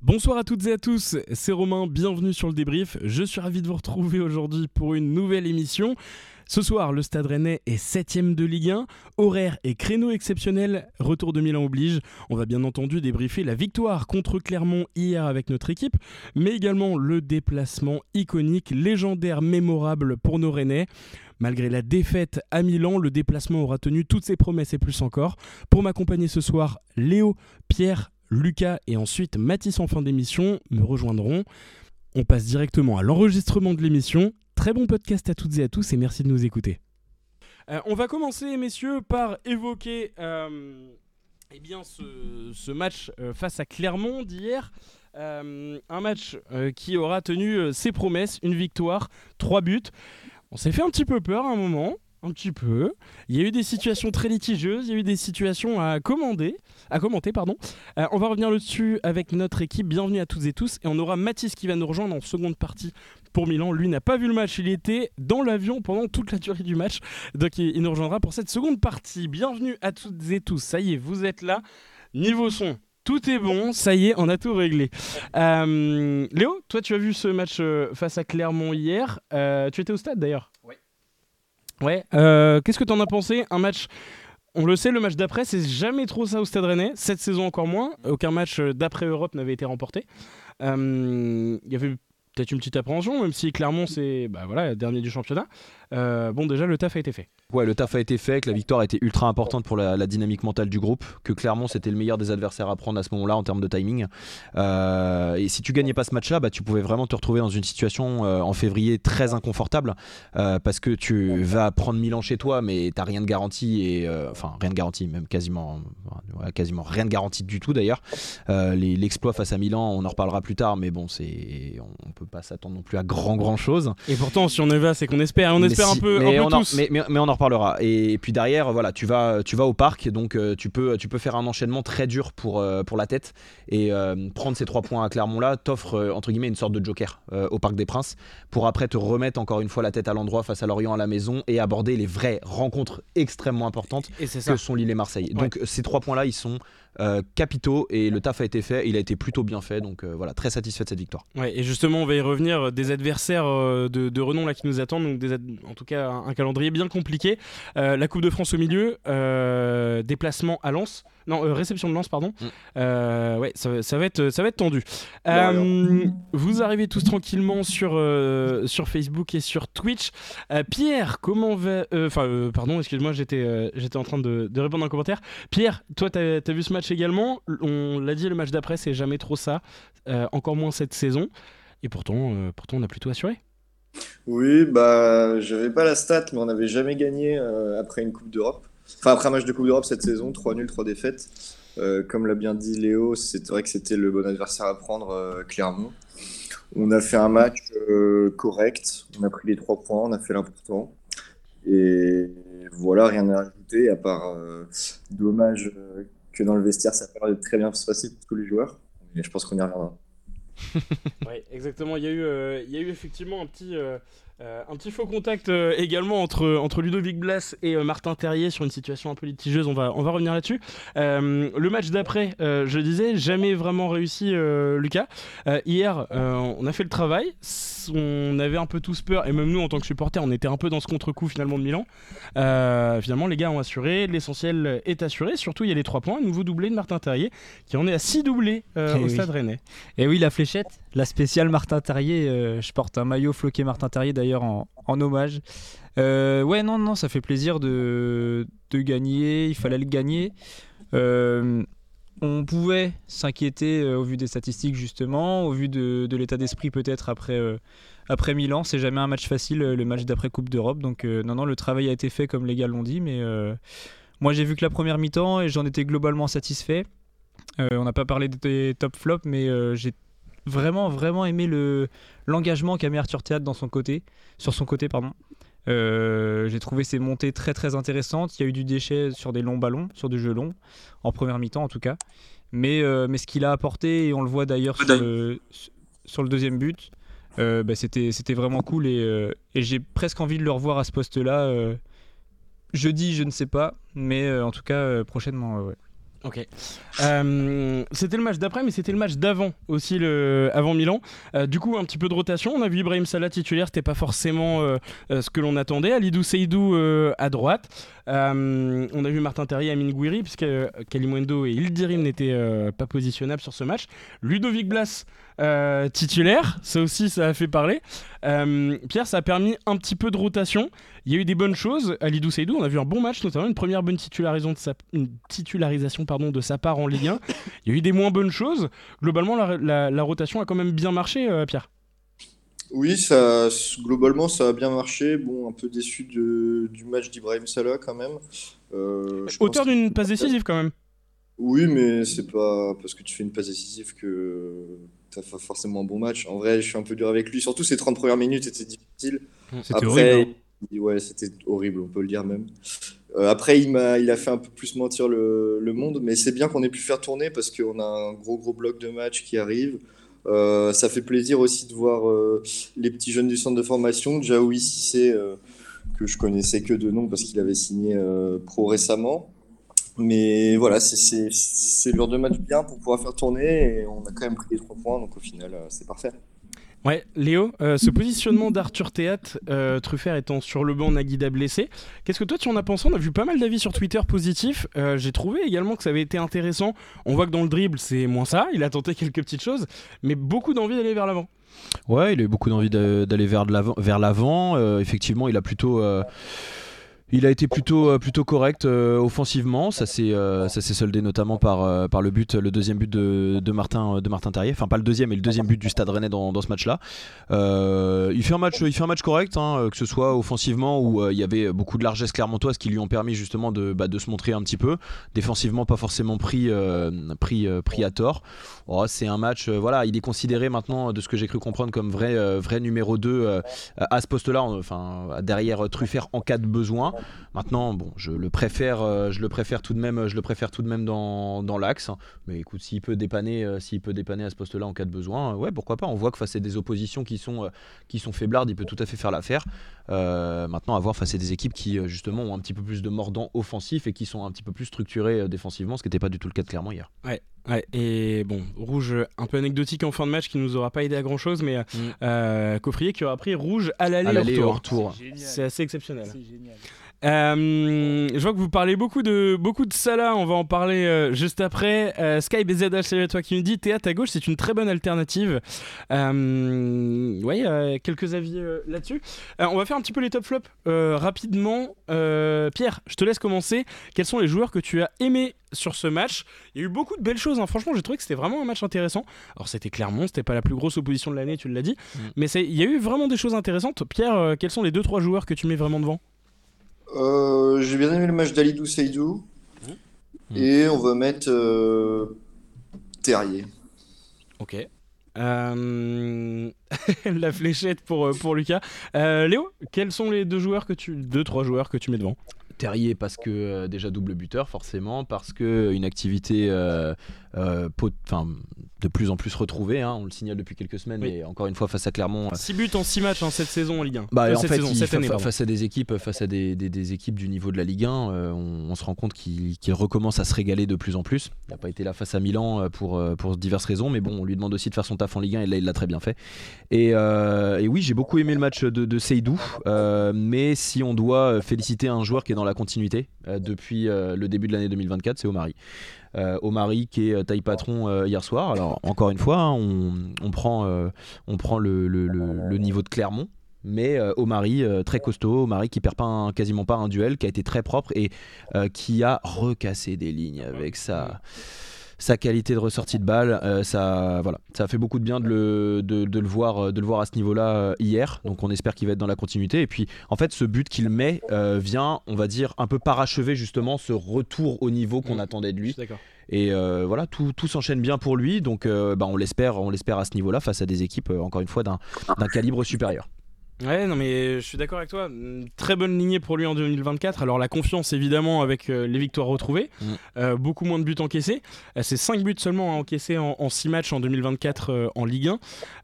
Bonsoir à toutes et à tous, c'est Romain, bienvenue sur le débrief. Je suis ravi de vous retrouver aujourd'hui pour une nouvelle émission. Ce soir, le Stade Rennais est 7ème de Ligue 1. Horaire et créneau exceptionnel, retour de Milan oblige. On va bien entendu débriefer la victoire contre Clermont hier avec notre équipe, mais également le déplacement iconique, légendaire, mémorable pour nos Rennais. Malgré la défaite à Milan, le déplacement aura tenu toutes ses promesses et plus encore. Pour m'accompagner ce soir, Léo, Pierre, Lucas et ensuite Mathis en fin d'émission me rejoindront. On passe directement à l'enregistrement de l'émission. Très bon podcast à toutes et à tous et merci de nous écouter. Euh, on va commencer, messieurs, par évoquer euh, eh bien, ce, match euh, face à Clermont d'hier. un match qui aura tenu ses promesses, une victoire, trois buts. On s'est fait un petit peu peur à un moment, un petit peu. Il y a eu des situations très litigieuses, il y a eu des situations à à commenter, pardon. Euh, on va revenir là-dessus avec notre équipe. Bienvenue à toutes et tous. Et on aura Mathis qui va nous rejoindre en seconde partie pour Milan. Lui n'a pas vu le match, il était dans l'avion pendant toute la durée du match. Donc il, nous rejoindra pour cette seconde partie. Bienvenue à toutes et tous. Ça y est, vous êtes là. Niveau son, tout est bon, ça y est, on a tout réglé. Euh, Léo, toi tu as vu ce match euh, face à Clermont hier. tu étais au stade d'ailleurs. Ouais. Euh, qu'est-ce que tu en as pensé Un match? On le sait, le match d'après, c'est jamais trop ça au Stade Rennais. Cette saison encore moins. Aucun match euh, d'après Europe n'avait été remporté. Euh, il y avait peut-être une petite appréhension, même si Clermont c'est bah voilà dernier du championnat. Euh, bon, déjà, le taf a été fait. Ouais, le taf a été fait, que la victoire a été ultra importante pour la, dynamique mentale du groupe, que clairement c'était le meilleur des adversaires à prendre à ce moment-là en termes de timing. Euh, et si tu gagnais pas ce match-là, bah, tu pouvais vraiment te retrouver dans une situation euh, en février très inconfortable parce que tu vas prendre Milan chez toi, mais t'as rien de garanti et enfin rien de garanti, même quasiment, quasiment rien de garanti du tout d'ailleurs. L'exploit face à Milan, on en reparlera plus tard, mais bon, c'est on peut pas s'attendre non plus à grand grand chose. Et pourtant, si on y va, c'est qu'on espère, on espère un peu, mais, on tous. En, mais, mais, on en reparlera. Et, puis derrière, voilà, tu vas, tu vas au parc, donc euh, tu, peux, tu peux faire un enchaînement très dur pour, euh, pour la tête. Et euh, prendre ces trois points à Clermont-là t'offre, entre guillemets, une sorte de joker au Parc des Princes pour après te remettre encore une fois la tête à l'endroit face à Lorient à la maison et aborder les vraies rencontres extrêmement importantes que sont Lille et Marseille. Donc ces trois points-là, ils sont euh, capitaux et le taf a été fait, il a été plutôt bien fait, donc euh, voilà, très satisfait de cette victoire. Ouais, et justement, on va y revenir, euh, des adversaires de, renom là qui nous attendent, donc en tout cas un, calendrier bien compliqué. la Coupe de France au milieu, déplacement à Lens. Non, euh, réception de lance, pardon. Mm. Euh, ouais, ça, va être, ça va être tendu. Euh, vous arrivez tous tranquillement sur, sur Facebook et sur Twitch. Pierre, comment va. Enfin, pardon, excuse-moi, j'étais j'étais en train de, répondre à un commentaire. Pierre, toi, tu as, vu ce match également? On l'a dit, le match d'après, c'est jamais trop ça. encore moins cette saison. Et pourtant, pourtant on a plutôt assuré. Oui, bah, j'avais pas la stat, mais on n'avait jamais gagné après une Coupe d'Europe. Enfin, après un match de Coupe d'Europe cette saison, 3 nuls, 3 défaites. Euh, comme l'a bien dit Léo, c'est vrai que c'était le bon adversaire à prendre, euh, clairement. On a fait un match euh, correct, on a pris les 3 points, on a fait l'important. Et voilà, rien à ajouter, à part dommage que dans le vestiaire, ça pas très bien se passer pour tous les joueurs. Mais je pense qu'on y reviendra. oui, exactement. Il y, a eu, il y a eu effectivement un petit, euh, un petit faux contact euh, également entre, entre Ludovic Blas et euh, Martin Terrier sur une situation un peu litigieuse, on va, on va revenir là-dessus. le match d'après, je disais, jamais vraiment réussi Lucas. hier, on a fait le travail, on avait un peu tous peur, et même nous en tant que supporters, on était un peu dans ce contre-coup finalement de Milan. finalement, les gars ont assuré, l'essentiel est assuré, surtout il y a les 3 points, nouveau doublé de Martin Terrier, qui en est à 6 doublés eh au Stade Rennais. Et oui, la fléchette, la spéciale Martin Terrier, je porte un maillot floqué Martin Terrier d'ailleurs en, hommage. Euh, ouais, non, non, ça fait plaisir de, gagner. Il fallait le gagner. Euh, on pouvait s'inquiéter euh, au vu des statistiques justement, au vu de, l'état d'esprit peut-être après, après Milan. C'est jamais un match facile, le match d'après Coupe d'Europe. Donc non, non, le travail a été fait comme les gars l'ont dit. Mais moi j'ai vu que la première mi-temps et j'en étais globalement satisfait. on n'a pas parlé des top flops, mais j'ai vraiment, vraiment aimé le, l'engagement qu'a mis Arthur Théâtre dans son côté, sur son côté. pardon. Euh, j'ai trouvé ses montées très très intéressantes. Il y a eu du déchet sur des longs ballons, sur du jeu long, en première mi-temps en tout cas. Mais, euh, mais ce qu'il a apporté, et on le voit d'ailleurs sur le, sur le deuxième but, euh, bah, c'était, c'était vraiment cool et, et, j'ai presque envie de le revoir à ce poste-là. jeudi, je ne sais pas, mais en tout cas prochainement. Ouais. Ok. Euh, c'était le match d'après, mais c'était le match d'avant aussi, avant Milan. Euh, du coup, un petit peu de rotation. On a vu Ibrahim Salah titulaire, c'était pas forcément euh, ce que l'on attendait. Alidou Seydou à droite. on a vu Martin Terrier, Amine Gouiri, puisque Kalimundo et Ildirim n'étaient pas positionnables sur ce match. Ludovic Blas titulaire, ça aussi, ça a fait parler. Pierre, ça a permis un petit peu de rotation. Il y a eu des bonnes choses. Alidou Seydou, on a vu un bon match, notamment une première bonne titularisation de sa, une titularisation pardon, de sa part en Ligue 1. Il y a eu des moins bonnes choses. Globalement, la, rotation a quand même bien marché, euh, Pierre. Oui, ça, globalement, ça a bien marché. Bon, un peu déçu du match d'Ibrahim Salah quand même. Euh, Auteur d'une passe décisive quand même. Oui, mais c'est pas parce que tu fais une passe décisive que forcément un bon match. En vrai, je suis un peu dur avec lui. Surtout ces 30 premières minutes étaient difficiles. C'était horrible. Hein. Ouais, c'était horrible, on peut le dire même. Euh, après, il a, il a fait un peu plus mentir le, le monde, mais c'est bien qu'on ait pu faire tourner parce qu'on a un gros gros bloc de match qui arrive. Euh, ça fait plaisir aussi de voir euh, les petits jeunes du centre de formation. Jaoui Sissé, que je connaissais que de nom parce qu'il avait signé pro récemment. Mais voilà, c'est le genre de match bien pour pouvoir faire tourner et on a quand même pris les trois points, donc au final, c'est parfait. Ouais, Léo, euh, ce positionnement d'Arthur Théâtre, euh, Truffert étant sur le banc, Naguida blessé, qu'est-ce que toi tu en as pensé? On a vu pas mal d'avis sur Twitter positifs. Euh, j'ai trouvé également que ça avait été intéressant. On voit que dans le dribble, c'est moins ça. Il a tenté quelques petites choses, mais beaucoup d'envie d'aller vers l'avant. Ouais, il a eu beaucoup d'envie d'aller vers l'avant. effectivement, il a plutôt il a été plutôt, euh, plutôt correct euh, offensivement. Ça s'est euh, ça s'est soldé notamment par, par le but, le deuxième but de, de, Martin, de Martin Terrier. Enfin, pas le deuxième, mais le deuxième but du Stade Rennais dans, dans ce match-là. il, fait un match, il fait un match correct, hein, que ce soit offensivement où il y avait beaucoup de largesse clermontoise qui lui ont permis justement de, bah, de se montrer un petit peu. Défensivement, pas forcément pris, pris, pris à tort. Oh, c'est un match, voilà, il est considéré maintenant, de ce que j'ai cru comprendre, comme vrai, vrai numéro 2 à ce poste-là, enfin, derrière Truffert en cas de besoin. Maintenant, bon, je le préfère, euh, je le préfère tout de même, je le préfère tout de même dans, dans l'axe. Mais écoute, s'il peut dépanner, euh, s'il peut dépanner à ce poste-là en cas de besoin, ouais, pourquoi pas. On voit que face à des oppositions qui sont, euh, qui sont faiblardes, il peut tout à fait faire l'affaire. maintenant, à voir face à des équipes qui justement ont un petit peu plus de mordant offensif et qui sont un petit peu plus structurées défensivement, ce qui n'était pas du tout le cas de Clermont hier. Ouais. Ouais, et bon, rouge un peu anecdotique en fin de match qui nous aura pas aidé à grand chose, mais mm. Coffrier qui aura pris rouge à l'aller retour. C'est assez exceptionnel. C'est génial. Euh, je vois que vous parlez beaucoup de, beaucoup de Salah, on va en parler euh, juste après. Euh, Sky BZH, c'est toi qui nous dit Théâtre à gauche, c'est une très bonne alternative. Euh, ouais, quelques avis là-dessus. on va faire un petit peu les top flops rapidement. Pierre, je te laisse commencer. Quels sont les joueurs que tu as aimés sur ce match? Il y a eu beaucoup de belles choses, hein. franchement, j'ai trouvé que c'était vraiment un match intéressant. Alors, c'était Clermont, c'était pas la plus grosse opposition de l'année, tu l'as dit, mm. mais il y a eu vraiment des choses intéressantes. Pierre, quels sont les 2-3 joueurs que tu mets vraiment devant? Euh, j'ai bien aimé le match d'Alidou Seydou. Mmh. Et on va mettre euh, Terrier. Ok. Euh, la fléchette pour, pour Lucas. Léo, quels sont les deux joueurs que tu, deux trois joueurs que tu mets devant? Terrier parce que déjà double buteur forcément, parce que une activité euh, de plus en plus retrouvé. Hein, on le signale depuis quelques semaines, mais encore une fois face à Clermont. 6 euh, buts en 6 matchs en cette saison en Ligue 1. Bah, euh, en fait, face à des équipes, face à des, équipes du niveau de la Ligue 1, on, se rend compte qu'il recommence à se régaler de plus en plus. Il n'a pas été là face à Milan pour, pour diverses raisons, mais bon, on lui demande aussi de faire son taf en Ligue 1 et là il l'a très bien fait. Et, oui, j'ai beaucoup aimé le match de, de Seydou, mais si on doit féliciter un joueur qui est dans la continuité depuis le début de l'année 2024, c'est Omari. Euh, Omari qui est euh, taille patron euh, hier soir. Alors encore une fois, hein, on, prend, prend le, niveau de Clermont. Mais Omari, très costaud, Omari qui perd pas quasiment pas un duel, qui a été très propre et qui a recassé des lignes avec ça sa qualité de ressortie de balle. Euh, ça, voilà, ça a fait beaucoup de bien de le, de, le, voir, euh, de le voir à ce niveau-là euh, hier. Donc on espère qu'il va être dans la continuité. Et puis en fait, ce but qu'il met vient, on va dire, un peu parachever justement ce retour au niveau qu'on mmh. attendait de lui. Et voilà, tout, tout s'enchaîne bien pour lui. Donc bah, on l'espère, on l'espère à ce niveau-là face à des équipes, encore une fois, d'un calibre supérieur. Ouais, non, mais je suis d'accord avec toi. Une Très bonne lignée pour lui en 2024. Alors, la confiance, évidemment, avec euh, les victoires retrouvées. Mm. Euh, beaucoup moins de buts encaissés. Euh, C'est 5 buts seulement à encaisser en 6 matchs en 2024 euh, en Ligue 1.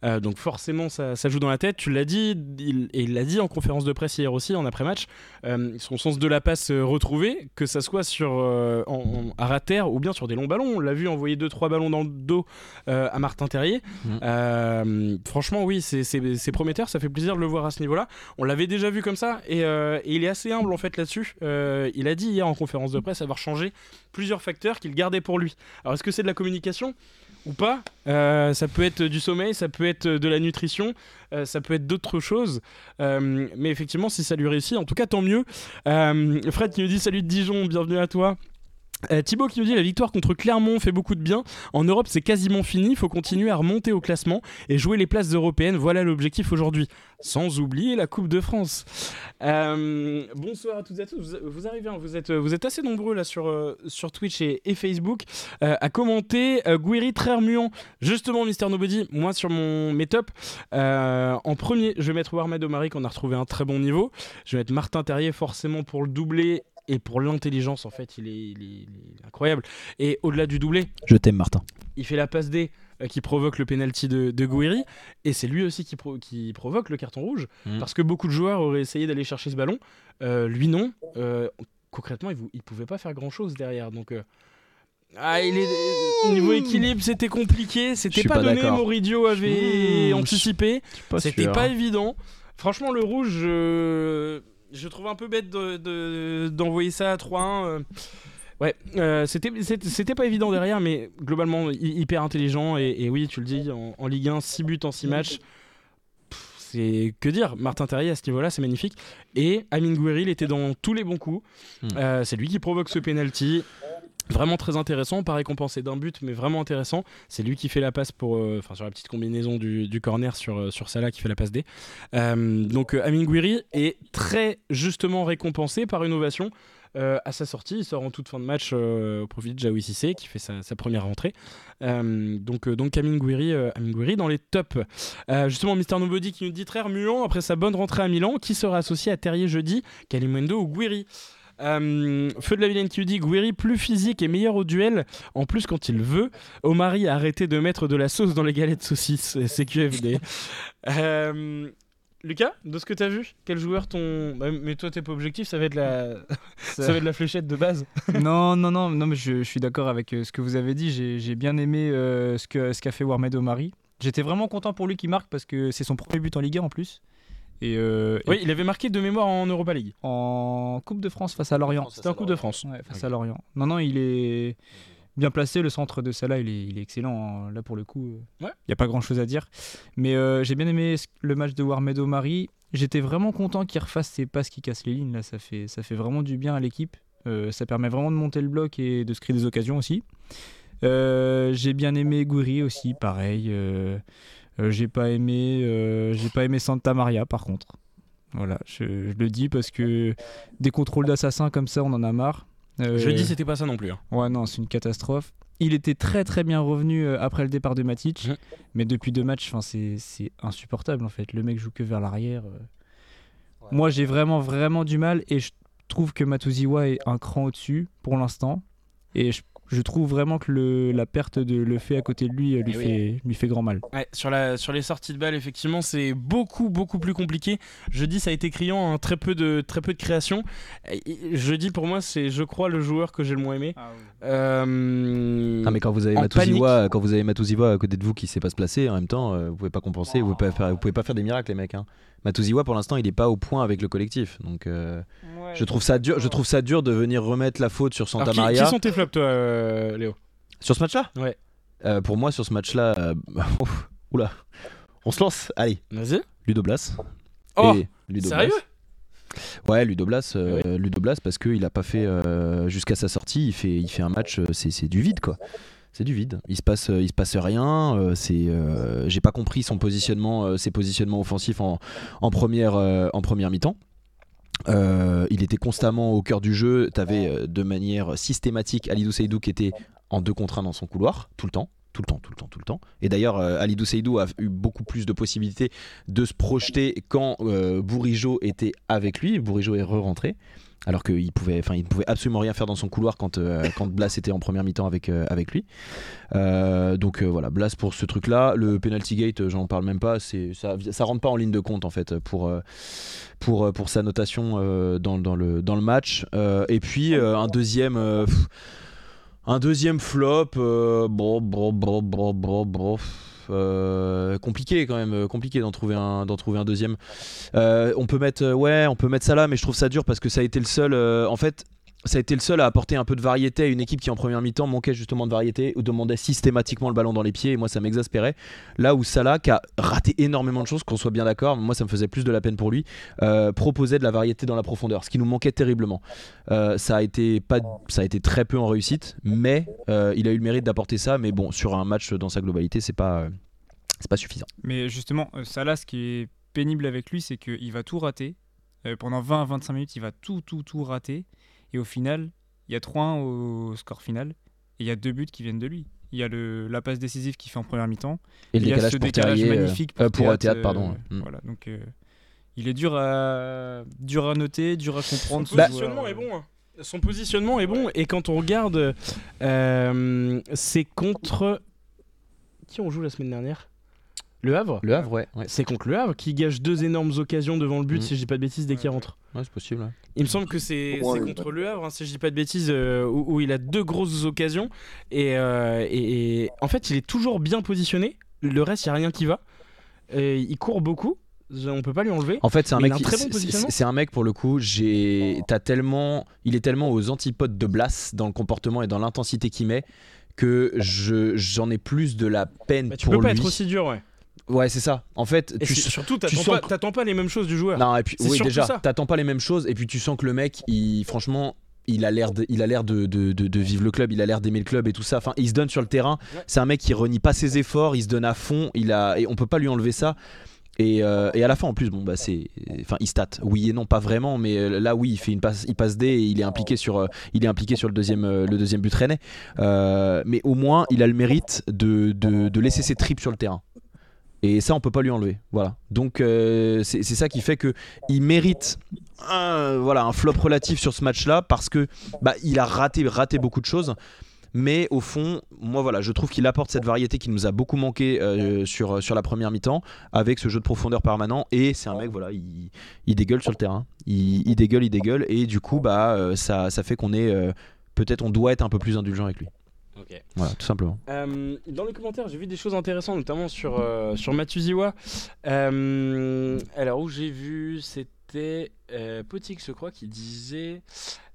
Euh, donc, forcément, ça, ça joue dans la tête. Tu l'as dit, il- et il l'a dit en conférence de presse hier aussi, en après-match. son sens de la passe retrouvé, que ça soit sur, en, en- à terre ou bien sur des longs ballons. On l'a vu envoyer 2-3 ballons dans le dos à Martin Terrier. Mm. Franchement, oui, c'est prometteur. Ça fait plaisir de le voir à ce niveau-là. On l'avait déjà vu comme ça et, euh, il est assez humble en fait là-dessus. Euh, il a dit hier en conférence de presse avoir changé plusieurs facteurs qu'il gardait pour lui. Alors est-ce que c'est de la communication ou pas? Euh, Ça peut être du sommeil, ça peut être de la nutrition, ça peut être d'autres choses. Mais effectivement, si ça lui réussit, en tout cas tant mieux. Fred qui nous dit salut de Dijon, bienvenue à toi. Euh, Thibaut qui nous dit la victoire contre Clermont fait beaucoup de bien. En Europe, c'est quasiment fini. Il faut continuer à remonter au classement et jouer les places européennes. Voilà l'objectif aujourd'hui. Sans oublier la Coupe de France. Euh, bonsoir à toutes et à tous. Vous, arrivez, hein, vous, êtes, vous êtes assez nombreux là sur, euh, sur Twitch et, Facebook euh, à commenter. Euh, Guiri très remuant. Justement, Mister Nobody, moi sur mon mes tops, euh, en premier, je vais mettre Warmed Omari qu'on a retrouvé un très bon niveau. Je vais mettre Martin Terrier forcément pour le doubler et pour l'intelligence en fait il est, il est- il est incroyable. Et au-delà du doublé Je t'aime, Martin. il fait la passe D euh, qui provoque le penalty de, de Gouiri et c'est lui aussi qui, pro- qui provoque le carton rouge. Mm. parce que beaucoup de joueurs auraient essayé d'aller chercher ce ballon. Euh, lui non. Euh, concrètement il, il pouvait pas faire grand chose derrière. Donc ah, il est, niveau équilibre c'était compliqué. C'était pas, pas donné. Moridio avait Mmh, anticipé. c'était pas évident. Franchement, le rouge, je trouve un peu bête de- de- d'envoyer ça à 3-1. euh. Ouais, euh, c'était pas évident derrière, mais globalement hy- hyper intelligent. Et, et oui, tu le dis, en, en Ligue 1, 6 buts en 6 matchs. C'est que dire, Martin Terrier à ce niveau-là, c'est magnifique. Et Amin Gouiri, il était dans tous les bons coups. Hmm. Euh, c'est lui qui provoque ce penalty. Vraiment très intéressant, pas récompensé d'un but, mais vraiment intéressant. C'est lui qui fait la passe pour, euh, sur la petite combinaison du, corner sur, euh, sur Salah qui fait la passe D. Euh, donc Amin Gouiri est très justement récompensé par une ovation. À sa sortie, il sort en toute fin de match au profit de Jaoui Sissé qui fait sa, première rentrée. Donc, donc Amin Gouiri, dans les tops. Justement, Mister Nobody qui nous dit très remuant après sa bonne rentrée à Milan, qui sera associé à Terrier jeudi, Kalimundo ou Gouiri? Euh, Feu de la Vilaine qui nous dit Gouiri plus physique et meilleur au duel, en plus quand il veut. Omari a arrêté de mettre de la sauce dans les galettes saucisses, c'est QFD. Euh, Lucas, de ce que t'as vu, quel joueur ton. Bah, mais toi t'es pas objectif, ça va être la, ça va être la fléchette de base. non, non, non, non, mais je, suis d'accord avec euh, ce que vous avez dit. J'ai bien aimé ce qu'a ce qu'a fait Warmed Omari. J'étais vraiment content pour lui qui marque parce que c'est son premier but en Ligue 1 en plus. Et, euh, et Oui, il avait marqué de mémoire en Europa League. en Coupe de France face à Lorient. C'était en Coupe de France. Ouais, face à Lorient. Non, non, il est bien placé. Le centre de Salah, il est, il est excellent. hein. Là, pour le coup, il Ouais. n'y a pas grand chose à dire. Mais euh, j'ai bien aimé le match de Warmed Omari. J'étais vraiment content qu'il refasse ses passes qui cassent les lignes. Là, ça fait, ça fait vraiment du bien à l'équipe. Euh, ça permet vraiment de monter le bloc et de se créer des occasions aussi. Euh, j'ai bien aimé Gouiri aussi, pareil. Euh, j'ai pas aimé, euh, j'ai pas aimé Santa Maria par contre. Voilà, je, je le dis parce que des contrôles d'assassin comme ça, on en a marre. Euh, Jeudi, c'était pas ça non plus. hein. Ouais, non, c'est une catastrophe. Il était très très bien revenu après le départ de Matic, mais depuis deux matchs, c'est c'est insupportable en fait. Le mec joue que vers l'arrière. Moi, j'ai vraiment vraiment du mal et je trouve que Matuziwa est un cran au-dessus pour l'instant. Et je, je trouve vraiment que le, la perte de le fait à côté de lui euh, lui, Eh oui. fait, lui fait grand mal. Ouais, sur, la, sur les sorties de balles, effectivement, c'est beaucoup, beaucoup plus compliqué. Jeudi, ça a été criant, hein, très, peu de, très peu de création. Et Jeudi, pour moi, c'est, je crois, le joueur que j'ai le moins aimé. Euh, Ah mais quand vous avez en Matuziwa, quand vous avez Matuziwa à côté de vous qui sait pas se placer, en même temps, euh, vous pouvez pas compenser, vous pouvez pas faire, vous pouvez pas faire des miracles les mecs. Hein. Matuziwa pour l'instant il est pas au point avec le collectif, donc euh, je trouve ça dur, je trouve ça dur de venir remettre la faute sur Santa Alors, qui, Maria qui sont tes flops, toi, euh, Léo? Sur ce match-là? Ouais. Euh, pour moi sur ce match-là, euh, ouf, oula, on se lance, allez, Vas-y. Ludo Blas. Oh, Et Ludo Sérieux? Blas. Ouais, Ludo Blas, euh, Ludo Blas parce qu'il a pas fait euh, jusqu'à sa sortie, il fait, il fait un match, c'est c'est du vide quoi. C'est du vide. Il se passe, euh, se passe rien. euh, euh, j'ai pas compris son positionnement, ses positionnements offensifs en, première, mi-temps. Il était constamment au cœur du jeu. T'avais euh, de manière systématique Alidou Seydou qui était en deux contre un dans son couloir tout le temps. tout le temps, tout le temps, tout le temps. Et d'ailleurs, euh, Alidou Seydou a eu beaucoup plus de possibilités de se projeter quand euh, était avec lui. Bourigeau est re-rentré. Alors qu'il pouvait, enfin, pouvait absolument rien faire dans son couloir quand, euh, Blas était en première mi-temps avec, euh, lui. Euh, donc voilà, Blas pour ce truc-là. Le penalty gate, j'en parle même pas. Ça, rentre pas en ligne de compte en fait pour, sa notation dans, le, match. Et puis un deuxième. flop, bon, bon, bon, bon, bon, bon, euh, compliqué quand même, euh, compliqué d'en trouver un, d'en trouver un deuxième. Euh, on peut mettre, ouais, on peut mettre ça là, mais je trouve ça dur parce que ça a été le seul, en fait, ça a été le seul à apporter un peu de variété à une équipe qui en première mi-temps manquait justement de variété ou demandait systématiquement le ballon dans les pieds et moi ça m'exaspérait. Là où Salah, qui a raté énormément de choses, qu'on soit bien d'accord, moi ça me faisait plus de la peine pour lui, euh, proposait de la variété dans la profondeur, ce qui nous manquait terriblement. Euh, ça, a été pas, ça a été très peu en réussite, mais euh, il a eu le mérite d'apporter ça, mais bon, sur un match dans sa globalité, c'est pas, euh, c'est pas suffisant. Mais justement, Salah, ce qui est pénible avec lui, c'est qu'il va tout rater. Pendant 20 à 25 minutes, il va tout, tout, tout rater. Et au final, il y a 3-1 au score final. Et il y a deux buts qui viennent de lui. Il y a le, la passe décisive qu'il fait en première mi-temps. Et le il y a décalage ce pour décalage Terrier, euh, magnifique euh, pour, pour, euh, Théâtre, pardon. euh, Mm. Voilà, donc euh, il est dur à, dur à noter, dur à comprendre. Son positionnement joueur. est bon. hein. Son positionnement est bon. Et quand on regarde, euh, c'est contre. Qui on joue la semaine dernière? Le Havre Le Havre, ouais, ouais, C'est contre le Havre qui gâche deux énormes occasions devant le but, Mhm. si je dis pas de bêtises, dès qu'il rentre. ouais c'est possible. ouais. Il me semble que c'est Ouais, c'est ouais. contre le Havre, hein, si je dis pas de bêtises, euh, où, où il a deux grosses occasions. Et, euh, et- et en fait, il est toujours bien positionné. Le reste, il n'y a rien qui va. Et il court beaucoup. On peut pas lui enlever. En fait, c'est un mec. bon c'est- c'est un mec pour le coup. J'ai, t'as tellement, il est tellement aux antipodes de Blas dans le comportement et dans l'intensité qu'il met que je, j'en ai plus de la peine Bah, tu pour peux pas être aussi dur, ouais. Ouais, c'est ça. En fait, Et tu surtout, tu t'attends sens pas, que- t'attends pas les mêmes choses du joueur. Non, et puis C'est oui, surtout déjà, ça. t'attends pas les mêmes choses, et puis tu sens que le mec, il, franchement, il a l'air de, il a l'air de, de, de- de vivre le club, il a l'air d'aimer le club et tout ça. Enfin, il se donne sur le terrain. C'est un mec qui renie pas ses efforts, il se donne à fond. Il a, et on peut pas lui enlever ça. Et, euh, et à la fin, en plus, bon, bah c'est, enfin, il stat. Oui et non, pas vraiment, mais euh, là, oui, il fait une passe, il passe D et il est impliqué sur, euh, il est impliqué sur le deuxième, le deuxième but rennais. Euh, mais au moins, il a le mérite de, de, de laisser ses tripes sur le terrain. Et ça, on peut pas lui enlever. Voilà. Donc, euh, c'est ça qui fait que il mérite un, voilà, un flop relatif sur ce match-là parce que bah, il a raté, raté beaucoup de choses. Mais au fond, moi voilà, je trouve qu'il apporte cette variété qui nous a beaucoup manqué euh, sur, sur la première mi-temps avec ce jeu de profondeur permanent. Et c'est un mec, voilà, il, dégueule sur le terrain. Il, dégueule, il dégueule. Et du coup, bah, euh, ça, ça fait qu'on est. Peut-être on doit être un peu plus indulgent avec lui. Voilà, tout simplement. Euh, dans les commentaires, j'ai vu des choses intéressantes, notamment sur, euh, sur Matuziwa. Euh, alors, où j'ai vu, c'était euh, Potix, je crois, qui disait.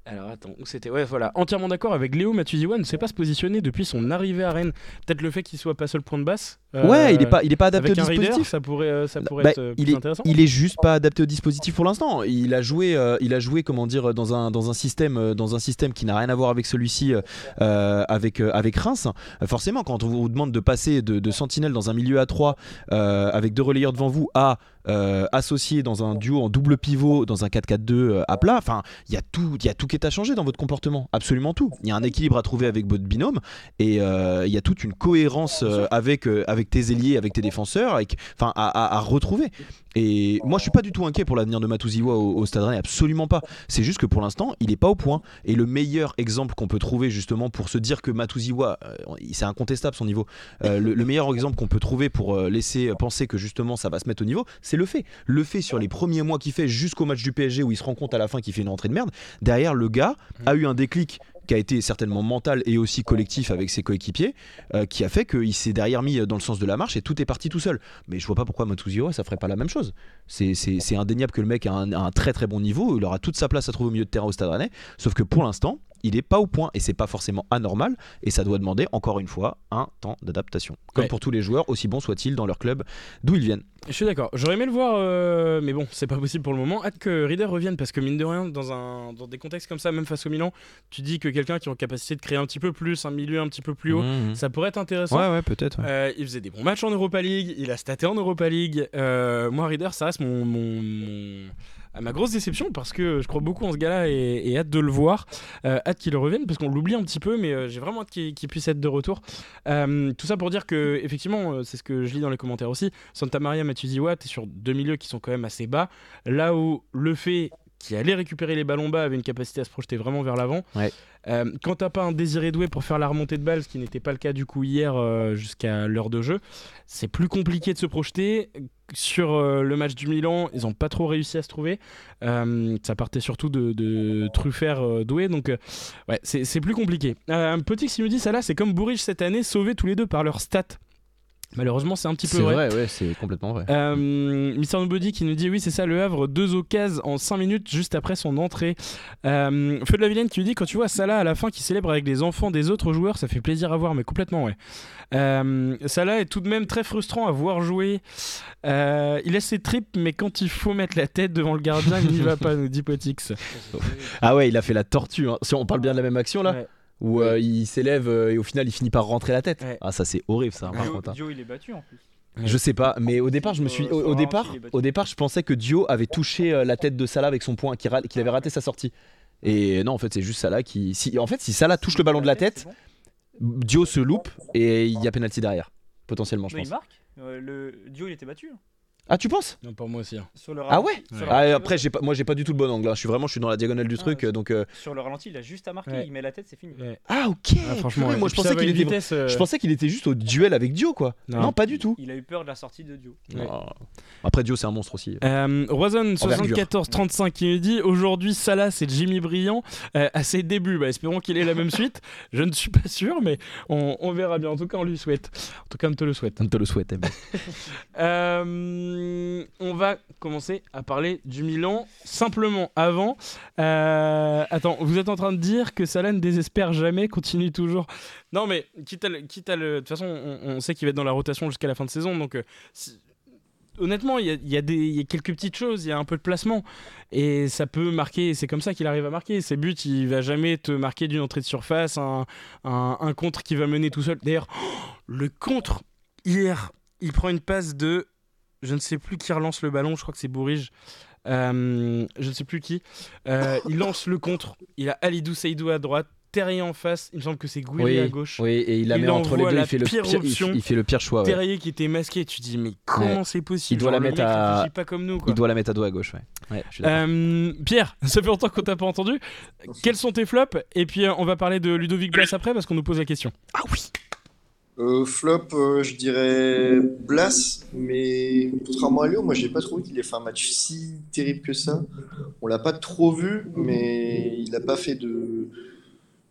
Alors, attends, où c'était? Ouais, voilà. Entièrement d'accord avec Léo Matuziwa, ne sait pas se positionner depuis son arrivée à Rennes. Peut-être le fait qu'il soit pas seul point de basse. euh, ouais, il est pas, il est pas adapté Avec au un reader, dispositif. ça pourrait, euh, ça pourrait Bah, être euh, il plus est- intéressant. Il est juste pas adapté au dispositif pour l'instant. Il a joué, euh, il a joué, comment dire, dans un dans un système, dans un système qui n'a rien à voir avec celui-ci, euh, avec avec Reims. Forcément, quand on vous demande de passer de, de sentinelle dans un milieu à 3 avec deux relayeurs devant vous à euh, associé dans un duo en double pivot dans un 4-4-2 euh, à plat. Enfin, il y a tout, il y a tout qui est à changer dans votre comportement, absolument tout. Il y a un équilibre à trouver avec votre binôme et euh, il y a toute une cohérence avec avec tes ailiers, avec tes défenseurs, enfin, à, retrouver. Et moi, je suis pas du tout inquiet pour l'avenir de Matuziwa au, au Stade Rennais, absolument pas. C'est juste que pour l'instant, il est pas au point. Et le meilleur exemple qu'on peut trouver justement pour se dire que Matuziwa, euh, c'est incontestable son niveau. Le, le meilleur exemple qu'on peut trouver pour laisser penser que justement ça va se mettre au niveau, c'est le fait. Le fait sur les premiers mois qu'il fait jusqu'au match du PSG où il se rend compte à la fin qu'il fait une rentrée de merde. Derrière, le gars a eu un déclic qui a été certainement mental et aussi collectif avec ses coéquipiers, euh, qui a fait qu'il s'est derrière mis dans le sens de la marche et tout est parti tout seul. Mais je vois pas pourquoi Matuziwa ça ferait pas la même chose. C'est- C'est c'est indéniable que le mec a un, a un très très bon niveau, il aura toute sa place à trouver au milieu de terrain au Stade Rennais, sauf que pour l'instant, il est pas au point et c'est pas forcément anormal et ça doit demander encore une fois un temps d'adaptation. Comme Ouais. pour tous les joueurs, aussi bons soient-ils dans leur club d'où ils viennent. Je suis d'accord. J'aurais aimé le voir, euh, mais bon, c'est pas possible pour le moment. Hâte que Reader revienne parce que mine de rien, dans, un, dans des contextes comme ça, même face au Milan, tu dis que quelqu'un qui a en capacité de créer un petit peu plus, un milieu un petit peu plus haut, Mhm. ça pourrait être intéressant. Ouais, ouais, peut-être. ouais. Euh, il faisait des bons matchs en Europa League, il a staté en Europa League. Euh, moi, Reader, ça reste mon, mon, mon, à ma grosse déception parce que je crois beaucoup en ce gars-là et, hâte de le voir, Euh, hâte qu'il revienne parce qu'on l'oublie un petit peu, mais euh, j'ai vraiment hâte qu'il puisse être de retour. Euh, tout ça pour dire que effectivement, c'est ce que je lis dans les commentaires aussi. Santa Maria, Matuziwa, t'es sur deux milieux qui sont quand même assez bas, là où le fait qui allait récupérer les ballons bas avait une capacité à se projeter vraiment vers l'avant. Ouais. Euh, quand t'as pas un désiré doué pour faire la remontée de balle, ce qui n'était pas le cas du coup hier euh, jusqu'à l'heure de jeu, c'est plus compliqué de se projeter. Sur euh, le match du Milan, ils ont pas trop réussi à se trouver. Euh, ça partait surtout de, de Truffert doué, donc ouais, c'est plus compliqué. Un petit qui me dit ça là, c'est comme Bourrich cette année, sauvés tous les deux par leurs stats. Malheureusement, c'est un petit peu C'est vrai. vrai, ouais, c'est complètement vrai. Euh, Mister Nobody qui nous dit oui c'est ça le Havre deux occasions en 5 minutes juste après son entrée euh, Feu de la Vilaine qui nous dit quand tu vois Salah à la fin qui célèbre avec les enfants des autres joueurs ça fait plaisir à voir mais complètement ouais euh, Salah est tout de même très frustrant à voir jouer Euh, il laisse ses tripes mais quand il faut mettre la tête devant le gardien il n'y va pas nous dit Potix Ah ouais, il a fait la tortue. hein. Si on parle bien de la même action là, Ouais. Où euh, il s'élève euh, et au final il finit par rentrer la tête. Ouais. Ah ça c'est horrible ça. par Dio, contre, hein. Dio, il est battu en plus. Je sais pas, mais au départ je me suis, Sur- au, départ, il au départ je pensais que Dio avait touché euh, la tête de Salah avec son poing, qu'il avait raté sa sortie. Et non en fait c'est juste Salah qui, si, en fait si Salah touche le ballon de la tête. Dio se loupe et il y a penalty derrière, potentiellement je Mais il pense. marque. Euh, le Dio, il était battu. Ah tu penses? Non pour moi aussi hein. Sur le Ah ralenti- ouais sur le Ah, ralenti, Après j'ai pas, moi j'ai pas du tout le bon angle. hein. Je suis vraiment, je suis dans la diagonale du Ah, truc, ouais. euh, donc. euh, Sur le ralenti, il a juste à marquer, Ouais. il met la tête, c'est fini. Ouais. Ah ok. Ah, franchement Purée, ouais. moi je puis ça pensais va qu'il une était, vitesse, euh, je pensais qu'il était juste au duel avec Dio quoi. Non. Non, pas du tout. Il a eu peur de la sortie de Dio. Ouais. Après Dio c'est un monstre aussi. Euh, Roison Envergure. 7435 qui nous dit aujourd'hui Salah c'est Jimmy Brillant euh, à ses débuts. Bah, espérons qu'il ait la même suite. Je ne suis pas sûr, mais on, on verra bien. En tout cas, on lui souhaite. En tout cas, on te le souhaite. On te le souhaite. Emile. Euh, on va commencer à parler du Milan simplement avant. euh, attends, vous êtes en train de dire que Salah ne désespère jamais, continue toujours. Non, mais quitte à le. de toute façon, on, sait qu'il va être dans la rotation jusqu'à la fin de saison. Donc, euh, honnêtement, il y a, y a y a quelques petites choses, il y a un peu de placement. Et ça peut marquer, c'est comme ça qu'il arrive à marquer. Ses buts, il va jamais te marquer d'une entrée de surface, un- un contre qui va mener tout seul. D'ailleurs, le contre, hier, il prend une passe de. Je ne sais plus qui relance le ballon, je crois que c'est Bourige. Euh, je ne sais plus qui. Euh, il lance le contre. Il a Alidou Seydou à droite, Terrier en face. Il me semble que c'est Gouiri Oui, à gauche. oui, et il la Il met entre les deux. Il fait le pire pire, il, option. il fait le pire choix. ouais. Terrier qui était masqué, tu dis mais comment Ouais. c'est possible? Il doit Genre, la mettre à- pas comme nous quoi. Il doit la mettre à dos à gauche. Ouais. Ouais, je suis d'accord. Euh, Pierre, ça fait longtemps qu'on t'a pas entendu. Quels sont tes flops? Et puis euh, on va parler de Ludovic Blas après parce qu'on nous pose la question. Ah oui. Euh, flop, euh, je dirais Blas, mais contrairement à Léo, moi j'ai pas trouvé qu'il ait fait un match si terrible que ça. On l'a pas trop vu, mais il a pas fait de,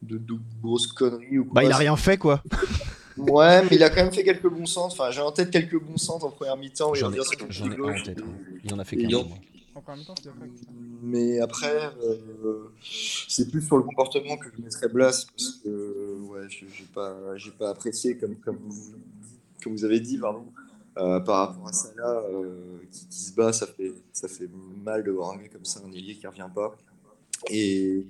de, de grosses conneries ou quoi. Bah il a rien fait quoi. Ouais, mais il a quand même fait quelques bons centres. Enfin, j'ai en tête quelques bons centres en première mi-temps. il J'en ai, en gauche. tête. hein. Il en a fait 15. Donc- en même d'accord. Mais après, euh, c'est plus sur le comportement que je mettrais Blas parce que ouais, je- j'ai pas, pas apprécié comme comme vous, avez dit, pardon. Euh, par rapport à Salah euh, qui, qui se bat, ça fait ça fait mal de voir un gars comme ça, un ailier qui revient pas. Et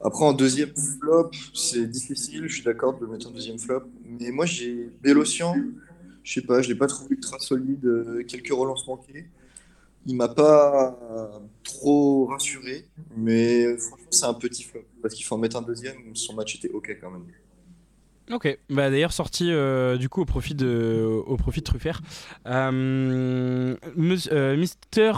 après en deuxième flop, c'est difficile. Je suis d'accord de le mettre en deuxième flop, mais moi j'ai Bélocian. Je sais pas, je l'ai pas trouvé ultra solide. quelques relances manquées. Il m'a pas trop rassuré, mais franchement, c'est un petit flop. Parce qu'il faut en mettre un deuxième, son match était ok quand même. Ok, bah d'ailleurs sorti euh, du coup au profit de, au profit de Truffert. Euh, euh, Mister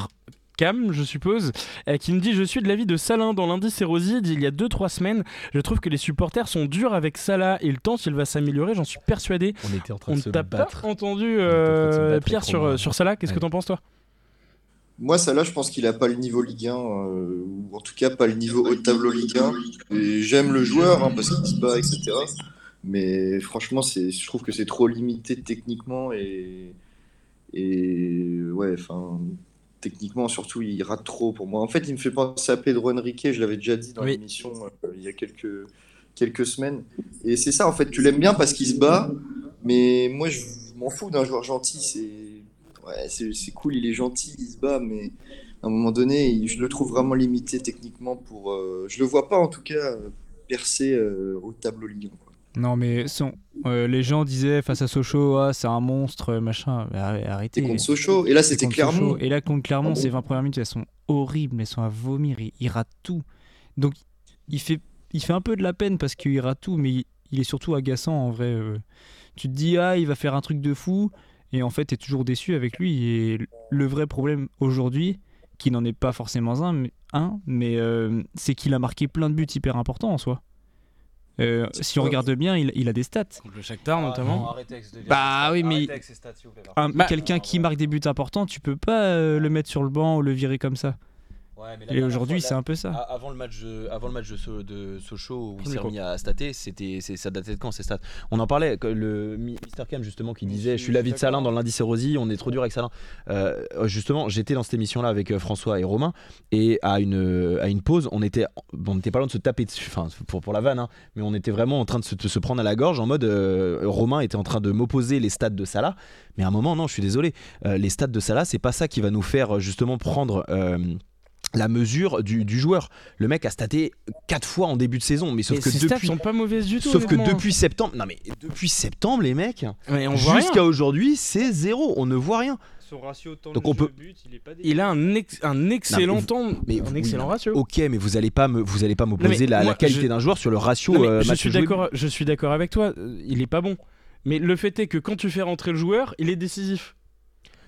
Cam, je suppose, euh, qui nous dit Je suis de l'avis de Salin dans l'indice Éroside il y a 2-3 semaines. Je trouve que les supporters sont durs avec Salah et le temps s'il va s'améliorer, j'en suis persuadé. On était en train On de ne se t'a pas battre. entendu, On était en train de se euh, battre Pierre, sur, sur Salah. Qu'est-ce que t'en penses, toi? Moi, ça là, je pense qu'il a pas le niveau Ligue 1, euh, ou en tout cas pas le niveau haut de tableau Ligue 1. Et j'aime le joueur hein, parce qu'il se bat, etc. Mais franchement, c'est, je trouve que c'est trop limité techniquement et, et ouais, enfin, techniquement surtout, il rate trop pour moi. En fait, il me fait penser à Pedro Henrique, je l'avais déjà dit dans Oui. l'émission euh, il y a quelques, quelques semaines. Et c'est ça, en fait, tu l'aimes bien parce qu'il se bat, mais moi, je m'en fous d'un joueur gentil. C'est ouais, c'est c'est cool, il est gentil, il se bat, mais à un moment donné, il- je le trouve vraiment limité techniquement pour. euh, je le vois pas en tout cas percer euh, au tableau Ligue 1, quoi. Non, mais son, euh, les gens disaient face à Sochaux, ah, c'est un monstre, machin. Arrêtez. C'était contre Sochaux. Et là, c'était Clermont. Sochaux. Et là, contre Clermont, Ah ces 20 premières minutes, elles sont horribles, elles sont à vomir. Il, il rate tout. Donc, il fait, il fait un peu de la peine parce qu'il rate tout, mais il, il est surtout agaçant en vrai. Tu te dis, ah, il va faire un truc de fou. Et en fait, tu es toujours déçu avec lui. Et le vrai problème aujourd'hui, qui n'en est pas forcément un, mais, un, mais euh, c'est qu'il a marqué plein de buts hyper importants en soi. Euh, si on regarde bien, il, il a des stats. Contre le Shakhtar notamment. Bah oui, mais- Bah- Quelqu'un qui marque des buts importants, tu peux pas euh, le mettre sur le banc ou le virer comme ça. Et aujourd'hui, c'est un peu ça. A- Avant le match, de, avant le match de, So- de Sochaux où il s'est remis à stater, c'était, c'est, ça datait de quand ces stats? On en parlait, le Mi- Mister Cam justement qui disait, je suis l'avis de Salin dans l'indice Rosy, on est trop dur avec Salin. Euh, justement, j'étais dans cette émission-là avec euh, François et Romain et à une, à une pause, on était, on était pas loin de se taper dessus, enfin pour, pour la vanne, hein, mais on était vraiment en train de se, de se prendre à la gorge en mode, euh, Romain était en train de m'opposer les stats de Salah, mais à un moment, non, je suis désolé, euh, les stats de Salah, c'est pas ça qui va nous faire justement prendre. La mesure du, du joueur. Le mec a staté 4 fois en début de saison, mais sauf que ses stats depuis, sont pas mauvaises du tout. sauf que depuis septembre, non mais depuis septembre les mecs, jusqu'à aujourd'hui c'est zéro, on ne voit rien. Son ratio temps Donc on peut- il est pas Il a un, ex- un excellent Non, mais temps, mais un excellent ratio. Ok, mais vous allez pas me, vous allez pas m'opposer la, la qualité je- d'un joueur sur le ratio Non, euh, je suis d'accord, je suis d'accord avec toi. euh, Il est pas bon. Mais le fait est que quand tu fais rentrer le joueur, il est décisif.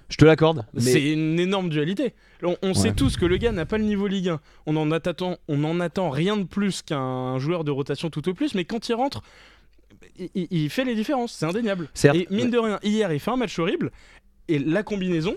Je te l'accorde, mais C'est une énorme dualité. On, on sait tous que le gars n'a pas le niveau Ligue 1. On en attend, on en attend rien de plus qu'un joueur de rotation tout au plus. Mais quand il rentre, il, fait les différences. C'est indéniable. certes, Et mine de rien, hier, il fait un match horrible. Et la combinaison,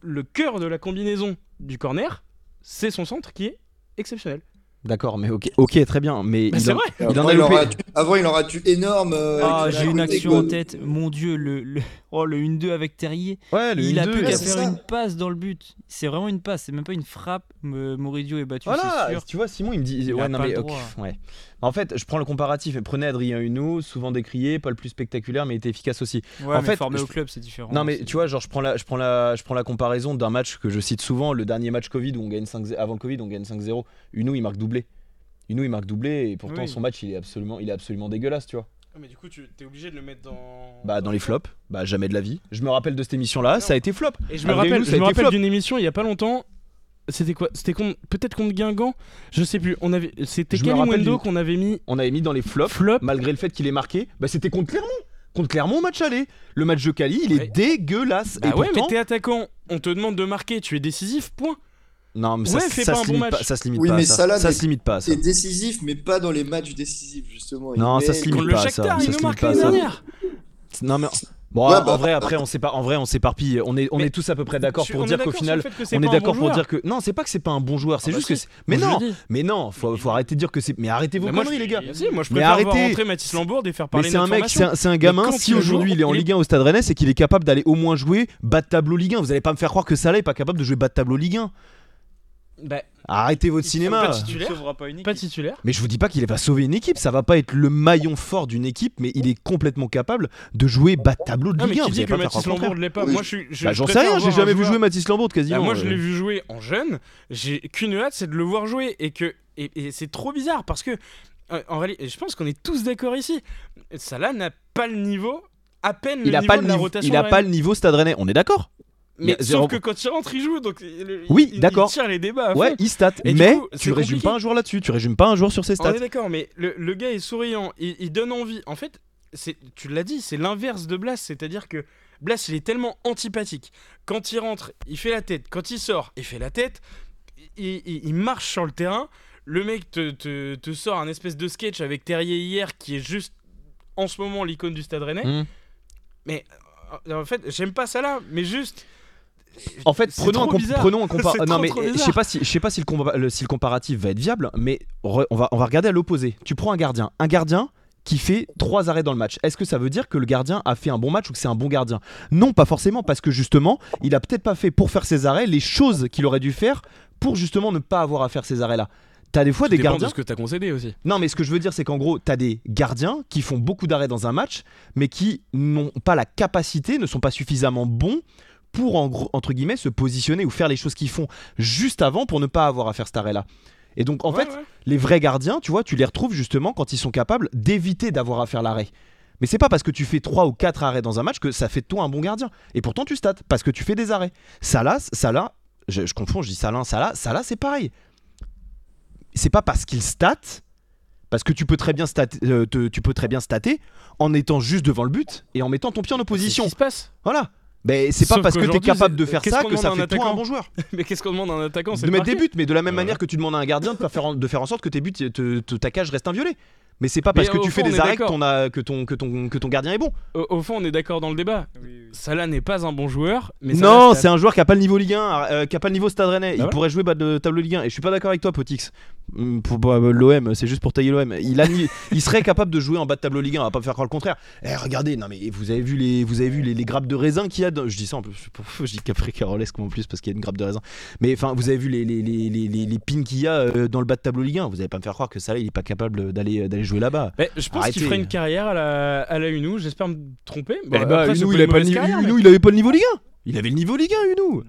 le cœur de la combinaison du corner, c'est son centre qui est exceptionnel. d'accord, mais ok, ok, très bien, mais Bah, il c'est en- vrai. Il en Avant, a il en loupé. avant, il en rate une énorme. euh, Ah, j'ai une action en tête. Mon dieu, le, le, oh, le 1-2 avec Terrier. Ouais, le il a 1-2, plus qu'à faire ça. une passe dans le but. C'est vraiment une passe, c'est même pas une frappe. Moridio est battu, Voilà, sûr. tu vois, Simon, il me dit. Il ouais, non, mais le ok, droit. ouais. En fait, je prends le comparatif. Prenez Adrien Huneau, souvent décrié, pas le plus spectaculaire, mais il était efficace aussi. Ouais, En mais fait, formé je- au club, c'est différent. Non, mais tu vois, genre, je prends la, je prends la, je prends la comparaison d'un match que je cite souvent, le dernier match Covid où on gagne 5 avant le Covid, on gagne 5-0. Huneau, il marque doublé. Huneau, il marque doublé, et pourtant, Oui. son match, il est absolument, il est absolument dégueulasse, tu vois. Mais du coup, tu es obligé de le mettre dans. Bah, dans les flops, bah, jamais de la vie. Je me rappelle de cette émission-là, ça a été flop. Et je me rappelle, je me rappelle d'une émission il y a pas longtemps. C'était quoi? C'était contre- peut-être contre Guingamp? Je sais plus. On avait, c'était d'une- qu'on avait mis On avait mis dans les flops, flop. malgré le fait qu'il est marqué, bah, c'était contre Clermont. Contre Clermont, au match aller. Le match de Cali, il est Ouais. dégueulasse. Bah et ouais, pourtant... mais t'es attaquant. On te demande de marquer. Tu es décisif. Point. Non, mais Ouais, ça, fais ça pas se bon limite pas, ça se limite Oui, pas mais ça. Salah ça se limite pas. C'est décisif, mais pas dans les matchs décisifs, justement. Il Non, ça met- se limite le pas à Shakhtar, ça, il ça nous marque l'année dernière. Non mais bon, Ouais, en bah, vrai après on sait pas en vrai on s'éparpille on est on Mais- est tous à peu près d'accord pour dire qu'au final le que on pas est un d'accord bon pour joueur. dire que non c'est pas que c'est pas un bon joueur c'est Ah bah juste que si. c'est- mais non le mais non faut, faut arrêter de dire que c'est mais arrêtez vos Mais moi, conneries je- les gars Si, moi je Mais préfère voir arrêtez. rentrer Mathis Lambourde et faire mais parler c'est un mec c'est un, gamin si aujourd'hui il est en Ligue 1 au Stade Rennais c'est qu'il est capable d'aller au moins jouer bas de tableau Ligue 1 vous allez pas me faire croire que Salah est pas capable de jouer bas de tableau Ligue 1 Bah, arrêtez votre cinéma pas titulaire. sauvera pas une pas équipe. titulaire. mais je vous dis pas qu'il va sauver une équipe, ça va pas être le maillon fort d'une équipe, mais il est complètement capable de jouer bas de tableau de Ah, mais Ligue 1. qui vous dit que Mathis. Lambourde l'est pas? Moi je suis. Bah, j'en sais rien, j'ai jamais vu joueur- jouer Mathis Lambourde Bah, quasiment. moi je euh. l'ai vu jouer en jeune. J'ai qu'une hâte, c'est de le voir jouer et que et, et c'est trop bizarre parce que euh, en réalité, je pense qu'on est tous d'accord ici. Salah n'a pas le niveau, à peine il le a niveau pas de le la niveau, rotation. il a de pas le niveau Stade Rennais, on est d'accord Mais zéro- sauf que quand il rentre, il joue donc il, Oui, d'accord. Il tire les débats. Ouais, il stat, Et mais coup, tu résumes compliqué. pas un joueur là-dessus, tu résumes pas un joueur sur ses On stats. est d'accord, mais le, le gars est souriant, il, il donne envie. En fait, tu l'as dit, c'est l'inverse de Blas, c'est-à-dire que Blas, il est tellement antipathique. Quand il rentre, il fait la tête. Quand il sort, il fait la tête. Il, il- il marche sur le terrain. Le mec te, te- te sort un espèce de sketch avec Terrier hier qui est juste en ce moment l'icône du Stade Rennais. Hmm. Mais euh, en fait, j'aime pas ça là, mais juste. En fait, prenons un, prenons un compar- C'est non mais je sais pas si je sais pas si le, compa- le- si le comparatif va être viable, mais re- on va on va regarder à l'opposé. Tu prends un gardien, un gardien qui fait trois arrêts dans le match. Est-ce que ça veut dire que le gardien a fait un bon match ou que c'est un bon gardien? Non, pas forcément, parce que justement, il a peut-être pas fait pour faire ses arrêts les choses qu'il aurait dû faire pour justement ne pas avoir à faire ces arrêts-là. T'as des fois des gardiens. de ce que t'as concédé aussi. Non, mais ce que je veux dire, c'est qu'en gros, t'as des gardiens qui font beaucoup d'arrêts dans un match, mais qui n'ont pas la capacité, ne sont pas suffisamment bons pour, en gros, entre guillemets, se positionner ou faire les choses qu'ils font juste avant pour ne pas avoir à faire cet arrêt-là. Et donc en Ouais, fait, ouais. les vrais gardiens, tu vois, tu les retrouves justement quand ils sont capables d'éviter d'avoir à faire l'arrêt. Mais c'est pas parce que tu fais 3 ou 4 arrêts dans un match que ça fait de toi un bon gardien. Et pourtant tu stats parce que tu fais des arrêts. Salah, Salah, je, je confonds, je dis Salah, Salah, Salah c'est pareil. C'est pas parce qu'il stat, parce que tu peux très bien stat- euh, te- tu peux très bien stater en étant juste devant le but et en mettant ton pied en C'est opposition. ce qui se passe. Voilà. Mais c'est pas Sauf parce que tu es qu'aujourd'hui, capable de faire ça que ça fait toi un bon joueur. Mais qu'est-ce qu'on demande à un attaquant? De mettre des buts, mais de la même manière que tu demandes à un gardien de faire en- de faire en sorte que tes buts, te, te- ta cage reste inviolée. Mais c'est pas parce Mais que au tu fais fond, on des est arrêts que d'accord. ton, a- que, ton, que, ton, que ton gardien est bon. Au, au fond, on est d'accord dans le débat. Salah n'est pas un bon joueur, mais non, c'est un joueur qui a pas le niveau Ligue 1, euh, qui a pas le niveau Stade Rennais. Bah il voilà. pourrait jouer bas de tableau Ligue 1. Et je suis pas d'accord avec toi, Potix. Hum, Pour, pour, euh, l'OM, c'est juste pour tailler l'OM. Il, a ni- il serait capable de jouer en bas de tableau Ligue 1. On va pas me faire croire le contraire. Eh, regardez, non mais vous avez vu les, vous avez vu les, les grappes de raisin qu'il y a. Dans... Je dis ça en plus. pour- Je dis qu'après Carolesque en plus parce qu'il y a une grappe de raisin. Mais enfin, vous avez vu les, les, les, les, les- pins qu'il y a euh, dans le bas de tableau Ligue 1. Vous allez pas me faire croire que ça, là, il est pas capable d'aller d'aller jouer là-bas. Mais je pense qu'il ferait une carrière à la, à la Unou, j'espère me tromper. Bon, Eh bah, après, c'est Unou, pas il avait pas le niveau, carrière, mais- Unou, il avait pas le niveau Ligue 1. Il avait le niveau Ligue 1, Unou.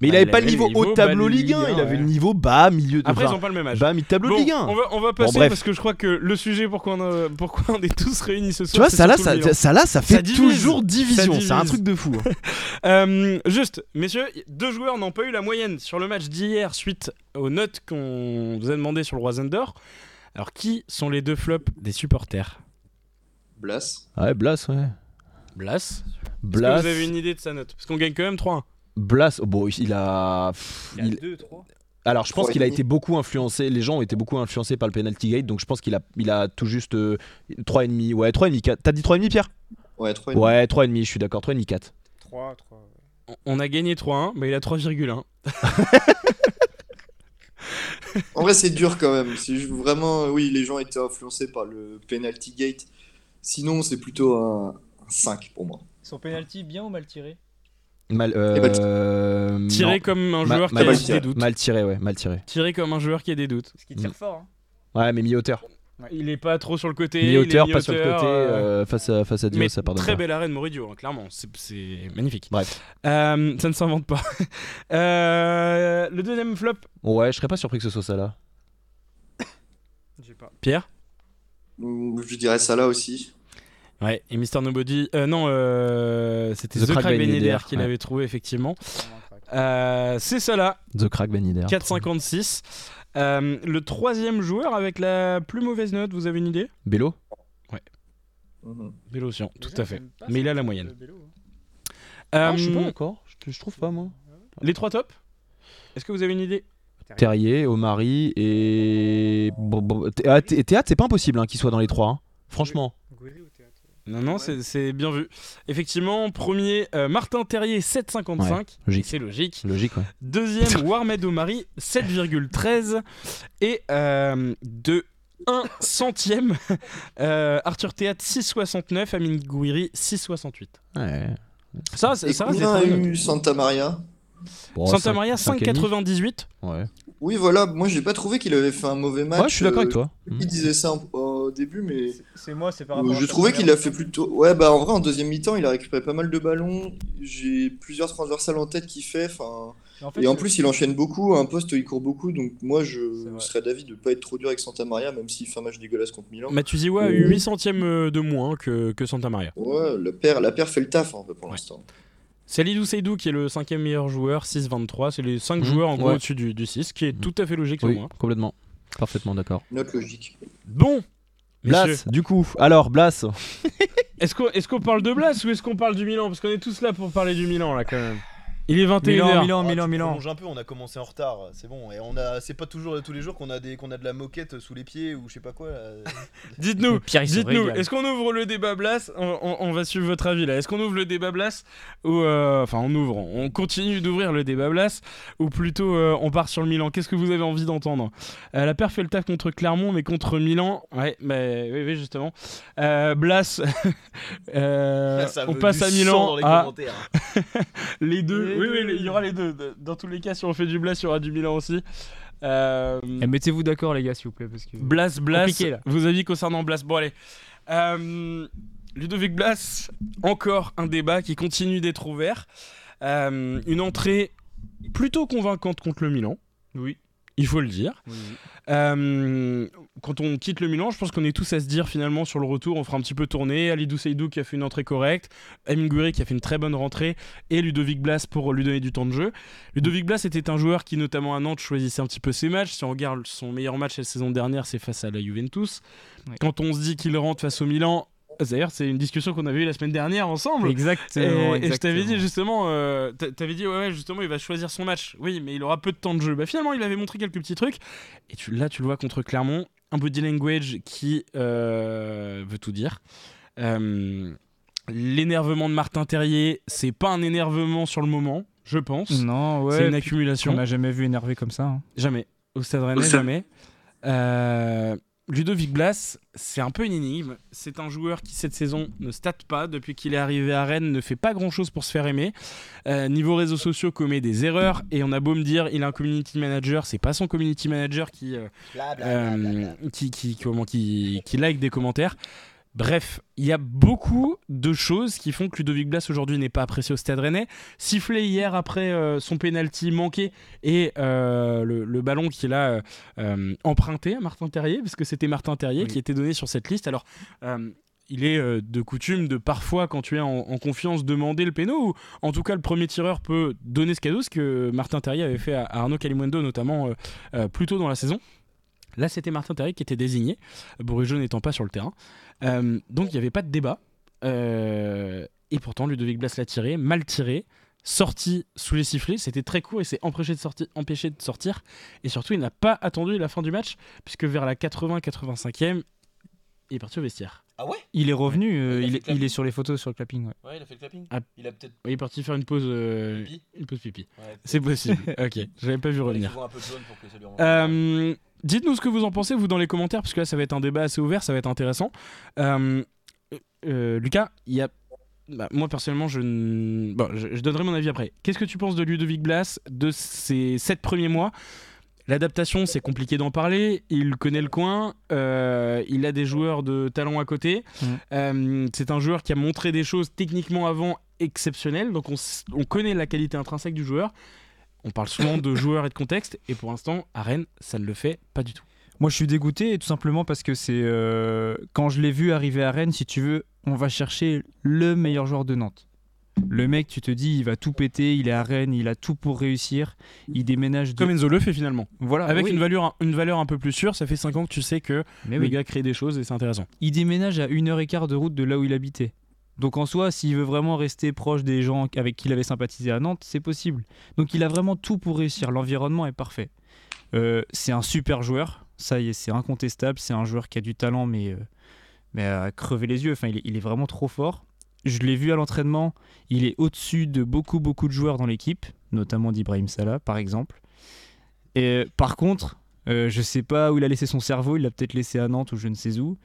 Mais il Ah, avait il pas le niveau haut tableau Ligue 1. Ligue 1, Il avait le niveau bas, milieu de. Après, ils ont pas le même âge. bas, Bon, de Ligue 1. on va, on va passer parce que je crois que le sujet pourquoi on, a- pourquoi on est tous réunis ce soir. Tu vois, ça là, ça, ça là, ça fait divise. toujours division. C'est un truc de fou. hein. Euh, juste, messieurs, deux joueurs n'ont pas eu la moyenne sur le match d'hier suite aux notes qu'on vous a demandé sur le Roi d'Or. Alors, qui sont les deux flops des supporters? Blas. Ouais, Blas, ouais. Blas? Est-ce que Blas. vous avez une idée de sa note? Parce qu'on gagne quand même 3-1. Blas, oh, bon, il a. pff, il- 2, 3. Alors, je pense Trois qu'il a été beaucoup influencé. Les gens ont été beaucoup influencés par le penalty gate, donc je pense qu'il a, il a tout juste euh, 3,5. Ouais, 3,5. 4. T'as dit 3,5, Pierre? Ouais, 3 Ouais, 3,5, je suis d'accord. 3,5, 4. 3, 3. On- On a gagné 3-1, mais il a 3,1. En vrai, c'est dur quand même. C'est vraiment, oui, les gens étaient influencés par le penalty gate. Sinon, c'est plutôt un, un 5 pour moi. Son penalty bien ou mal tiré Mal. Euh, Tiré non. comme un joueur qui mal a tiré. des doutes. Mal tiré, ouais, mal tiré. Tiré comme un joueur qui a des doutes. Parce qu'il tire Mm. fort. Hein. Ouais, mais mi-hauteur. Il est pas trop sur le côté. il est Mi-hauteur, pas sur le côté, euh, euh, face à, face à Dieu, mais ça pardonne très pas. bel arrêt de Moridio, hein, clairement. C'est- magnifique. Bref. Euh, ça ne s'invente pas. Euh, le deuxième flop, Ouais, je serais pas surpris que ce soit ça là. J'ai pas. Pierre? Ou Je dirais ça là aussi. Ouais, et Mister Nobody. Euh, non, euh, c'était The The, Crack Crack qui ouais. l'avait trouvé, effectivement. Euh, c'est ça là, The Crack Ben Yedder. 4,56. Euh, le troisième joueur avec la plus mauvaise note, vous avez une idée? Bélo Mhm. Bélocian, tout Les gens à fait. Mais il a la moyenne. hein. Ah, je suis Euh, pas d'accord. Je, je trouve pas moi. les trois tops? Est-ce que vous avez une idée? Terrier, Omari et. Bon, bon, Thé- ah, Théâtre, c'est pas impossible hein, qu'il soit dans les trois. hein. Franchement. Non, non, Ouais. c'est- c'est bien vu. Effectivement, premier, euh, Martin Terrier, 7,55. logique. C'est logique. Logique, ouais. Deuxième, Warmed Omari, 7,13. Et euh, de 1 centième, euh, Arthur Théâtre, 6,69. Amine Gouiri, 6,68. ouais. Ça, ça, Et ça combien a eu Santa Maria? Bon, Santa Maria, cinq et demi. 5,98. Ouais. Oui, voilà. Moi, j'ai pas trouvé qu'il avait fait un mauvais match. Ouais, je suis d'accord Euh, avec toi. Hmm. Il disait ça en- au début, mais C'est- moi, c'est par euh, rapport je trouvais qu'il a fait plutôt. Ouais, bah en vrai, en deuxième mi-temps, il a récupéré pas mal de ballons. J'ai plusieurs transversales en tête qu'il fait. Enfin, Mais en fait, et en le- plus, il enchaîne beaucoup. À un poste, il court beaucoup. Donc, moi, je serais d'avis de pas être trop dur avec Santa Maria, même s'il fait un match dégueulasse contre Milan. Matuziwa a eu 8 centièmes euh, de moins que, que Santa Maria. Ouais, la paire, la paire fait le taf un peu pour Ouais. l'instant. C'est Lidou Seydou qui est le cinquième meilleur joueur, 6,23. C'est les 5 Mhm, joueurs en gros ouais. au-dessus du, du 6, qui est Mhm. tout à fait logique selon Oui, moi. complètement. Parfaitement d'accord. Note logique. Bon, Blas, messieurs, du coup. Alors, Blas. est-ce qu'on est qu'on parle de Blas ou est-ce qu'on parle du Milan? Parce qu'on est tous là pour parler du Milan là quand même. Il est 21h. Milan, Milan, Milan, Milan. un peu, on a commencé en retard, c'est bon. Et on a, c'est pas toujours tous les jours qu'on a des, qu'on a de la moquette sous les pieds ou je sais pas quoi. là. Dites-nous, Pierre, il se dites-nous, régale. est-ce qu'on ouvre le débat Blas on, on- on va suivre votre avis là. Est-ce qu'on ouvre le débat Blas ou euh, enfin on ouvre, on continue d'ouvrir le débat Blas ou plutôt euh, on part sur le Milan? Qu'est-ce que vous avez envie d'entendre? Euh, La paire fait le taf contre Clermont, mais contre Milan, ouais, bah, oui, oui, justement. Euh, Blas, euh, Ça on veut passe du à sang Milan dans les à commentaires. les deux. Oui, deux. oui, il y aura les deux. De- Dans tous les cas, si on fait du Blas, il y aura du Milan aussi. Euh, Eh, Mettez-vous d'accord, les gars, s'il vous plaît. Parce que... Blas, Blas, Compliqué, là. vos avis concernant Blas. Bon, allez. Euh, Ludovic Blas, encore un débat qui continue d'être ouvert. Euh, une entrée plutôt convaincante contre le Milan. Oui. il faut le dire. Euh, quand on quitte le Milan, je pense qu'on est tous à se dire finalement sur le retour, on fera un petit peu tourner. Alidou Seydou qui a fait une entrée correcte, Amin Gouiri qui a fait une très bonne rentrée et Ludovic Blas pour lui donner du temps de jeu. Ludovic Blas était un joueur qui, notamment à Nantes, choisissait un petit peu ses matchs. Si on regarde son meilleur match la saison dernière, c'est face à la Juventus. Ouais. Quand on se dit qu'il rentre face au Milan, D'ailleurs, c'est une discussion qu'on avait eue la semaine dernière ensemble. Exactement. Et, et je t'avais dit justement, euh, t'a- t'avais dit ouais, ouais, justement, il va choisir son match. Oui, mais il aura peu de temps de jeu. Bah finalement, il avait montré quelques petits trucs. Et tu, là, tu le vois contre Clermont, un body language qui euh, veut tout dire. Euh, L'énervement de Martin Terrier, c'est pas un énervement sur le moment, je pense. Non, ouais. c'est une accumulation. On n'a jamais vu énervé comme ça. hein. Jamais. Au Stade Rennais, jamais. Euh, Ludovic Blas, c'est un peu une énigme. C'est un joueur qui, cette saison, ne state pas. Depuis qu'il est arrivé à Rennes, ne fait pas grand-chose pour se faire aimer. Euh, niveau réseaux sociaux, commet des erreurs. Et on a beau me dire, il a un community manager. C'est pas son community manager qui, euh, qui, qui, comment, qui, qui like des commentaires. Bref, il y a beaucoup de choses qui font que Ludovic Blas aujourd'hui n'est pas apprécié au Stade Rennais. Sifflé hier après euh, son penalty manqué et euh, le, le ballon qu'il a euh, emprunté à Martin Terrier, parce que c'était Martin Terrier Oui. qui était donné sur cette liste. Alors, il est de coutume de parfois, quand tu es en, en confiance, demander le péno, ou en tout cas le premier tireur peut donner ce cadeau, ce que Martin Terrier avait fait à, Arnaud Calimundo, notamment plus tôt dans la saison. Là, c'était Martin Terrier qui était désigné, Bourigeau n'étant pas sur le terrain. Euh, donc, il n'y avait pas de débat. Euh, et pourtant, Ludovic Blas l'a tiré, mal tiré, sorti sous les sifflets. C'était très court et s'est empêché de, sortir, empêché de sortir. Et surtout, il n'a pas attendu la fin du match, puisque vers la 80-85e, il est parti au vestiaire. Ah ouais? Il est revenu, euh, Il est, clap. il est sur les photos sur le clapping. ouais. Ouais, il a fait le clapping. Ah. Il a peut-être. Il est parti faire une pause, euh, pipi. une pause pipi. Ouais, C'est possible. ok, j'avais pas vu Il revenir. faut un peu de jaune pour que ça lui. Euh, Dites-nous ce que vous en pensez, vous, dans les commentaires, parce que là, ça va être un débat assez ouvert, ça va être intéressant. Euh, euh, Lucas, il y a. bah, moi, personnellement, je, n- bon, je, je donnerai mon avis après. Qu'est-ce que tu penses de Ludovic Blas, de ses sept premiers mois? L'adaptation, c'est compliqué d'en parler. Il connaît le coin. euh, il a des joueurs de talent à côté. Euh, c'est un joueur qui a montré des choses techniquement avant exceptionnelles. Donc, on, s- on connaît la qualité intrinsèque du joueur. On parle souvent de joueurs et de contexte. Et pour l'instant, à Rennes, ça ne le fait pas du tout. Moi, je suis dégoûté, tout simplement parce que c'est. euh, quand je l'ai vu arriver à Rennes, si tu veux, on va chercher le meilleur joueur de Nantes. Le mec, tu te dis, il va tout péter, il est à Rennes, il a tout pour réussir, il déménage de. Comme Enzo le fait finalement. Voilà, Avec oui, une, valeur, une valeur un peu plus sûre, ça fait 5 ans que tu sais que mais le oui. gars crée des choses et c'est intéressant. il déménage à une heure et quart de route de là où il habitait. Donc en soi, s'il veut vraiment rester proche des gens avec qui il avait sympathisé à Nantes, c'est possible. Donc il a vraiment tout pour réussir. L'environnement est parfait. Euh, c'est un super joueur, ça y est, c'est incontestable. C'est un joueur qui a du talent, mais, euh, mais à crever les yeux. Enfin, il est, vraiment trop fort. Je l'ai vu à l'entraînement, il est au-dessus de beaucoup, beaucoup de joueurs dans l'équipe, notamment d'Ibrahim Salah, par exemple. Et par contre, euh, je sais pas où il a laissé son cerveau, il l'a peut-être laissé à Nantes ou je ne sais où.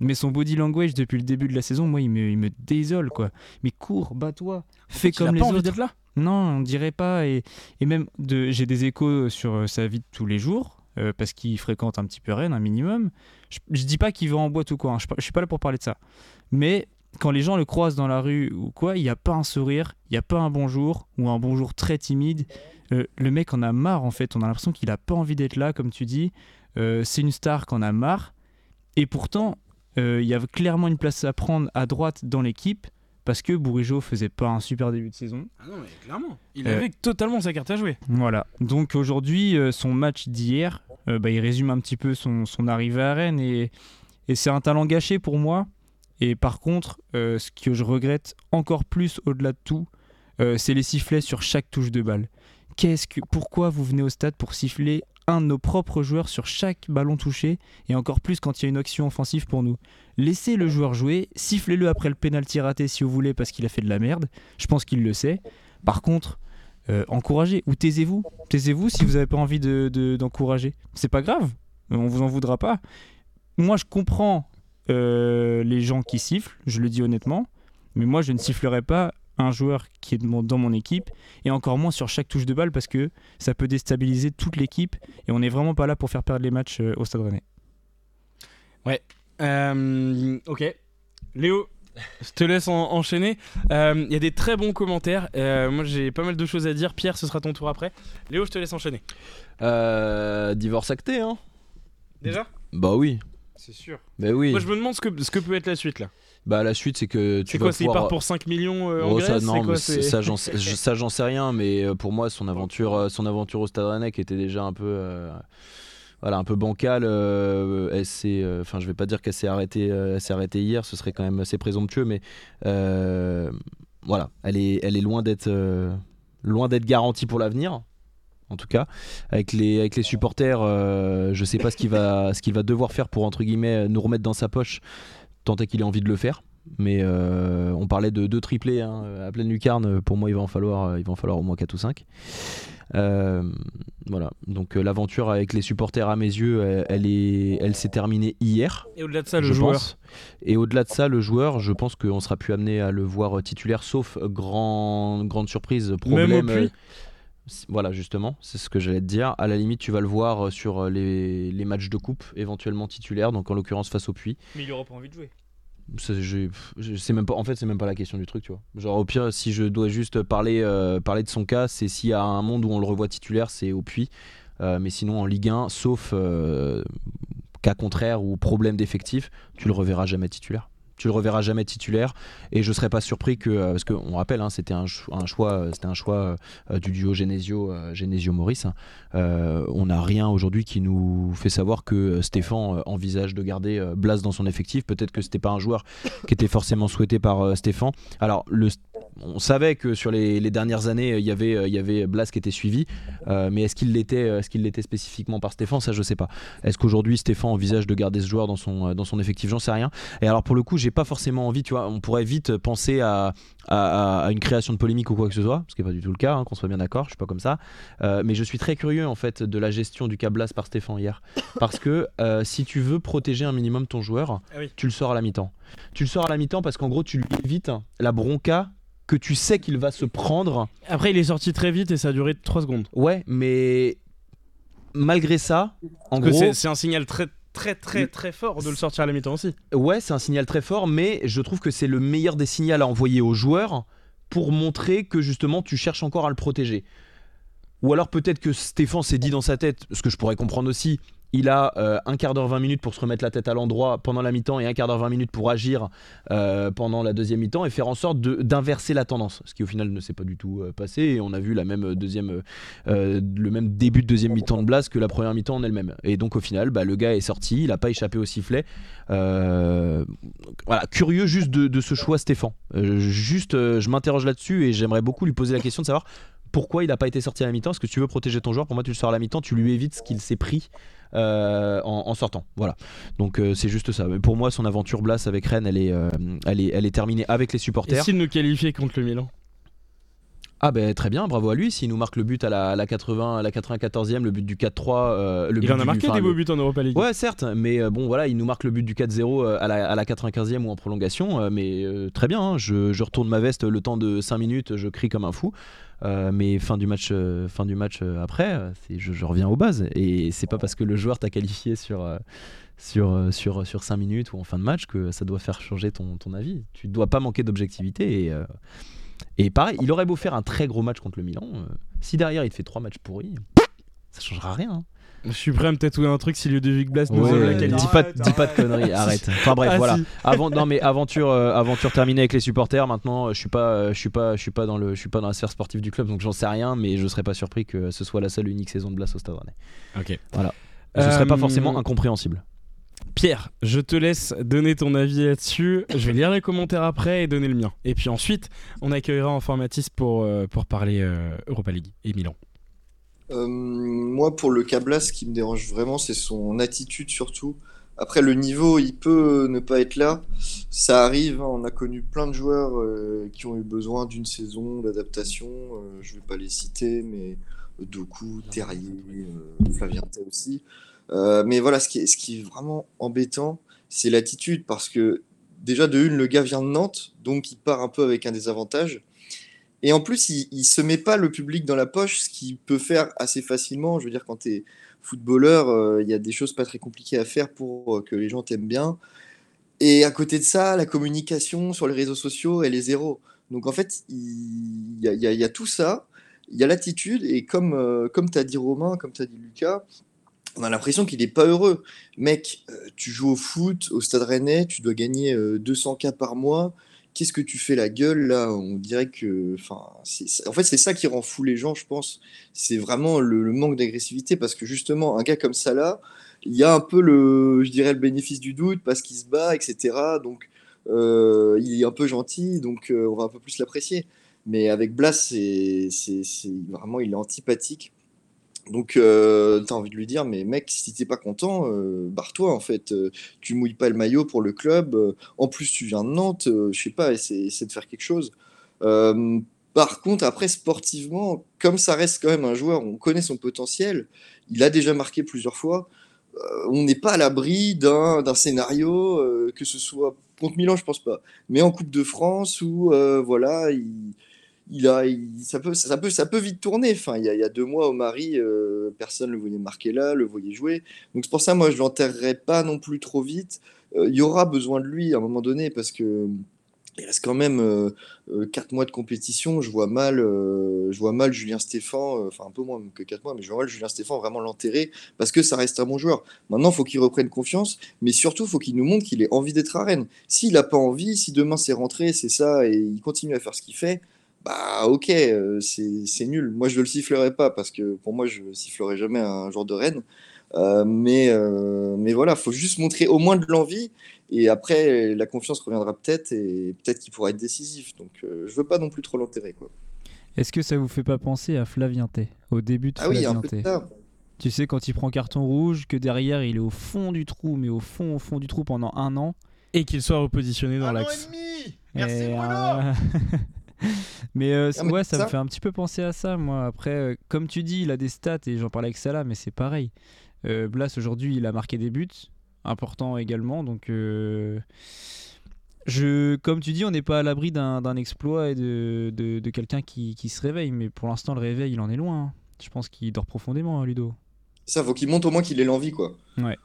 Mais son body language depuis le début de la saison, moi, il me, il me désole, quoi. Mais cours, bats-toi, fais comme les pas autres. d'être là. Non, on dirait pas. Et, et même, de, j'ai des échos sur euh, sa vie de tous les jours, euh, parce qu'il fréquente un petit peu Rennes, un minimum. Je, je dis pas qu'il va en boîte ou quoi, hein, je, je suis pas là pour parler de ça. Mais quand les gens le croisent dans la rue ou quoi, il n'y a pas un sourire, il n'y a pas un bonjour, ou un bonjour très timide. Euh, le mec en a marre, en fait. On a l'impression qu'il a pas envie d'être là, comme tu dis. Euh, c'est une star qu'on a marre. Et pourtant, il y a clairement une place à prendre à droite dans l'équipe. Parce que Bourigeau faisait pas un super début de saison. Ah non, mais clairement. Il Euh, avait totalement sa carte à jouer. Voilà. Donc aujourd'hui, euh, son match d'hier, euh, bah, il résume un petit peu son, son arrivée à Rennes et, et c'est un talent gâché pour moi. Et par contre, euh, ce que je regrette encore plus au-delà de tout, euh, c'est les sifflets sur chaque touche de balle. Qu'est-ce que, pourquoi vous venez au stade pour siffler un de nos propres joueurs sur chaque ballon touché et encore plus quand il y a une action offensive pour nous Laissez le joueur jouer, sifflez-le après le pénalty raté si vous voulez parce qu'il a fait de la merde. Je pense qu'il le sait. Par contre, euh, encouragez ou taisez-vous. Taisez-vous si vous n'avez pas envie de- de- d'encourager. C'est pas grave, on vous en voudra pas. Moi, je comprends euh, les gens qui sifflent, je le dis honnêtement, mais moi, je ne sifflerai pas un joueur qui est dans mon équipe et encore moins sur chaque touche de balle parce que ça peut déstabiliser toute l'équipe et on n'est vraiment pas là pour faire perdre les matchs euh, au Stade Rennais. Euh, ok. Léo, Je te laisse en- enchaîner. Euh, Il y a des très bons commentaires. Euh, moi, j'ai pas mal de choses à dire. Pierre, ce sera ton tour après. Léo, je te laisse enchaîner. Euh, divorce acté, hein Déjà? Bah oui. C'est sûr. Bah oui. Moi, je me demande ce que, ce que peut être la suite là. Bah la suite, c'est que tu C'est vas quoi C'est pouvoir- part pour 5 millions euh, en Oh, Grèce ça, c'est non, quoi, mais c'est- c'est- ça, j'en sais, rien, mais euh, pour moi, son aventure, euh, son aventure au Stade Rennais qui était déjà un peu, euh, voilà, un peu bancale. euh, elle s'est, euh, enfin, je vais pas dire qu'elle s'est arrêtée, euh, elle s'est arrêtée hier, ce serait quand même assez présomptueux, mais euh, voilà, elle est, elle est loin d'être, euh, loin d'être garantie pour l'avenir. En tout cas, avec les, avec les supporters, euh, je sais pas ce qu'il va, ce qu'il va devoir faire pour entre guillemets nous remettre dans sa poche, tant est qu'il ait envie de le faire. Mais euh, on parlait de deux triplés hein, à pleine lucarne. Pour moi, il va en falloir, euh, il va en falloir au moins 4 ou 5. Euh, voilà. Donc l'aventure avec les supporters, à mes yeux, elle, elle est, elle s'est terminée hier. Et au-delà de ça, le je joueur. pense. Et au-delà de ça, le joueur, je pense qu'on sera plus amené à le voir titulaire, sauf grand, grande surprise, problème. Même au puits c- voilà, justement, c'est ce que j'allais te dire. À la limite, tu vas le voir euh, sur les, les matchs de coupe, éventuellement titulaire, donc en l'occurrence face au puits. Mais il aura pas envie de jouer. Même pas, en fait, c'est même pas la question du truc, tu vois. Genre, au pire, si je dois juste parler, euh, parler de son cas, c'est s'il y a un monde où on le revoit titulaire, c'est au puits. Euh, mais sinon, en Ligue 1, sauf euh, cas contraire ou problème d'effectif, tu le reverras jamais titulaire. Tu le reverras jamais titulaire et je serais pas surpris que euh, parce qu'on rappelle hein, c'était un, un choix euh, c'était un choix euh, du duo Genesio euh, Genesio Maurice hein. On n'a rien aujourd'hui qui nous fait savoir que Stéphane envisage de garder Blas dans son effectif peut-être que c'était pas un joueur qui était forcément souhaité par Stéphane alors on savait que sur les, dernières années, il y avait, il y avait Blas qui était suivi, mais est-ce qu'il l'était, est-ce qu'il l'était spécifiquement par Stéphane? Ça, je sais pas. Est-ce qu'aujourd'hui Stéphane envisage de garder ce joueur dans son, dans son effectif? J'en sais rien. Et alors pour le coup, j'ai pas forcément envie, tu vois, on pourrait vite penser à, à, à une création de polémique ou quoi que ce soit, ce qui est pas du tout le cas, hein, qu'on soit bien d'accord. Je suis pas comme ça, Euh, mais je suis très curieux en fait de la gestion du cas Blas par Stéphane hier, parce que euh, si tu veux protéger un minimum ton joueur, Ah oui. tu le sors à la mi-temps. Tu le sors à la mi-temps parce qu'en gros, tu lui évites la bronca que tu sais qu'il va se prendre. Après, il est sorti très vite et ça a duré 3 secondes. Ouais, mais malgré ça, en Parce gros, c'est un signal très très très très fort de le sortir à la mi-temps aussi. ouais, c'est un signal très fort, mais je trouve que c'est le meilleur des signaux à envoyer aux joueurs pour montrer que justement tu cherches encore à le protéger. Ou alors peut-être que Stéphane s'est dit dans sa tête, ce que je pourrais comprendre aussi, il a euh, un quart d'heure 20 minutes pour se remettre la tête à l'endroit pendant la mi-temps et un quart d'heure 20 minutes pour agir euh, pendant la deuxième mi-temps et faire en sorte d'inverser la tendance, ce qui au final ne s'est pas du tout euh, passé et on a vu la même deuxième, le même début de deuxième mi-temps de Blas que la première mi-temps en elle-même. Et donc au final, bah, le gars est sorti, il n'a pas échappé au sifflet. Voilà, curieux juste de, ce choix Stéphane. Juste, je m'interroge là-dessus et j'aimerais beaucoup lui poser la question de savoir pourquoi il n'a pas été sorti à la mi-temps. Est-ce que tu veux protéger ton joueur? Pour moi, tu le sors à la mi-temps, tu lui évites ce qu'il s'est pris euh, en, en sortant. Voilà. Donc euh, c'est juste ça. Mais pour moi, son aventure Blas avec Rennes, elle est, euh, elle est, elle est terminée avec les supporters. s'il nous qualifiait contre le Milan? Ah ben très bien, bravo à lui. S'il nous marque le but à la, à la 80, à la 94e, le but du 4-3, euh, le but Il en a marqué des beaux buts en Europa League. Ouais, certes, mais bon, voilà, il nous marque le but du 4-0 euh, à la, à la 95e ou en prolongation, mais très bien, hein, je, je retourne ma veste le temps de 5 minutes, je crie comme un fou, mais fin du match, euh, fin du match euh, après, euh, je, reviens aux bases, et c'est pas parce que le joueur t'a qualifié sur, euh, sur, euh, sur, sur 5 minutes ou en fin de match que ça doit faire changer ton, ton avis. Tu dois pas manquer d'objectivité, et, euh, et pareil, il aurait beau faire un très gros match contre le Milan, euh, si derrière il te fait 3 matchs pourris, ça changera rien. hein. Je suis prêt à me tatouer un truc si Ludovic Blas nous Ouais, la dis pas, dis pas de conneries, arrête. Enfin bref, Ah, voilà. si. Avant, non mais aventure, euh, aventure terminée avec les supporters. Maintenant, euh, je suis pas, euh, je suis pas, je suis pas dans le, je suis pas dans la sphère sportive du club, donc j'en sais rien, mais je serais pas surpris que ce soit la seule unique saison de Blas au Stade Rennais. Ok. Ce serait pas Euh, forcément incompréhensible. Pierre, je te laisse donner ton avis là-dessus. Je vais lire les commentaires après et donner le mien. Et puis ensuite, on accueillera Informatis pour, euh, pour parler euh, Europa League et Milan. Euh, moi, pour le Cablas, ce qui me dérange vraiment, c'est son attitude surtout. Après, le niveau, il peut ne pas être là. Ça arrive, hein, on a connu plein de joueurs euh, qui ont eu besoin d'une saison d'adaptation. Euh, je ne vais pas les citer, mais Doku, Terrier, Flavien aussi. Mais voilà, ce qui est vraiment embêtant, c'est l'attitude. Parce que déjà, de une, le gars vient de Nantes, donc il part un peu avec un désavantage. Et en plus, il, il se met pas le public dans la poche, ce qui peut faire assez facilement. Je veux dire, quand tu es footballeur, euh, il y a des choses pas très compliquées à faire pour euh, que les gens t'aiment bien. Et à côté de ça, la communication sur les réseaux sociaux, elle est zéro. Donc en fait, il y a, tout ça, il y a l'attitude, et comme, euh, comme tu as dit Romain, comme tu as dit Lucas, on a l'impression qu'il n'est pas heureux. Mec, tu joues au foot au Stade Rennais, tu dois gagner euh, 200K par mois. Qu'est-ce que tu fais la gueule là? On dirait que. En fait, c'est ça qui rend fou les gens, je pense. C'est vraiment le, manque d'agressivité parce que justement, un gars comme ça là, il y a un peu le, je dirais, le bénéfice du doute parce qu'il se bat, etc. Donc, euh, il est un peu gentil, donc euh, on va un peu plus l'apprécier. Mais avec Blas, c'est vraiment, il est antipathique. Donc, euh, t'as envie de lui dire, mais mec, si t'es pas content, euh, barre-toi en fait. Euh, tu mouilles pas le maillot pour le club. Euh, en plus, tu viens de Nantes, euh, je sais pas, essaie, essaie de faire quelque chose. Par contre, après, sportivement, comme ça reste quand même un joueur, on connaît son potentiel, il a déjà marqué plusieurs fois. on n'est pas à l'abri d'un scénario, que ce soit contre Milan, je pense pas, mais en Coupe de France où voilà, il, il a, ça peut, ça peut, ça peut vite tourner. Enfin, il y a, deux mois au Mari, euh, personne le voyait marquer là, le voyait jouer. Donc c'est pour ça, moi, je l'enterrerai pas non plus trop vite. Euh, il y aura besoin de lui à un moment donné parce que il reste quand même euh, euh, quatre mois de compétition. Je vois mal, euh, je vois mal Julien Stéphan, euh, enfin un peu moins que quatre mois, mais je vois mal Julien Stéphan vraiment l'enterrer parce que ça reste un bon joueur. Maintenant, il faut qu'il reprenne confiance, mais surtout, il faut qu'il nous montre qu'il ait envie d'être à Rennes. S'il n'a pas envie, si demain c'est rentré, c'est ça, et il continue à faire ce qu'il fait, bah ok, euh, c'est nul. Moi, je ne le sifflerai pas parce que pour moi, je sifflerai jamais un joueur de Rennes. Euh, mais, euh, mais voilà, faut juste montrer au moins de l'envie et après la confiance reviendra peut-être et peut-être qu'il pourra être décisif. Donc euh, je veux pas non plus trop l'enterrer quoi. Est-ce que ça vous fait pas penser à Flavien au début de Ah oui, un peu de ça. Tu sais, quand il prend carton rouge, que derrière il est au fond du trou, mais au fond, au fond du trou pendant un an. Et qu'il soit repositionné dans Un an l'axe. et demi Merci Et, Bruno euh, mais, euh, Ah, mais ouais, ça, me fait un petit peu penser à ça, moi. Après, euh, comme tu dis, il a des stats et j'en parlais avec Salah, mais c'est pareil. Euh, Blas, aujourd'hui, il a marqué des buts, importants également. Donc, euh, je, comme tu dis, on n'est pas à l'abri d'un d'un exploit et de, de, de quelqu'un qui, qui se réveille. Mais pour l'instant, le réveil, il en est loin. hein. Je pense qu'il dort profondément, hein, Ludo. Ça, faut qu'il montre au moins qu'il ait l'envie quoi. Ouais.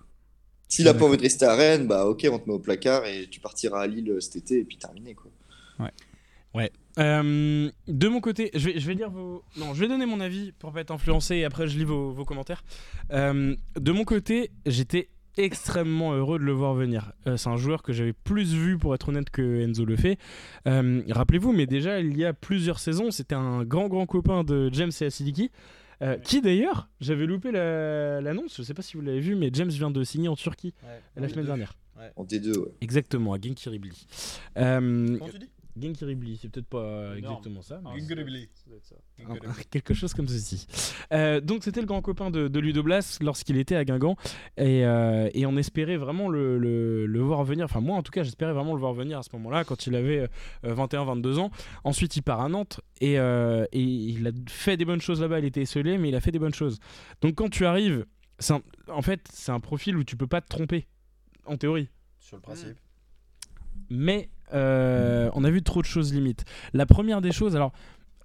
S'il a pas envie de rester à Rennes, bah ok, on te met au placard et tu partiras à Lille cet été et puis terminé quoi. Euh, de mon côté, je vais, je vais lire vos. Non, je vais donner mon avis pour pas être influencé et après je lis vos, vos commentaires. Euh, de mon côté, j'étais extrêmement heureux de le voir venir. Euh, c'est un joueur que j'avais plus vu, pour être honnête, que Enzo le fait. Euh, Rappelez-vous, mais déjà il y a plusieurs saisons, c'était un grand grand copain de James et Asidiki. euh, qui d'ailleurs, j'avais loupé la- l'annonce, je sais pas si vous l'avez vu, mais James vient de signer en Turquie la semaine dernière. En D2, ouais. Exactement, à Genkiribli. Euh, Comment tu dis? Genkiribli, c'est peut-être pas Énorme. exactement ça. mais- Gungulubili. un- un- quelque chose comme ceci. Euh, donc c'était le grand copain de, de Ludo Blas lorsqu'il était à Guingamp et, euh, et on espérait vraiment le, le- le voir venir. Enfin moi en tout cas j'espérais vraiment le voir venir à ce moment-là quand il avait 21-22 ans. Ensuite il part à Nantes et, euh, et il a fait des bonnes choses là-bas. Il était esselé mais il a fait des bonnes choses. Donc quand tu arrives, un- en fait c'est un profil où tu peux pas te tromper en théorie. Sur le principe. Mais euh, on a vu trop de choses limites. La première des choses, alors,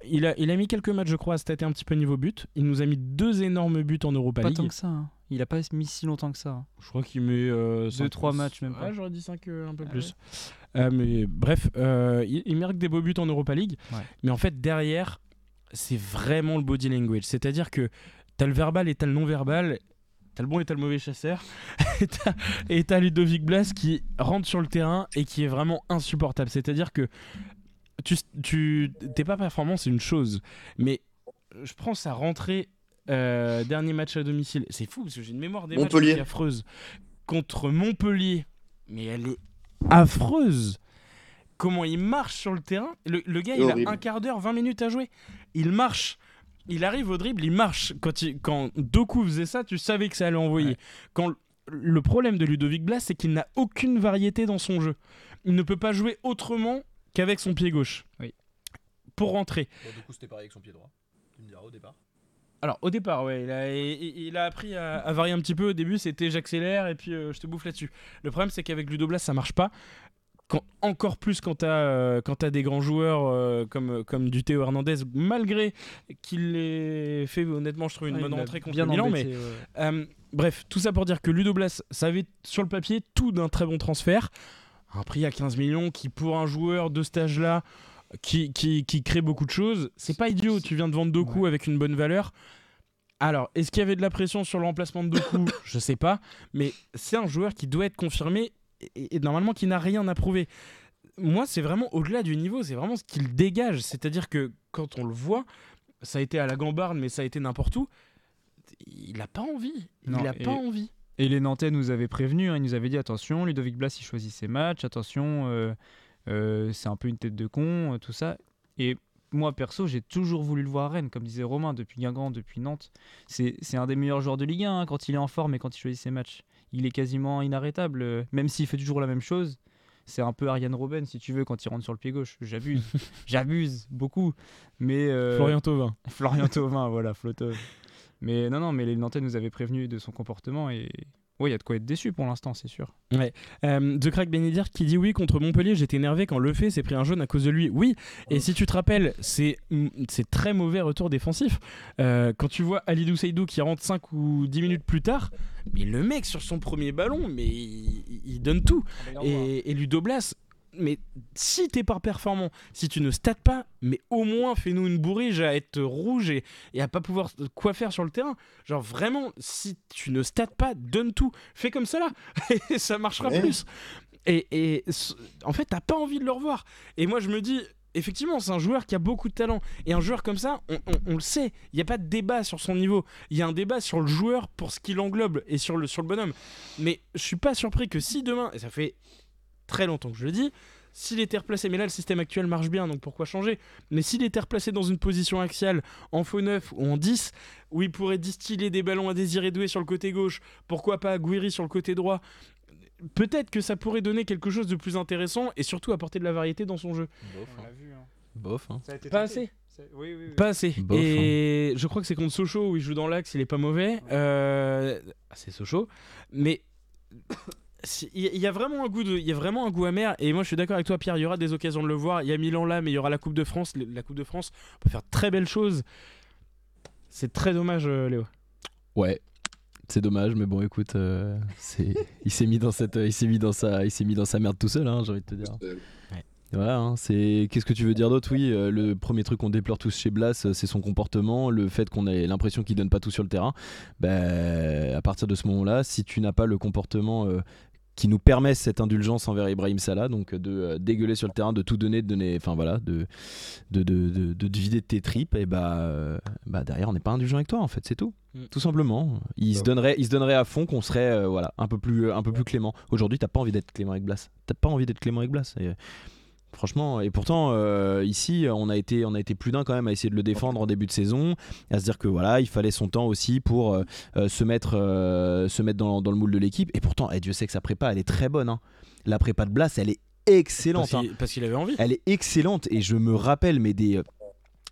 il a, il a mis quelques matchs, je crois, à stater un petit peu niveau but. Il nous a mis deux énormes buts en Europa Pas League. tant que ça. hein. Il a pas mis si longtemps que ça. Je crois qu'il met. Euh, Deux, cinq- trois matchs, même Ouais, pas. j'aurais dit 5 un peu Ah plus. Euh, mais bref, euh, il, il marque des beaux buts en Europa League. Ouais. Mais en fait, derrière, c'est vraiment le body language. C'est-à-dire que t'as le verbal et t'as le non-verbal. T'as le bon et t'as le mauvais chasseur. et t'as- Ludovic Blas qui rentre sur le terrain et qui est vraiment insupportable. C'est-à-dire que tu, tu t'es pas performant, c'est une chose. Mais je prends sa rentrée, euh, dernier match à domicile. C'est fou parce que j'ai une mémoire des matchs qui est affreuse. Contre Montpellier. Mais elle est affreuse. Comment il marche sur le terrain. Le, le gars, il a un quart d'heure, 20 minutes à jouer. Il marche. Il arrive au dribble, il marche. Quand, il, quand Doku faisait ça, tu savais que ça allait envoyer. Ouais. Quand le problème de Ludovic Blas, c'est qu'il n'a aucune variété dans son jeu. Il ne peut pas jouer autrement qu'avec son pied gauche. Oui. Pour rentrer. Bon, du coup, c'était pareil avec son pied droit. Tu me diras au départ. Alors au départ, ouais, il a, il- il a appris à, à varier un petit peu. Au début, c'était j'accélère et puis euh, je te bouffe là-dessus. Le problème, c'est qu'avec Ludo Blas, ça marche pas. Quand, encore plus quand tu as, des grands joueurs euh, comme, comme du Théo Hernandez, malgré qu'il ait fait, honnêtement, je trouve une Ouais, bonne il a entrée contre bien Milan. Mais embêté, ouais. euh, bref, tout ça pour dire que Ludo Blas savait sur le papier tout d'un très bon transfert. un prix à 15 millions qui, pour un joueur de cet âge-là, qui, qui, qui crée beaucoup de choses, c'est pas idiot. Tu viens de vendre Doku avec une bonne valeur. Alors, est-ce qu'il y avait de la pression sur le remplacement de Doku? Je sais pas. Mais c'est un joueur qui doit être confirmé et, et normalement qui n'a rien à prouver. Moi, c'est vraiment au-delà du niveau, c'est vraiment ce qu'il dégage. C'est-à-dire que quand on le voit, ça a été à la gambarde, mais ça a été n'importe où. Il a pas envie. Non, il a et- pas envie. Et les Nantais nous avaient prévenus, hein, ils nous avaient dit attention, Ludovic Blas il choisit ses matchs, attention, euh, euh, c'est un peu une tête de con, euh, tout ça. Et moi perso, j'ai toujours voulu le voir à Rennes, comme disait Romain, depuis Guingamp, depuis Nantes. C'est c'est un des meilleurs joueurs de Ligue 1 hein, quand il est en forme et quand il choisit ses matchs. Il est quasiment inarrêtable, euh, même s'il fait toujours la même chose. C'est un peu Ariane Robben, si tu veux, quand il rentre sur le pied gauche. J'abuse, j'abuse beaucoup. Mais euh, Florian Thauvin. Florian Thauvin, voilà, Flotov. Mais non, non, mais les Nantais nous avaient prévenus de son comportement et ouais, il y a de quoi être déçu pour l'instant, c'est sûr. Euh, The Crack Benedir qui dit oui contre Montpellier, j'étais énervé quand Lefebvre s'est pris un jaune à cause de lui. Oui, et si tu te rappelles, c'est c'est très mauvais retour défensif. Euh, quand tu vois Alidou Seydou qui rentre 5 ou 10 minutes plus tard, mais le mec sur son premier ballon, mais il, il donne tout. Et, et Ludo Blas, mais si t'es pas performant, si tu ne stats pas, mais au moins fais-nous une bourrige à être rouge et, et à pas pouvoir quoi faire sur le terrain. Genre vraiment, si tu ne stats pas, donne tout. Fais comme là, et ça marchera Ouais. plus. Et, en fait, t'as pas envie de le revoir. Et moi, je me dis. Effectivement, c'est un joueur qui a beaucoup de talent. Et un joueur comme ça, on, on- on le sait, il n'y a pas de débat sur son niveau. Il y a un débat sur le joueur pour ce qu'il englobe et sur le, sur le bonhomme. Mais je suis pas surpris que si demain, et ça fait très longtemps que je le dis, s'il était replacé, mais là le système actuel marche bien, donc pourquoi changer? Mais s'il était replacé dans une position axiale, en faux 9 ou en 10, où il pourrait distiller des ballons à Désiré Doué sur le côté gauche, pourquoi pas Guiri sur le côté droit? Peut-être que ça pourrait donner quelque chose de plus intéressant et surtout apporter de la variété dans son jeu. Bof. On hein. l'a vu. hein. Bof. hein. Ça a été Pas tenté. assez. Oui, oui, oui. Pas assez. Bof, et je crois que c'est contre Sochaux où il joue dans l'axe, il est pas mauvais. Euh, ah, c'est Sochaux. Mais il y, a vraiment un goût de, il y a vraiment un goût amer. Et moi, je suis d'accord avec toi, Pierre. Il y aura des occasions de le voir. Il y a Milan là, mais il y aura la Coupe de France. La Coupe de France on peut faire très belles choses. C'est très dommage, euh, Léo. Ouais. C'est dommage, mais bon, écoute, euh, c'est, il s'est mis dans cette, il s'est mis dans sa, il s'est mis dans sa merde tout seul, hein, j'ai envie de te dire. Voilà, hein, c'est qu'est-ce que tu veux dire d'autre? Oui, euh, le premier truc qu'on déplore tous chez Blas, euh, c'est son comportement, le fait qu'on ait l'impression qu'il donne pas tout sur le terrain. Ben, à partir de ce moment-là, si tu n'as pas le comportement euh, qui nous permet cette indulgence envers Ibrahim Salah, donc euh, de euh, dégueuler sur le terrain, de tout donner, de donner, enfin voilà, de de, de, de, de te vider de tes tripes, et bah, euh, bah derrière on n'est pas indulgent avec toi en fait, c'est tout, Mm. tout simplement. Il se Ouais. donnerait, il se donnerait à fond qu'on serait euh, voilà un peu plus un peu plus clément. Aujourd'hui, t'as pas envie d'être clément avec Blas, t'as pas envie d'être clément avec Blas. Et, Franchement, et pourtant euh, ici, on a été, on a été plus d'un quand même à essayer de le défendre en début de saison, à se dire que voilà, il fallait son temps aussi pour euh, euh, se mettre, euh, se mettre dans, dans le moule de l'équipe. Et pourtant, eh, Dieu sait que sa prépa, elle est très bonne. hein. La prépa de Blas, elle est excellente. Parce hein. qu'il- parce qu'il avait envie. Elle est excellente et je me rappelle, mais des.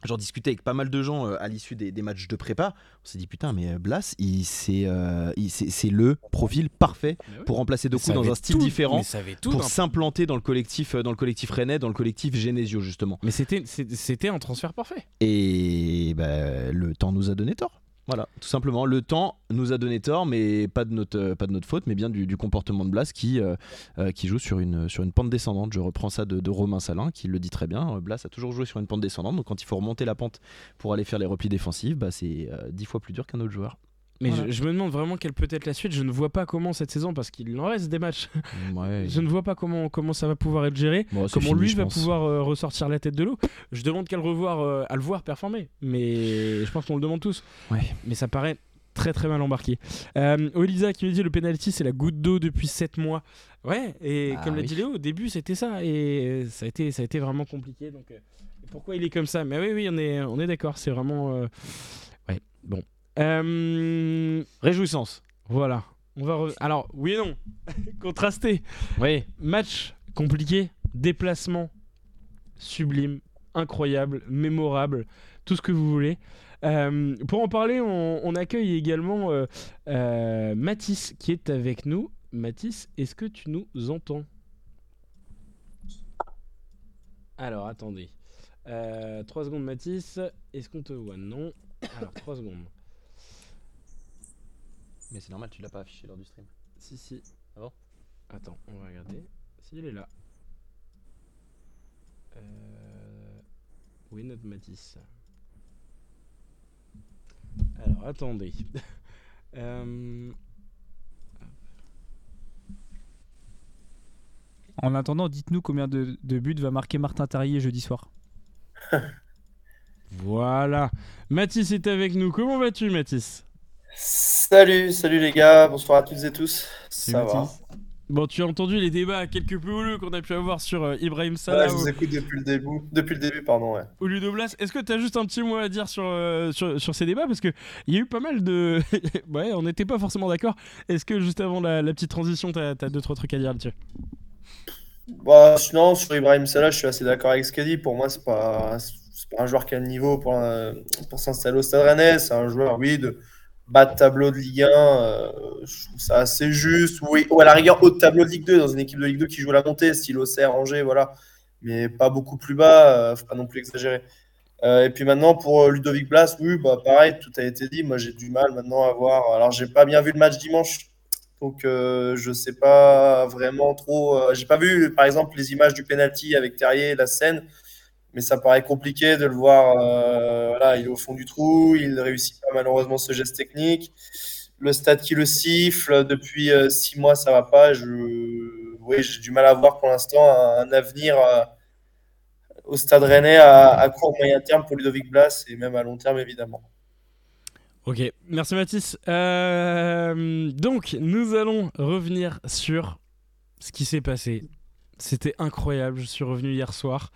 J'en discutais avec pas mal de gens euh, à l'issue des, des matchs de prépa. On s'est dit putain, mais euh, Blas, il, c'est, euh, c'est, le profil parfait oui. pour remplacer Doku dans un style tout- différent pour s'implanter dans le collectif dans le collectif rennais dans le collectif Genesio justement Mais c'était un transfert parfait. et bah, le temps nous a donné tort voilà tout simplement. Le temps nous a donné tort mais pas de notre euh, de faute mais bien du, comportement de Blas qui euh, euh, joue sur une pente descendante. Je reprends ça de, Romain Salin qui le dit très bien. Blas a toujours joué sur une pente descendante donc quand il faut remonter la pente pour aller faire les replis défensifs bah, c'est dix fois plus dur qu'un autre joueur Mais Voilà. je, je me demande vraiment quelle peut être la suite. Je ne vois pas comment cette saison, parce qu'il en reste des matchs, ouais je ne vois pas comment, comment ça va pouvoir être géré. Bon, comment fini, lui va pense. pouvoir euh, ressortir la tête de l'eau. Je demande qu'à le revoir, euh, à le voir performer. Mais je pense qu'on le demande tous. Ouais. Mais ça paraît très très mal embarqué. Euh, Olisa qui me dit le penalty c'est la goutte d'eau depuis 7 mois. Ouais, et Ah comme l'a oui. dit Léo, au début c'était ça et ça a été ça a été vraiment compliqué. Donc euh, pourquoi il est comme ça? Mais oui oui on est on est d'accord, c'est vraiment ouais bon. Euh, réjouissance voilà. On va re- alors oui et non contrasté. oui Match compliqué, déplacement sublime, incroyable, mémorable, tout ce que vous voulez. Euh, pour en parler, on, on accueille également euh, euh, Mathis qui est avec nous. Mathis, est-ce que tu nous entends? Alors, attendez. 3 secondes, Mathis. Est-ce qu'on te voit? Non. Alors, 3 secondes. Mais c'est normal tu l'as pas affiché lors du stream Si, si. Ah bon? Attends, on va regarder. S'il est là. Euh... Où est notre Matisse Alors, attendez. Euh, En attendant, dites-nous combien de, de buts va marquer Martin Terrier jeudi soir. Voilà. Mathis est avec nous. Comment vas-tu, Mathis Salut, salut les gars, bonsoir à toutes et tous. Ça va. Bon, tu as entendu les débats quelque peu houleux qu'on a pu avoir sur euh, Ibrahim Ouais, Salah je ou, vous écoute depuis le début, depuis le début, pardon. Ouais. ou Ludo Blas. Est-ce que tu as juste un petit mot à dire sur, euh, sur, sur ces débats? Parce qu'il y a eu pas mal de. ouais, on n'était pas forcément d'accord. Est-ce que juste avant la, la petite transition, tu as, deux, trois trucs à dire là-dessus Bah, sinon, sur Ibrahim Salah, je suis assez d'accord avec ce qu'il dit. Pour moi, c'est pas, c'est pas un joueur qui a le niveau pour, pour s'installer au Stade Rennais. C'est un joueur, oui, de bas de tableau de Ligue 1. euh, je trouve ça assez juste. Oui, ou à la rigueur, haut de tableau de Ligue 2, dans une équipe de Ligue 2 qui joue la montée, style Auxerre, Angers, voilà. Mais pas beaucoup plus bas, euh, faut pas non plus exagérer. Euh, et puis maintenant, pour Ludovic Blas, oui, bah pareil, tout a été dit. Moi, j'ai du mal maintenant à voir. Alors, j'ai pas bien vu le match dimanche. Donc, je sais pas vraiment trop. j'ai pas vu, par exemple, les images du penalty avec Terrier, la scène. Mais ça paraît compliqué de le voir. euh, voilà, il est au fond du trou. Il ne réussit pas malheureusement ce geste technique. Le stade qui le siffle depuis euh, six mois, ça va pas. Je, oui, j'ai du mal à voir pour l'instant un, avenir euh, au stade rennais à, à court moyen terme pour Ludovic Blas et même à long terme évidemment. Ok, merci Mathis. Donc, nous allons revenir sur ce qui s'est passé. C'était incroyable. Je suis revenu hier soir.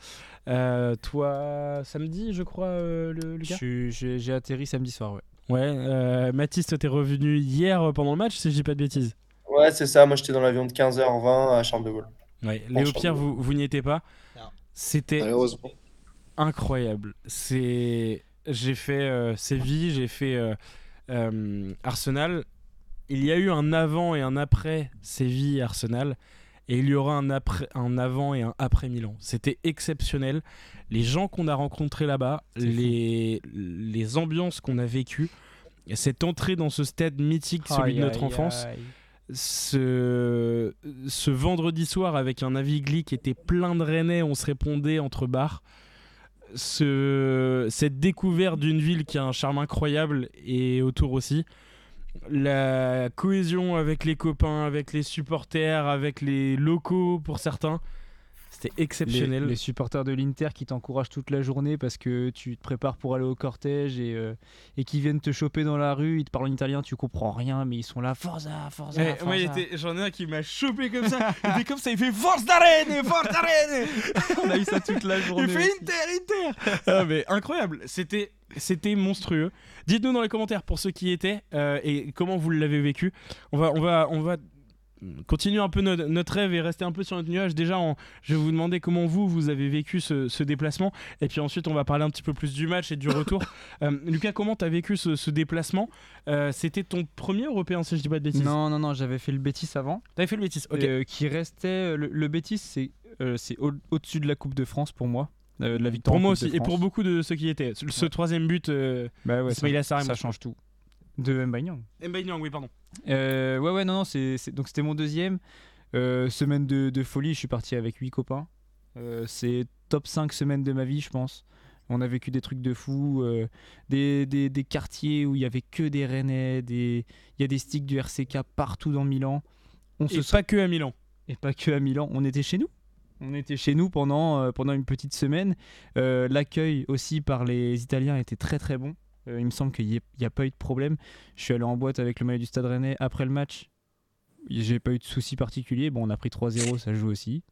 Euh, toi, samedi, je crois, euh, le, suis- J'ai atterri samedi soir, ouais. Ouais. Euh, Mathis, toi, t'es revenu hier pendant le match, si je dis pas de bêtises. Ouais, c'est ça. Moi, j'étais dans l'avion de 15h20 à Charles de Gaulle. Ouais. Bon, Léo Pierre, vous, vous n'y étiez pas. C'était incroyable. C'est, j'ai fait euh, Séville, j'ai fait euh, euh, Arsenal. Il y a eu un avant et un après Séville Arsenal, et il y aura un après, un avant et un après Milan. C'était exceptionnel. Les gens qu'on a rencontrés là-bas, fou. les les ambiances qu'on a vécues, cette entrée dans ce stade mythique, celui Aïe, de notre aïe, enfance aïe. ce, ce vendredi soir avec un Avigli qui était plein de Rennais, on se répondait entre bars. Ce, cette découverte d'une ville qui a un charme incroyable et autour aussi. La cohésion avec les copains, avec les supporters, avec les locaux pour certains. C'était exceptionnel. les supporters de l'Inter qui t'encouragent toute la journée parce que tu te prépares pour aller au cortège et, euh, et qui viennent te choper dans la rue, ils te parlent en italien, tu comprends rien, mais ils sont là, Forza, Forza, Eh, Forza. moi, j'en ai un qui m'a chopé comme ça. il était comme ça, il fait Force d'arène, Force d'arène. On a eu ça toute la journée. Il fait Inter, Inter ah, mais incroyable, c'était c'était monstrueux. Dites-nous dans les commentaires pour ceux qui étaient euh, et comment vous l'avez vécu. On va on va on va continuer un peu notre, notre rêve et rester un peu sur notre nuage. Déjà, en- je vais vous demander comment vous vous avez vécu ce, ce déplacement et puis ensuite on va parler un petit peu plus du match et du retour. Euh, Lucas, comment t'as vécu ce, ce déplacement? Euh, C'était ton premier européen si je dis pas de bêtises? Non, non, non, j'avais fait le Bétis avant. T'avais fait le bêtise. Ok. euh, qui restait. Le, le Bétis, c'est c'est au- au-dessus de la Coupe de France pour moi. de la victoire pour moi aussi et pour beaucoup de ceux qui étaient. Ce, Ouais. troisième but, Bah ouais, ça, ça change tout. De Mbaye Niang, oui pardon. Euh, ouais, ouais, non, non, c'est, c'est- donc c'était mon deuxième. Euh, semaine de, de folie, je suis parti avec 8 copains. Euh, c'est top 5 semaines de ma vie, je pense. On a vécu des trucs de fou, euh, des, des, des quartiers où il y avait que des Rennais, des... il y a des sticks du RCK partout dans Milan. On Et se pas que à Milan. et pas que à Milan. On était chez nous. On était chez nous pendant, pendant une petite semaine. L'accueil aussi par les Italiens était très très bon. Euh, il me semble qu'il n'y a, pas eu de problème. Je suis allé en boîte avec le maillot du Stade Rennais après le match. J'ai pas eu de soucis particuliers. Bon, on a pris 3-0, ça joue aussi.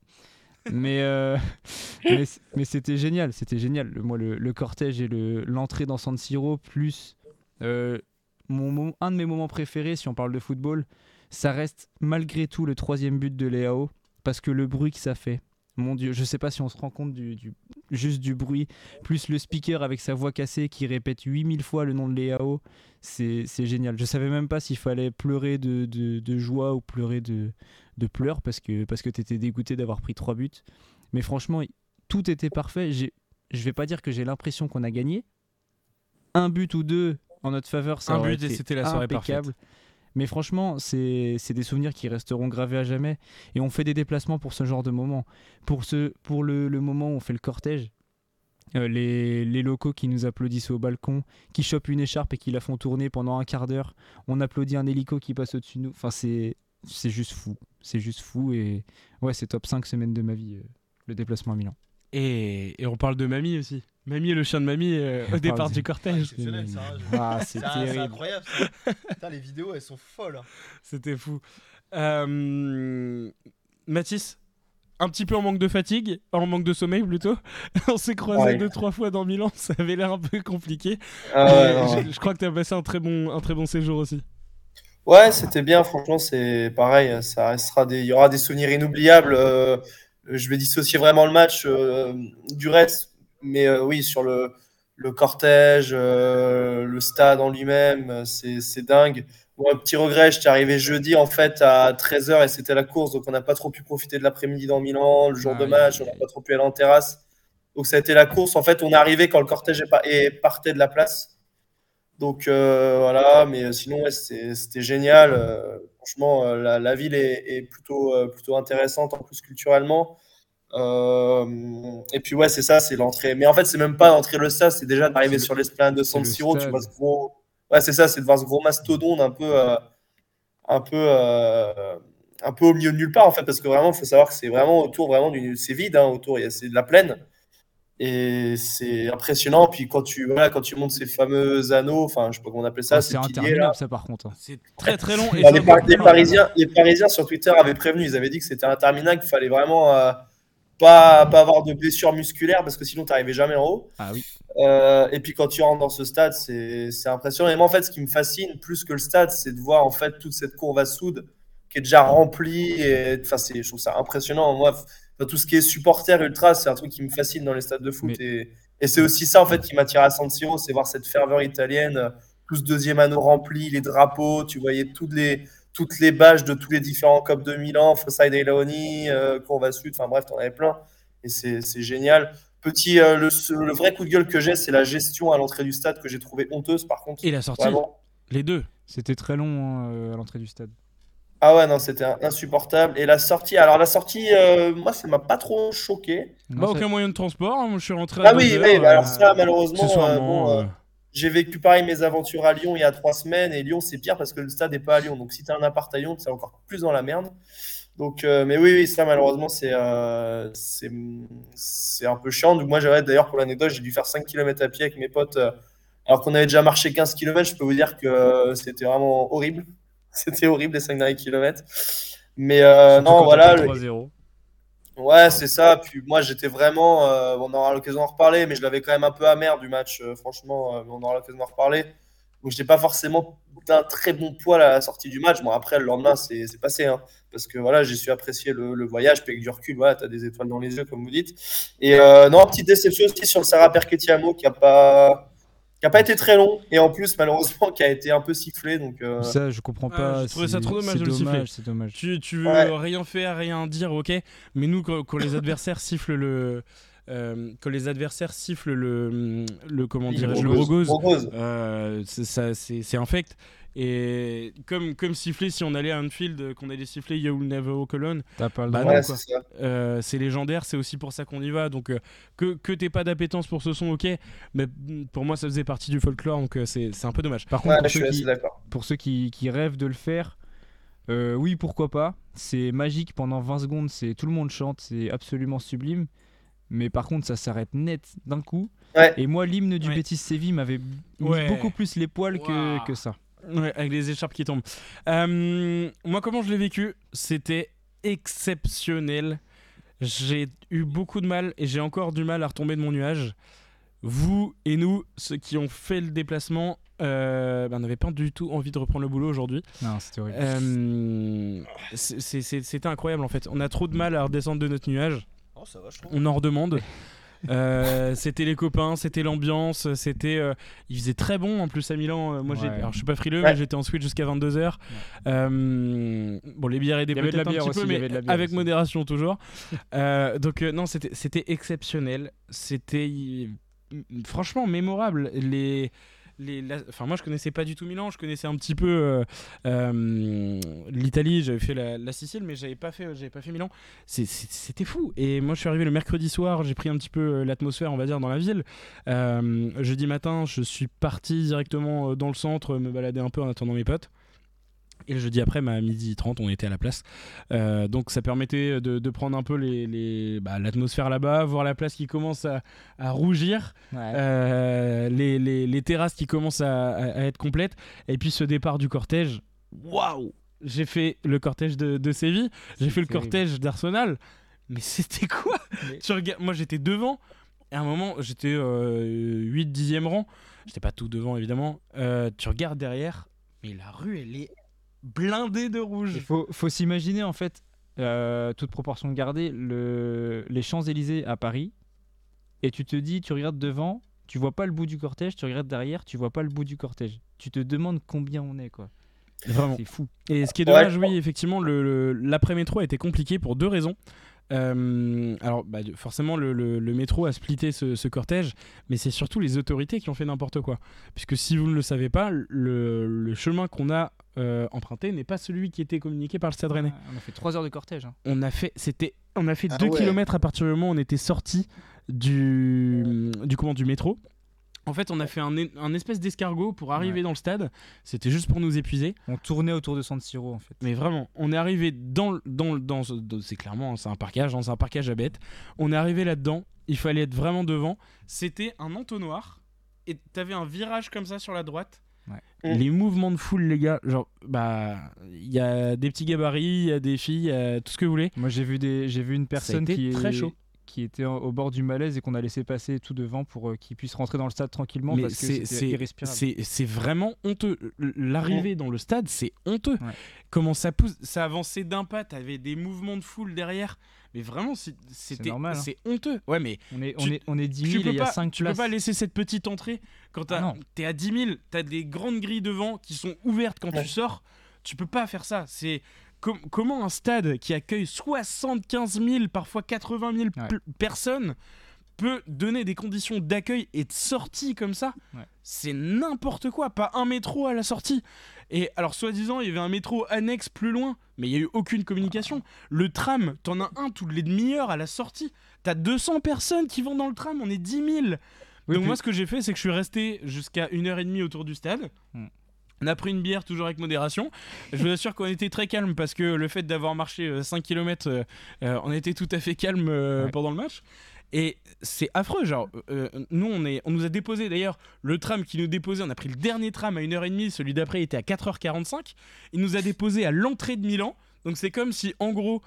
Mais, euh, mais, c'était génial, c'était génial. Le- Moi, le, le cortège et le- l'entrée dans San Siro, plus euh, mon, mo- un de mes moments préférés, si on parle de football, ça reste malgré tout le troisième but de Léao, parce que le bruit que ça fait. Mon Dieu, je sais pas si on se rend compte du, du- juste du bruit, plus le speaker avec sa voix cassée qui répète 8000 fois le nom de Léao, c'est c'est génial. Je savais même pas s'il fallait pleurer de, de- de joie ou pleurer de, de pleurs parce que, parce que tu étais dégoûté d'avoir pris trois buts. Mais franchement, tout était parfait. Je vais pas dire que j'ai l'impression qu'on a gagné. Un but ou deux en notre faveur, ça Un aurait but et c'était la soirée impeccable. Mais franchement, c'est des souvenirs qui resteront gravés à jamais. Et on fait des déplacements pour ce genre de moment. Pour, ce, pour le, moment où on fait le cortège, euh, les, les locaux qui nous applaudissent au balcon, qui chopent une écharpe et qui la font tourner pendant un quart d'heure. On applaudit un hélico qui passe au-dessus de nous. Enfin, c'est c'est juste fou. C'est juste fou. Et ouais, c'est top 5 semaines de ma vie, euh, le déplacement à Milan. Et, et on parle de mamie aussi. Mamie et le chien de mamie euh, au départ du cortège. Exceptionnel, ça. je- Ah, c'est terrible. incroyable ça. Putain, les vidéos elles sont folles. hein. C'était fou. Euh, Mathis, un petit peu en manque de fatigue, en manque de sommeil plutôt. On s'est croisés Ouais. deux trois fois dans Milan, ça avait l'air un peu compliqué. Ah ouais, je crois que tu as passé un très bon, un très bon séjour aussi. Ouais, c'était bien, franchement, c'est pareil, ça restera des, il y aura des souvenirs inoubliables. euh, je vais dissocier vraiment le match euh, du reste, mais euh, oui, sur le, le cortège, euh, le stade en lui-même, euh, c'est, dingue. Bon, un petit regret, j'étais arrivé jeudi en fait à 13h et c'était la course, donc on n'a pas trop pu profiter de l'après-midi dans Milan, le jour Ah de match, oui, on n'a pas trop pu aller en terrasse. Donc ça a été la course. En fait, on est arrivé quand le cortège est, partait de la place. Donc euh, voilà, mais sinon, ouais, c'était génial. Franchement, la, la ville est, est plutôt, plutôt intéressante en plus culturellement. Euh, et puis ouais, c'est ça, c'est l'entrée. Mais en fait, c'est même pas l'entrée le stade, c'est déjà d'arriver sur l'esplanade de San Siro. Tu vois ce gros. Ouais, c'est ça, c'est de voir ce gros mastodonte un peu, euh, un peu, euh, un peu au milieu de nulle part en fait, parce que vraiment, il faut savoir que c'est vraiment autour, vraiment c'est vide hein, autour. Il y a- C'est de la plaine. Et c'est impressionnant. Puis quand tu, voilà, quand tu montes ces fameux anneaux, enfin, je sais pas comment on appelle ça, ces c'est interminable ça par contre. hein. C'est très très long. Et Bah, les, un Par- peu les long. Parisiens, les Parisiens sur Twitter avaient prévenu, ils avaient dit que c'était interminable, qu'il fallait vraiment euh, pas, pas avoir de blessures musculaires parce que sinon tu n'arrivais jamais en haut. Ah oui. Euh, et puis quand tu rentres dans ce stade, c'est impressionnant. Et moi, en fait, ce qui me fascine plus que le stade, c'est de voir en fait toute cette courbe à soude qui est déjà remplie. Et enfin, c'est- je trouve ça impressionnant. Moi, enfin, tout ce qui est supporter ultra, c'est un truc qui me fascine dans les stades de foot. Mais- Et, et c'est aussi ça en fait qui m'attire à San Siro, c'est voir cette ferveur italienne, tout ce deuxième anneau rempli, les drapeaux. Tu voyais toutes les toutes les badges de tous les différents copes de Milan, Fossai dei Leoni, euh, courbe à sud. Enfin bref, t'en avais plein. Et c'est c'est génial. Petit, euh, le, le vrai coup de gueule que j'ai, c'est la gestion à l'entrée du stade que j'ai trouvé honteuse par contre. Et la sortie, Vraiment. les deux. C'était très long hein, euh, à l'entrée du stade. Ah ouais, non, c'était insupportable. Et la sortie, alors la sortie, euh, moi, ça m'a pas trop choqué. Bah, aucun moyen de transport. hein. Je suis rentré à Ah oui, bah alors ça, malheureusement, euh, bon, euh, euh, j'ai vécu pareil mes aventures à Lyon il y a trois semaines. Et Lyon, c'est pire parce que le stade n'est pas à Lyon. Donc si t'as un appart à Lyon, c'est encore plus dans la merde. Donc, euh, mais oui, oui, ça, malheureusement, c'est euh, c'est c'est un peu chiant. Donc, moi, j'avais d'ailleurs, pour l'anecdote, j'ai dû faire 5 km à pied avec mes potes. euh, alors qu'on avait déjà marché 15 km, je peux vous dire que c'était vraiment horrible. C'était horrible les 5 derniers kilomètres. Mais non, voilà. t'as le- 3-0. Ouais, c'est ça. Puis moi, j'étais vraiment. euh, on aura l'occasion d'en reparler, mais je l'avais quand même un peu amer du match, euh, franchement. euh, on aura l'occasion d'en reparler. Donc, j'étais pas forcément d'un très bon poil à la sortie du match. Bon, après, le lendemain, c'est passé. hein, parce que voilà, j'ai su apprécier le, voyage. Puis avec du recul, voilà, t'as des étoiles dans les yeux, comme vous dites. Et non, petite déception aussi sur le Sarah Perquetiamo qui a pas. Qui a pas été très long et en plus malheureusement qui a été un peu sifflé donc euh, Ça, je comprends Ah, pas. j'ai trouvé ça c'est- trop dommage c'est de le siffler. dommage, C'est dommage. Tu, tu veux Ouais. rien faire, rien dire, ok. Mais nous, quand, quand les adversaires sifflent le. euh, quand les adversaires sifflent le. le comment dirais-je Le rogose. Rogose. euh, c'est- ça, c'est c'est infect. Et comme, comme siffler, si on allait à Anfield, euh, qu'on allait siffler You Will Never Walk Alone, T'as pas le Bah Ouais, c'est euh, c'est légendaire, c'est aussi pour ça qu'on y va. Donc euh, que, que t'aies pas d'appétence pour ce son, ok. Mais pour moi, ça faisait partie du folklore, donc euh, c'est c'est un peu dommage. Par contre, Ouais, pour ceux qui, d'accord. pour ceux qui, qui rêvent de le faire, euh, oui, pourquoi pas. C'est magique pendant 20 secondes, c'est tout le monde chante, c'est absolument sublime. Mais par contre, ça s'arrête net d'un coup. Ouais. Et moi, l'hymne du Ouais. Betis Séville m'avait beaucoup plus les poils que, que ça. Ouais, avec les écharpes qui tombent. Euh, moi, comment je l'ai vécu C'était exceptionnel. J'ai eu beaucoup de mal et j'ai encore du mal à retomber de mon nuage. Vous et nous, ceux qui ont fait le déplacement, euh, bah, n'avaient pas du tout envie de reprendre le boulot aujourd'hui. Non, c'était horrible. Euh, c'est- c'est- c'est- C'était incroyable en fait. On a trop de mal à redescendre de notre nuage. Oh, ça va, je trouve. On en redemande. Euh, c'était les copains, c'était l'ambiance, c'était. euh, il faisait très bon en plus à Milan. Euh, moi, Ouais. alors je suis pas frileux, Ouais. mais j'étais en suite jusqu'à 22h. bon, les bières aidaient peut-être un bière petit aussi, peu, mais avec aussi. modération toujours. Euh, donc, euh, non, c'était, c'était exceptionnel. C'était franchement mémorable. Les, les, enfin moi je connaissais pas du tout Milan, je connaissais un petit peu euh, euh, l'Italie, j'avais fait la, Sicile, mais j'avais pas fait, j'avais pas fait Milan. C'était fou. Et moi je suis arrivé le mercredi soir, j'ai pris un petit peu euh, l'atmosphère, on va dire, dans la ville. Euh, jeudi matin, je suis parti directement euh, dans le centre, me balader un peu en attendant mes potes. Et le jeudi après, bah, à midi 30, on était à la place. Euh, donc ça permettait de, de prendre un peu les, les- bah, l'atmosphère là-bas, voir la place qui commence à, à rougir, euh, les, les- les terrasses qui commencent à, être complètes, et puis ce départ du cortège. Waouh! J'ai fait le cortège de, de Séville, j'ai fait le cortège d'Arsenal, mais c'était quoi? Mais- Tu regardes, Moi j'étais devant, et à un moment j'étais 8 10e rang, j'étais pas tout devant évidemment. Euh, tu regardes derrière, mais la rue elle est blindée de rouge. Il faut, faut s'imaginer en fait, euh, toute proportion gardée, le, les Champs-Élysées à Paris, et tu te dis, tu regardes devant, tu vois pas le bout du cortège, tu regardes derrière, tu vois pas le bout du cortège. Tu te demandes combien on est quoi. Vraiment. C'est fou. Et ce qui est Ouais. dommage, oui, effectivement, le- le- l'après-métro a été compliqué pour deux raisons. Euh, alors, bah, forcément, le, le- le métro a splitté ce, ce cortège, mais c'est surtout les autorités qui ont fait n'importe quoi. Puisque si vous ne le savez pas, le, le chemin qu'on a euh, emprunté n'est pas celui qui était communiqué par le Stade Rennais. On a fait 3 heures de cortège. hein. On a fait, c'était, on a fait Ah 2 ouais. km à partir du moment où on était sorti du, du, comment, du métro. En fait, on a fait un, espèce d'escargot pour arriver Ouais. dans le stade. C'était juste pour nous épuiser. On tournait autour de San Siro en fait. Mais vraiment, on est arrivé dans, le- dans, dans, ce- dans- c'est clairement, hein, c'est un parkage, hein, c'est un parkage à bêtes. On est arrivé là-dedans, il fallait être vraiment devant. C'était un entonnoir et t'avais un virage comme ça sur la droite. Ouais. Les mouvements de foule, les gars, genre, bah, il y a des petits gabarits, il y a des filles, il y a tout ce que vous voulez. Moi j'ai vu, des, j'ai vu une personne qui, est- très chaud. Qui était au bord du malaise et qu'on a laissé passer tout devant pour euh, qu'il puisse rentrer dans le stade tranquillement Mais parce que c'est- c'était c'est- irrespirable. C'est c'est vraiment honteux. L'arrivée dans le stade, c'est honteux. Ouais. Comment ça pousse, ça avançait d'un pas, t'avais des mouvements de foule derrière. Mais vraiment, c'est- c'était, normal, hein. c'est honteux. Ouais, mais On est, tu- on est, on est 10 tu 000 et il y a pas, 5 tu places. peux pas laisser cette petite entrée quand t'as- Ah t'es à 10 000, t'as des grandes grilles devant qui sont ouvertes quand Ouais. tu sors. Tu peux pas faire ça. C'est com- comment un stade qui accueille 75 000, parfois 80 000 Ouais. pl- personnes peut donner des conditions d'accueil et de sortie comme ça? Ouais. C'est n'importe quoi. Pas un métro à la sortie. Et alors, soi-disant, il y avait un métro annexe plus loin, mais il n'y a eu aucune communication. Le tram, t'en as un toutes les demi-heures à la sortie. T'as 200 personnes qui vont dans le tram, on est 10 000. Oui, Donc puis- moi, ce que j'ai fait, c'est que je suis resté jusqu'à 1h30 autour du stade. Hmm. On a pris une bière toujours avec modération. Je vous assure qu'on était très calme parce que le fait d'avoir marché euh, 5 km, on était tout à fait calme euh, Ouais. pendant le match. Et c'est affreux, genre, euh, nous on, est, on nous a déposé d'ailleurs le tram qui nous déposait, on a pris le dernier tram à 1h30, celui d'après était à 4h45. Il nous a déposé à l'entrée de Milan. Donc c'est comme si en gros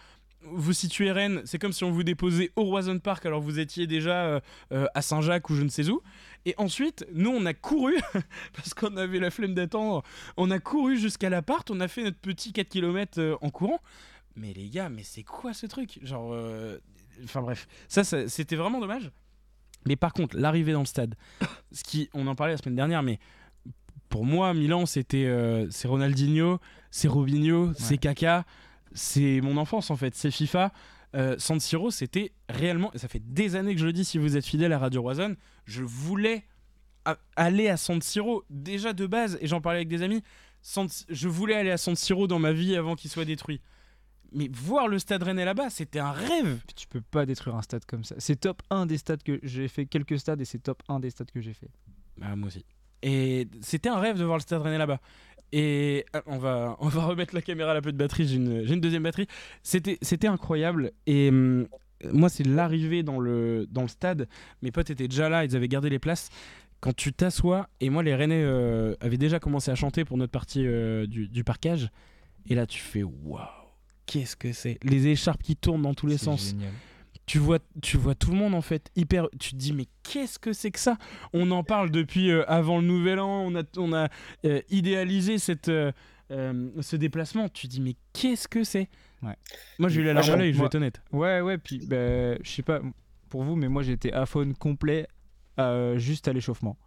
vous situez Rennes, c'est comme si on vous déposait au Roison Park alors vous étiez déjà euh, euh, à Saint-Jacques ou je ne sais où. Et ensuite, nous on a couru, parce qu'on avait la flemme d'attendre, on a couru jusqu'à l'appart, on a fait notre petit 4 km en courant. Mais les gars, mais c'est quoi ce truc? Genre, euh, enfin bref, ça, ça, c'était vraiment dommage. Mais par contre, l'arrivée dans le stade, ce qui, on en parlait la semaine dernière, mais pour moi, Milan, c'était, euh, c'est Ronaldinho, c'est Robinho, c'est Kaka, c'est mon enfance en fait, c'est FIFA. Euh, San Siro, c'était réellement, et ça fait des années que je le dis, si vous êtes fidèle à Radio Roison, je voulais aller à San Siro déjà de base, et j'en parlais avec des amis. San- je voulais aller à San Siro dans ma vie avant qu'il soit détruit. Mais voir le stade rennais là-bas, c'était un rêve. Tu peux pas détruire un stade comme ça. C'est top 1 des stades que j'ai fait, quelques stades, et c'est top 1 des stades que j'ai fait. Bah, moi aussi. Et c'était un rêve de voir le stade rennais là-bas. Et euh, on va, on va remettre la caméra à la peu de batterie, j'ai une, j'ai une deuxième batterie. C'était c'était incroyable. Et hum, moi, c'est l'arrivée dans le, dans le stade. Mes potes étaient déjà là, ils avaient gardé les places. Quand tu t'assois, et moi, les Rennais euh, avaient déjà commencé à chanter pour notre partie euh, du, du parquage. Et là, tu fais waouh, qu'est-ce que c'est? Les écharpes qui tournent dans tous les sens génial. Tu vois, tu vois tout le monde en fait hyper. Tu te dis mais qu'est-ce que c'est que ça? On en parle depuis euh, avant le Nouvel An. On a, on a euh, idéalisé cette, euh, ce déplacement. Tu te dis mais qu'est-ce que c'est? Ouais. Moi j'ai eu la larme à l'œil, je vais être honnête. Ouais, ouais, puis bah, je sais pas pour vous, mais moi j'étais aphone complet euh, juste à l'échauffement.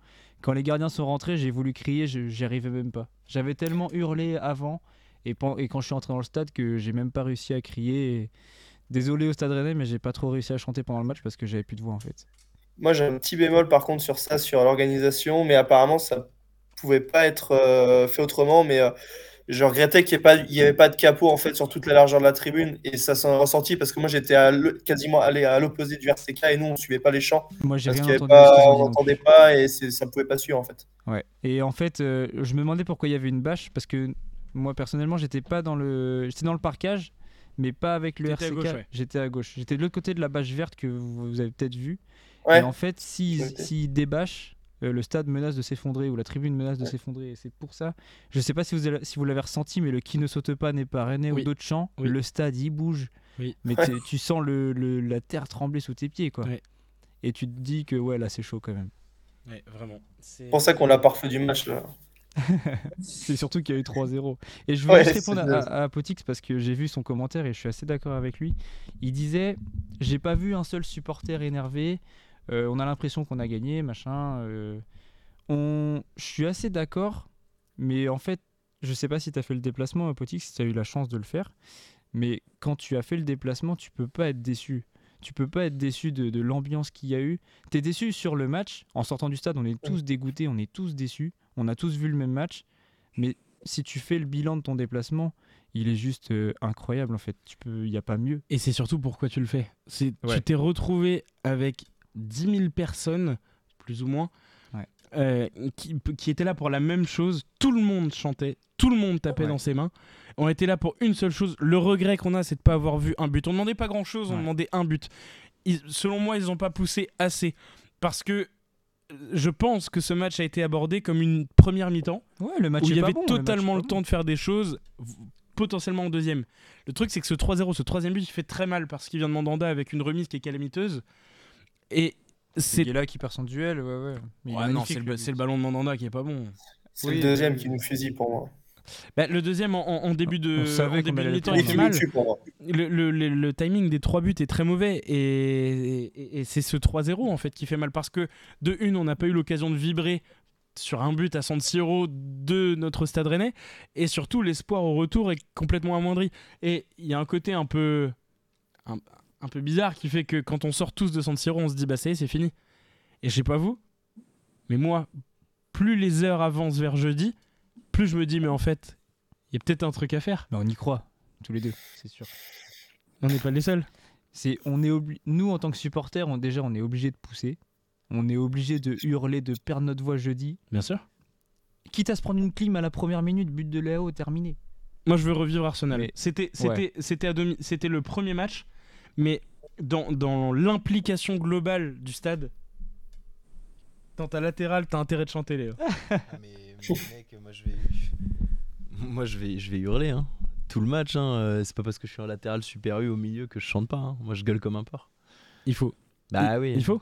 Quand les gardiens sont rentrés, j'ai voulu crier, je- j'y arrivais même pas. J'avais tellement hurlé avant et, quand je suis entré dans le stade que j'ai même pas réussi à crier. et- Désolé au stade rennais, mais j'ai pas trop réussi à chanter pendant le match parce que j'avais plus de voix en fait. Moi, j'ai un petit bémol par contre sur ça, sur l'organisation, mais apparemment, ça pouvait pas être euh, fait autrement, mais euh, je regrettais qu'il n'y avait pas de capot en fait sur toute la largeur de la tribune et ça s'en ressenti parce que moi j'étais quasiment allé à l'opposé du RCK et nous on suivait pas les champs Moi, j'ai parce on n'entendait pas et ça pouvait pas suivre en fait. Ouais. Et en fait, euh, je me demandais pourquoi il y avait une bâche parce que moi personnellement, j'étais pas dans le, j'étais dans le parcage, mais pas avec le RCK. gauche, ouais. J'étais à gauche. J'étais de l'autre côté de la bâche verte que vous vous avez peut-être vu. Ouais. Et en fait, s'ils Ok. s'ils débâchent, euh, le stade menace de s'effondrer ou la tribune menace de Ouais. s'effondrer. Et c'est pour ça. Je sais pas si vous, avez- si vous l'avez ressenti, mais le qui ne saute pas n'est pas René Oui. ou d'autres champs. Oui. Le stade il bouge. Oui. Mais Ouais. tu- sens le, le- la terre trembler sous tes pieds quoi. Ouais. Et tu te dis que ouais là c'est chaud quand même. Ouais, vraiment. C'est pour ça qu'on l'a pas refait du match là. C'est surtout qu'il y a eu 3-0. Et je voulais Ouais, répondre à, à Apotix parce que j'ai vu son commentaire et je suis assez d'accord avec lui. Il disait J'ai pas vu un seul supporter énervé. euh, on a l'impression qu'on a gagné, machin. euh, on... Je suis assez d'accord, mais en fait, je sais pas si tu as fait le déplacement, Apotix, si tu as eu la chance de le faire. Mais quand tu as fait le déplacement, tu peux pas être déçu. Tu peux pas être déçu de, de l'ambiance qu'il y a eu. Tu es déçu sur le match. En sortant du stade, on est tous dégoûtés, on est tous déçus. On a tous vu le même match. Mais si tu fais le bilan de ton déplacement, il est juste euh, incroyable en fait. Tu peux, il y a pas mieux. Et c'est surtout pourquoi tu le fais. C'est Ouais. Tu t'es retrouvé avec 10 000 personnes, plus ou moins, Ouais. euh, qui, qui étaient là pour la même chose. Tout le monde chantait, tout le monde tapait Ouais. dans ses mains. On était là pour une seule chose. Le regret qu'on a, c'est de ne pas avoir vu un but. On demandait pas grand-chose, on Ouais. demandait un but. Ils- selon moi, ils n'ont pas poussé assez. Parce que je pense que ce match a été abordé comme une première mi-temps Ouais, le match où est il y avait bon, totalement le temps de faire des choses, potentiellement en deuxième. Le truc, c'est que ce 3-0, ce troisième but, il fait très mal parce qu'il vient de Mandanda avec une remise qui est calamiteuse. Et c'est. Il est là qui perd son duel, ouais, ouais. Mais non, c'est le, ballon de Mandanda qui est pas bon. C'est Oui, le deuxième qui nous fusille pour moi. Bah, le deuxième, en, début de, en début de mi-temps, il fait mal. Le, le- le- le timing des trois buts est très mauvais et, et- et c'est ce 3-0 en fait qui fait mal parce que de une on n'a pas eu l'occasion de vibrer sur un but à San Siro de notre stade rennais et surtout l'espoir au retour est complètement amoindri. Et il y a un côté un peu un, un peu bizarre qui fait que quand on sort tous de San Siro on se dit bah ça y est c'est fini. Et je sais pas vous mais moi plus les heures avancent vers jeudi plus je me dis mais en fait il y a peut-être un truc à faire Mais on y croit, tous les deux, c'est sûr. on n'est pas les seuls C'est, on est obli- Nous, en tant que supporters, on, déjà, on est obligé de pousser. On est obligé de hurler, de perdre notre voix jeudi. bien sûr Quitte à se prendre une clim à la première minute, but de Léo, terminé. Moi, je veux revivre Arsenal. Mais- C'était, c'était, c'était, à demi- c'était le premier match, mais dans, dans l'implication globale du stade, quand t'as latéral, t'as intérêt de chanter, Léo. Ah, mais mec, moi je vais. Moi, je vais, je vais hurler. Hein. Tout le match, hein, euh, c'est pas parce que je suis un latéral super U au milieu que je chante pas. hein. Moi, je gueule comme un porc. Il faut. Bah il, oui. Il faut.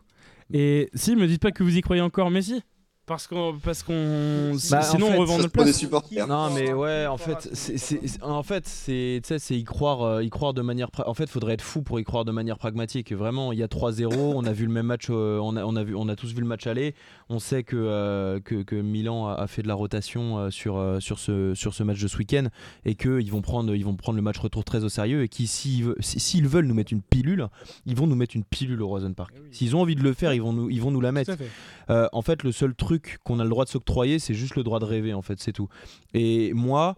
Et si, me dites pas que vous y croyez encore, mais si. Parce qu'on, parce qu'on, Bah, en sinon fait, on revend notre c'est pour des place. supporters. Non mais ouais en fait c'est en fait c'est tu sais c'est y croire euh, y croire de manière pra- en fait faudrait être fou pour y croire de manière pragmatique vraiment il y a 3-0 on a vu le même match euh, on a on a vu on a tous vu le match aller on sait que euh, que, que Milan a, a fait de la rotation euh, sur euh, sur ce sur ce match de ce week-end et que ils vont prendre ils vont prendre le match retour très au sérieux et qui s'ils veulent si- s'ils veulent nous mettre une pilule ils vont nous mettre une pilule au Rosen Park s'ils ont envie de le faire ils vont nous ils vont nous la mettre fait. euh, en fait, le seul truc qu'on a le droit de s'octroyer, c'est juste le droit de rêver, en fait, c'est tout. Et moi,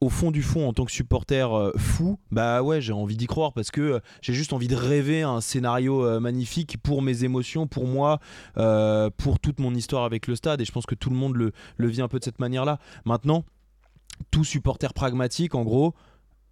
au fond du fond, en tant que supporter euh, fou, bah ouais, j'ai envie d'y croire parce que euh, j'ai juste envie de rêver un scénario euh, magnifique pour mes émotions, pour moi, pour toute mon histoire avec le stade. Et je pense que tout le monde le, le vit un peu de cette manière-là. Maintenant, tout supporter pragmatique, en gros.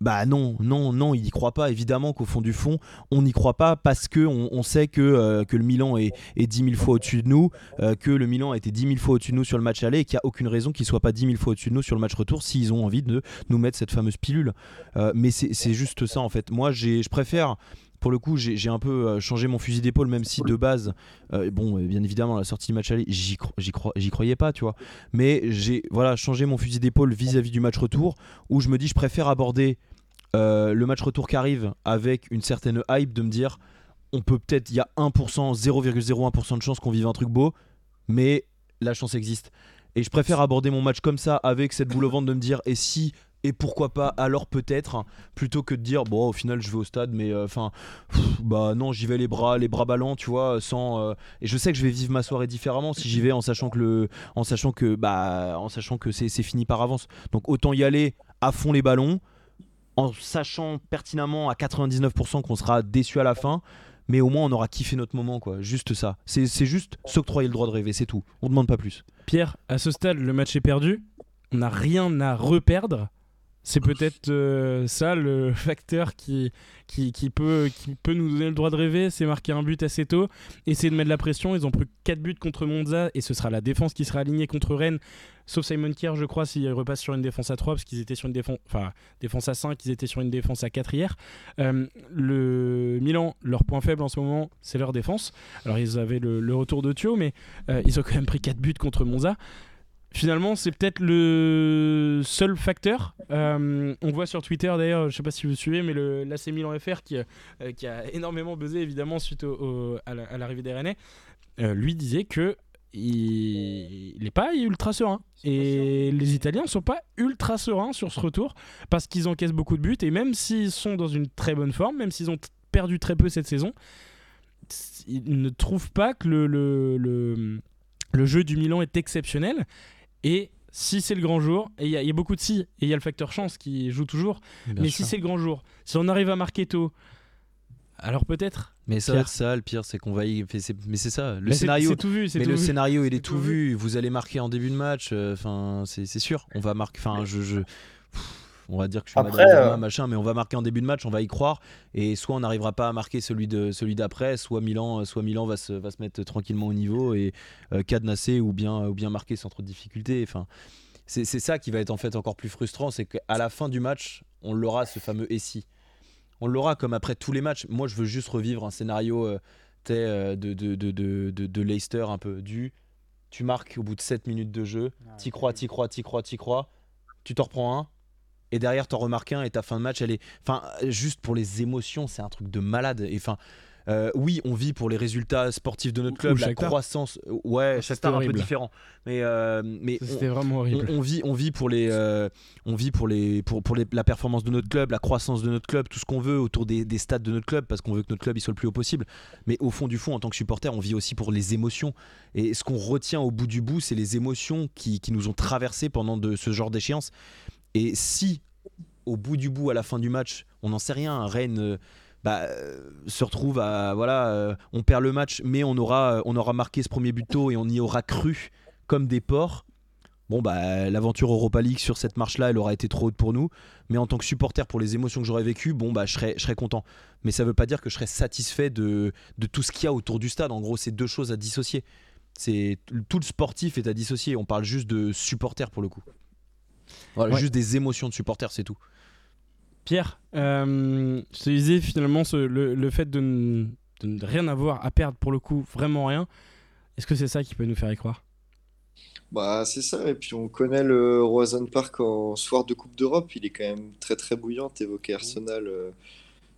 Bah non, non, non, il n'y croit pas. Évidemment qu'au fond du fond, on n'y croit pas parce que on, sait que, euh, que le Milan est, est 10 000 fois au-dessus de nous, euh, que le Milan a été 10 000 fois au-dessus de nous sur le match aller et qu'il n'y a aucune raison qu'il soit pas 10 000 fois au-dessus de nous sur le match retour s'ils ont envie de nous mettre cette fameuse pilule. Euh, mais c'est juste ça en fait. Moi, je préfère. Pour le coup, j'ai un peu euh, changé mon fusil d'épaule, même si de base, euh, bon, euh, bien évidemment, la sortie du match aller, j'y cro- j'y cro- j'y croyais pas, tu vois. Mais j'ai voilà changé mon fusil d'épaule vis-à-vis du match retour, où je me dis, je préfère aborder le match retour qui arrive avec une certaine hype de me dire on peut peut-être il y a 1% 0,01% de chance qu'on vive un truc beau mais la chance existe et je préfère aborder mon match comme ça avec cette boule au ventre de me dire et si et pourquoi pas alors peut-être plutôt que de dire bon au final je vais au stade mais euh, enfin bah non j'y vais les bras les bras ballants tu vois sans euh, et je sais que je vais vivre ma soirée différemment si j'y vais en sachant que le en sachant que bah en sachant que c'est fini par avance. Donc autant y aller à fond les ballons en sachant pertinemment à 99% qu'on sera déçu à la fin mais au moins on aura kiffé notre moment quoi. Juste ça. C'est c'est juste s'octroyer le droit de rêver c'est tout. On demande pas plus. Pierre, à ce stade, le match est perdu. On n'a rien à reperdre. C'est peut-être euh, ça le facteur qui, qui, peut, qui peut nous donner le droit de rêver. C'est marquer un but assez tôt, essayer de mettre de la pression. Ils ont pris 4 buts contre Monza et ce sera la défense qui sera alignée contre Rennes. Sauf Simon Kier, je crois, s'il repasse sur une défense à 3, parce qu'ils étaient sur une défense, enfin, défense à 5, ils étaient sur une défense à 4 hier. Euh, le Milan, leur point faible en ce moment, c'est leur défense. Alors, ils avaient le, le retour de Thio, mais euh, ils ont quand même pris 4 buts contre Monza. Finalement, c'est peut-être le seul facteur. Euh, on voit sur Twitter d'ailleurs, je sais pas si vous suivez, mais le l'AC Milan FR qui, euh, qui a énormément buzzé évidemment suite au- au- à la- à l'arrivée des Rennais, euh, lui disait que il n'est pas ultra serein. Et les Italiens sont pas ultra sereins sur ce retour parce qu'ils encaissent beaucoup de buts et même s'ils sont dans une très bonne forme, même s'ils ont perdu très peu cette saison, ils ne trouvent pas que le, le, le, le jeu du Milan est exceptionnel. Et si c'est le grand jour, et il y, a- il y a beaucoup de si, et il y a le facteur chance qui joue toujours, mais si c'est le grand jour, si on arrive à marquer tôt, alors peut-être. mais ça va Pierre. être ça le pire c'est qu'on va y mais c'est ça le Mais scénario C'est tout vu, c'est Mais tout le vu. scénario, il est tout tout vu. Vous allez marquer en début de match. Enfin, c'est c'est sûr. On va marquer. Enfin, je, on va dire que je suis Après, Madame euh, machin, mais on va marquer en début de match. On va y croire. Et soit on n'arrivera pas à marquer celui de celui d'après, soit Milan, euh, soit Milan va se va se mettre tranquillement au niveau et euh, cadenasser ou bien ou bien marquer sans trop de difficulté. Enfin, c'est c'est ça qui va être en fait encore plus frustrant, c'est qu'à la fin du match, on l'aura ce fameux et si. On l'aura comme après tous les matchs. Moi, je veux juste revivre un scénario euh, euh, de, de, de, de, de- de Leicester un peu du. Tu marques au bout de 7 minutes de jeu, t'y crois, t'y crois, t'y crois, t'y crois, tu t'en reprends un, et derrière t'en remarques un, et ta fin de match, elle est. Enfin, juste pour les émotions, c'est un truc de malade. Et enfin. euh, oui, on vit pour les résultats sportifs de notre club, ou la Shakhtar. croissance. Ouais, Ça, Shakhtar un peu horrible. différent, mais euh, mais Ça, on- vraiment on, horrible. on vit, on vit pour les, euh, on vit pour les, pour, pour les- la performance de notre club, la croissance de notre club, tout ce qu'on veut autour des, des stades de notre club, parce qu'on veut que notre club il soit le plus haut possible. Mais au fond du fond, en tant que supporter, on vit aussi pour les émotions. Et ce qu'on retient au bout du bout, c'est les émotions qui, qui nous ont traversés pendant de, ce genre d'échéance. Et si, au bout du bout, à la fin du match, on n'en sait rien, Rennes. euh, bah, euh, se retrouve à voilà euh, on perd le match mais on aura on aura marqué ce premier but tôt et on y aura cru comme des porcs Bon, bah, l'aventure Europa League sur cette marche-là, elle aura été trop haute pour nous. Mais en tant que supporter, pour les émotions que j'aurais vécues, bon, bah, je serais, je serais content. Mais ça veut pas dire que je serais satisfait de, de tout ce qu'il y a autour du stade. En gros, c'est deux choses à dissocier. C'est tout le sportif est à dissocier. On parle juste de supporters pour le coup. Voilà, Ouais. juste des émotions de supporters, c'est tout. Pierre, euh, je te disais finalement ce- le, le fait de, ne- de ne rien avoir à perdre pour le coup, vraiment rien. Est-ce que c'est ça qui peut nous faire y croire? Bah, c'est ça. Et puis, on connaît le Roison Park en soir de Coupe d'Europe. Il est quand même très, très bouillant. T'évoquais Arsenal euh,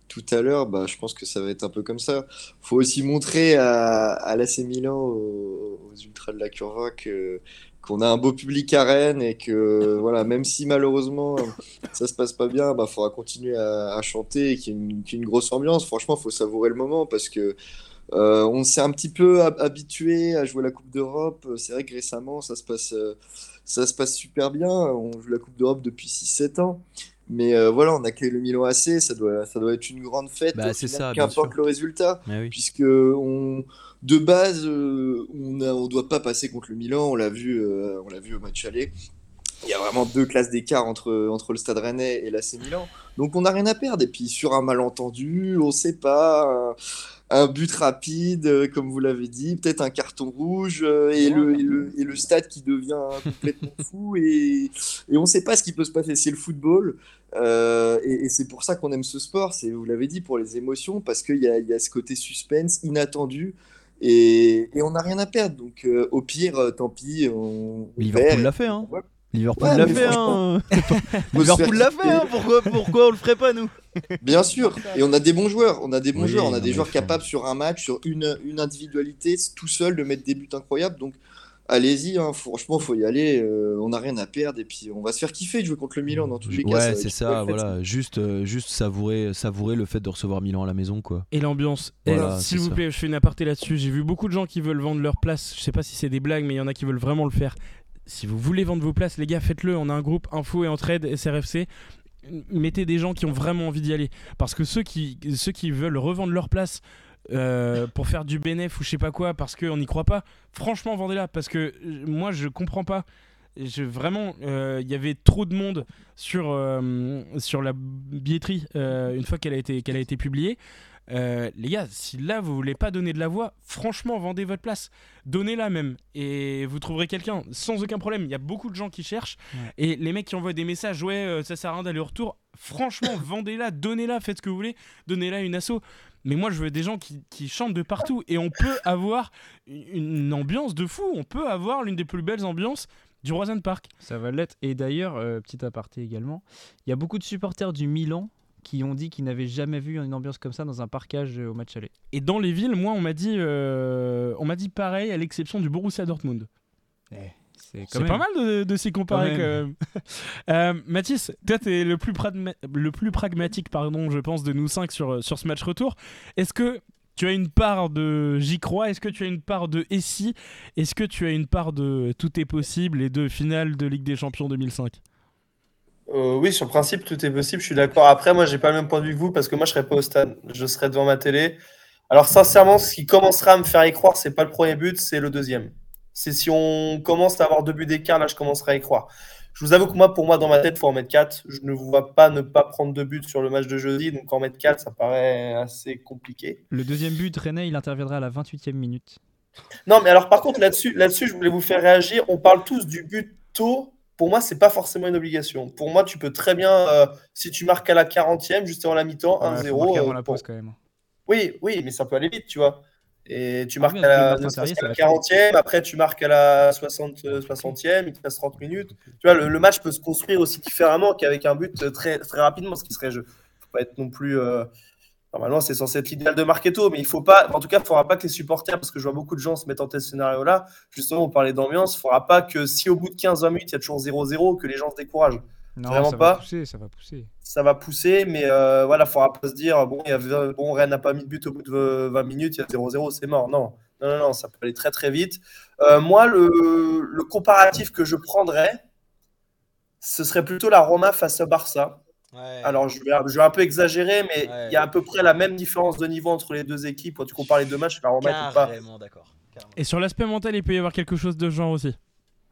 tout à l'heure. Bah, je pense que ça va être un peu comme ça. Faut aussi montrer à, à l'AC Milan, aux, aux Ultras de la Curva, que, qu'on a un beau public à Rennes et que, voilà, même si malheureusement ça se passe pas bien, bah, faudra continuer à, à chanter et qu'il y ait une, grosse ambiance. Franchement, faut savourer le moment parce que. Euh, on s'est un petit peu hab- habitué à jouer la Coupe d'Europe. Euh, C'est vrai que récemment, ça se passe, euh, ça se passe super bien. On joue la Coupe d'Europe depuis 6-7 ans. Mais euh, voilà, on accueille le Milan AC. Ça doit, ça doit être une grande fête. Bah, c'est ça, Qu'importe le résultat. Oui. Puisque on, de base, euh, on ne on doit pas passer contre le Milan. On l'a vu, euh, on l'a vu au match aller. Il y a vraiment deux classes d'écart entre, entre le Stade Rennais et l'AC Milan. Donc on n'a rien à perdre. Et puis sur un malentendu, on sait pas, un, un but rapide, euh, comme vous l'avez dit, peut-être un carton rouge euh, et, le, et, le, et le stade qui devient complètement fou. Et, et on sait pas ce qui peut se passer. C'est le football. Euh, et et c'est pour ça qu'on aime ce sport. C'est, vous l'avez dit, pour les émotions, parce qu'il y y a ce côté suspense inattendu. Et, et on n'a rien à perdre. Donc euh, au pire, euh, tant pis. On, Liverpool l'a fait, hein. Ouais. Liverpool Ouais, l'a fait, hein. Liverpool l'a fait, hein. Pourquoi, pourquoi on le ferait pas, nous? Bien sûr, et on a des bons joueurs, on a des bons Oui, joueurs, on a des joueurs capables sur un match, sur une, une individualité, tout seul de mettre des buts incroyables. Donc allez-y, hein, franchement, faut y aller. euh, on n'a rien à perdre et puis on va se faire kiffer de jouer contre le Milan dans tous les cas. Ouais, c'est ça, voilà. Juste, euh, juste savourer, savourer le fait de recevoir Milan à la maison, quoi. Et l'ambiance. Voilà, S'il vous ça. plaît, je fais une aparté là-dessus. J'ai vu beaucoup de gens qui veulent vendre leur place. Je sais pas si c'est des blagues, mais il y en a qui veulent vraiment le faire. Si vous voulez vendre vos places, les gars, faites-le. On a un groupe info et entraide SRFC. Mettez des gens qui ont vraiment envie d'y aller. Parce que ceux qui, ceux qui veulent revendre leur place euh, pour faire du bénéf ou je sais pas quoi, parce qu'on n'y croit pas, franchement, vendez-la. Parce que euh, moi, je comprends pas. Je, vraiment, euh, il y avait trop de monde sur, euh, sur la billetterie euh, une fois qu'elle a, qu'elle a été publiée. Euh, les gars, si là vous voulez pas donner de la voix, franchement, vendez votre place. Donnez-la même. Et vous trouverez quelqu'un sans aucun problème. Il y a beaucoup de gens qui cherchent. Ouais. Et les mecs qui envoient des messages, ouais, euh, ça sert à rien d'aller au retour. Franchement, vendez-la, donnez-la, faites ce que vous voulez. Donnez-la une asso. Mais moi, je veux des gens qui, qui chantent de partout. Et on peut avoir une ambiance de fou. On peut avoir l'une des plus belles ambiances du Roison Park. Ça va l'être. Et d'ailleurs, euh, petit aparté également, il y a beaucoup de supporters du Milan qui ont dit qu'ils n'avaient jamais vu une ambiance comme ça dans un parkage euh, au match aller. Et dans les villes, moi, on m'a dit, euh, on m'a dit pareil, à l'exception du Borussia Dortmund. C'est quand C'est pas mal de, de s'y comparer Quand quand même. Euh, Mathis, toi, t'es le plus, le plus pragmatique, pardon, je pense, de nous cinq sur, sur ce match retour. Est-ce que tu as une part de j'y crois Est-ce que tu as une part de et si Est-ce que tu as une part de tout est possible et de finale de Ligue des Champions 2005 Euh, oui, sur le principe, tout est possible, je suis d'accord. Après, moi, j'ai pas le même point de vue que vous parce que moi, je serais pas au stade, je serais devant ma télé. Alors, sincèrement, ce qui commencera à me faire y croire, c'est pas le premier but, c'est le deuxième. C'est si on commence à avoir deux buts d'écart, là, je commencerai à y croire. Je vous avoue que moi, pour moi, dans ma tête, il faut en mettre 4. Je ne vous vois pas ne pas prendre deux buts sur le match de jeudi, donc en mettre 4, ça paraît assez compliqué. Le deuxième but, René, il interviendra à la 28e minute. Non, mais alors par contre, là-dessus, là-dessus, je voulais vous faire réagir. On parle tous du but tôt. Pour moi, c'est pas forcément une obligation. Pour moi, tu peux très bien, euh, si tu marques à la 40e, juste avant la mi-temps, Ouais, faut 1-0. marquer avant euh, la pour- pause quand même. Oui, oui, mais ça peut aller vite, tu vois. Et tu Ah marques à la, qu'à ça la va très 40e, après tu marques à la 60, euh, 60e, il te reste 30 minutes. Tu vois, le, le match peut se construire aussi différemment qu'avec un but euh, très, très rapidement, ce qui serait. Je, faut pas être non plus. euh, Normalement, c'est censé être l'idéal de marquer tôt, mais il faut pas. En tout cas, il ne faudra pas que les supporters, parce que je vois beaucoup de gens se mettre en tel scénario-là. Justement, on parlait d'ambiance. Il ne faudra pas que si au bout de 15-20 minutes, il y a toujours 0-0, que les gens se découragent. Non, Vraiment ça pas. va pousser, ça va pousser. Ça va pousser, mais euh, voilà, il ne faudra pas se dire bon, il y a, bon, Rennes n'a pas mis de but au bout de 20 minutes, il y a 0-0, c'est mort. Non. non, non, non, ça peut aller très très vite. Euh, moi, le, le comparatif que je prendrais, ce serait plutôt la Roma face à Barça. Ouais. Alors, je vais, je vais un peu exagérer, mais il Ouais. y a à peu près la même différence de niveau entre les deux équipes. Quand tu compares les deux matchs, la Roma était pas. D'accord. Et sur l'aspect mental, il peut y avoir quelque chose de genre aussi.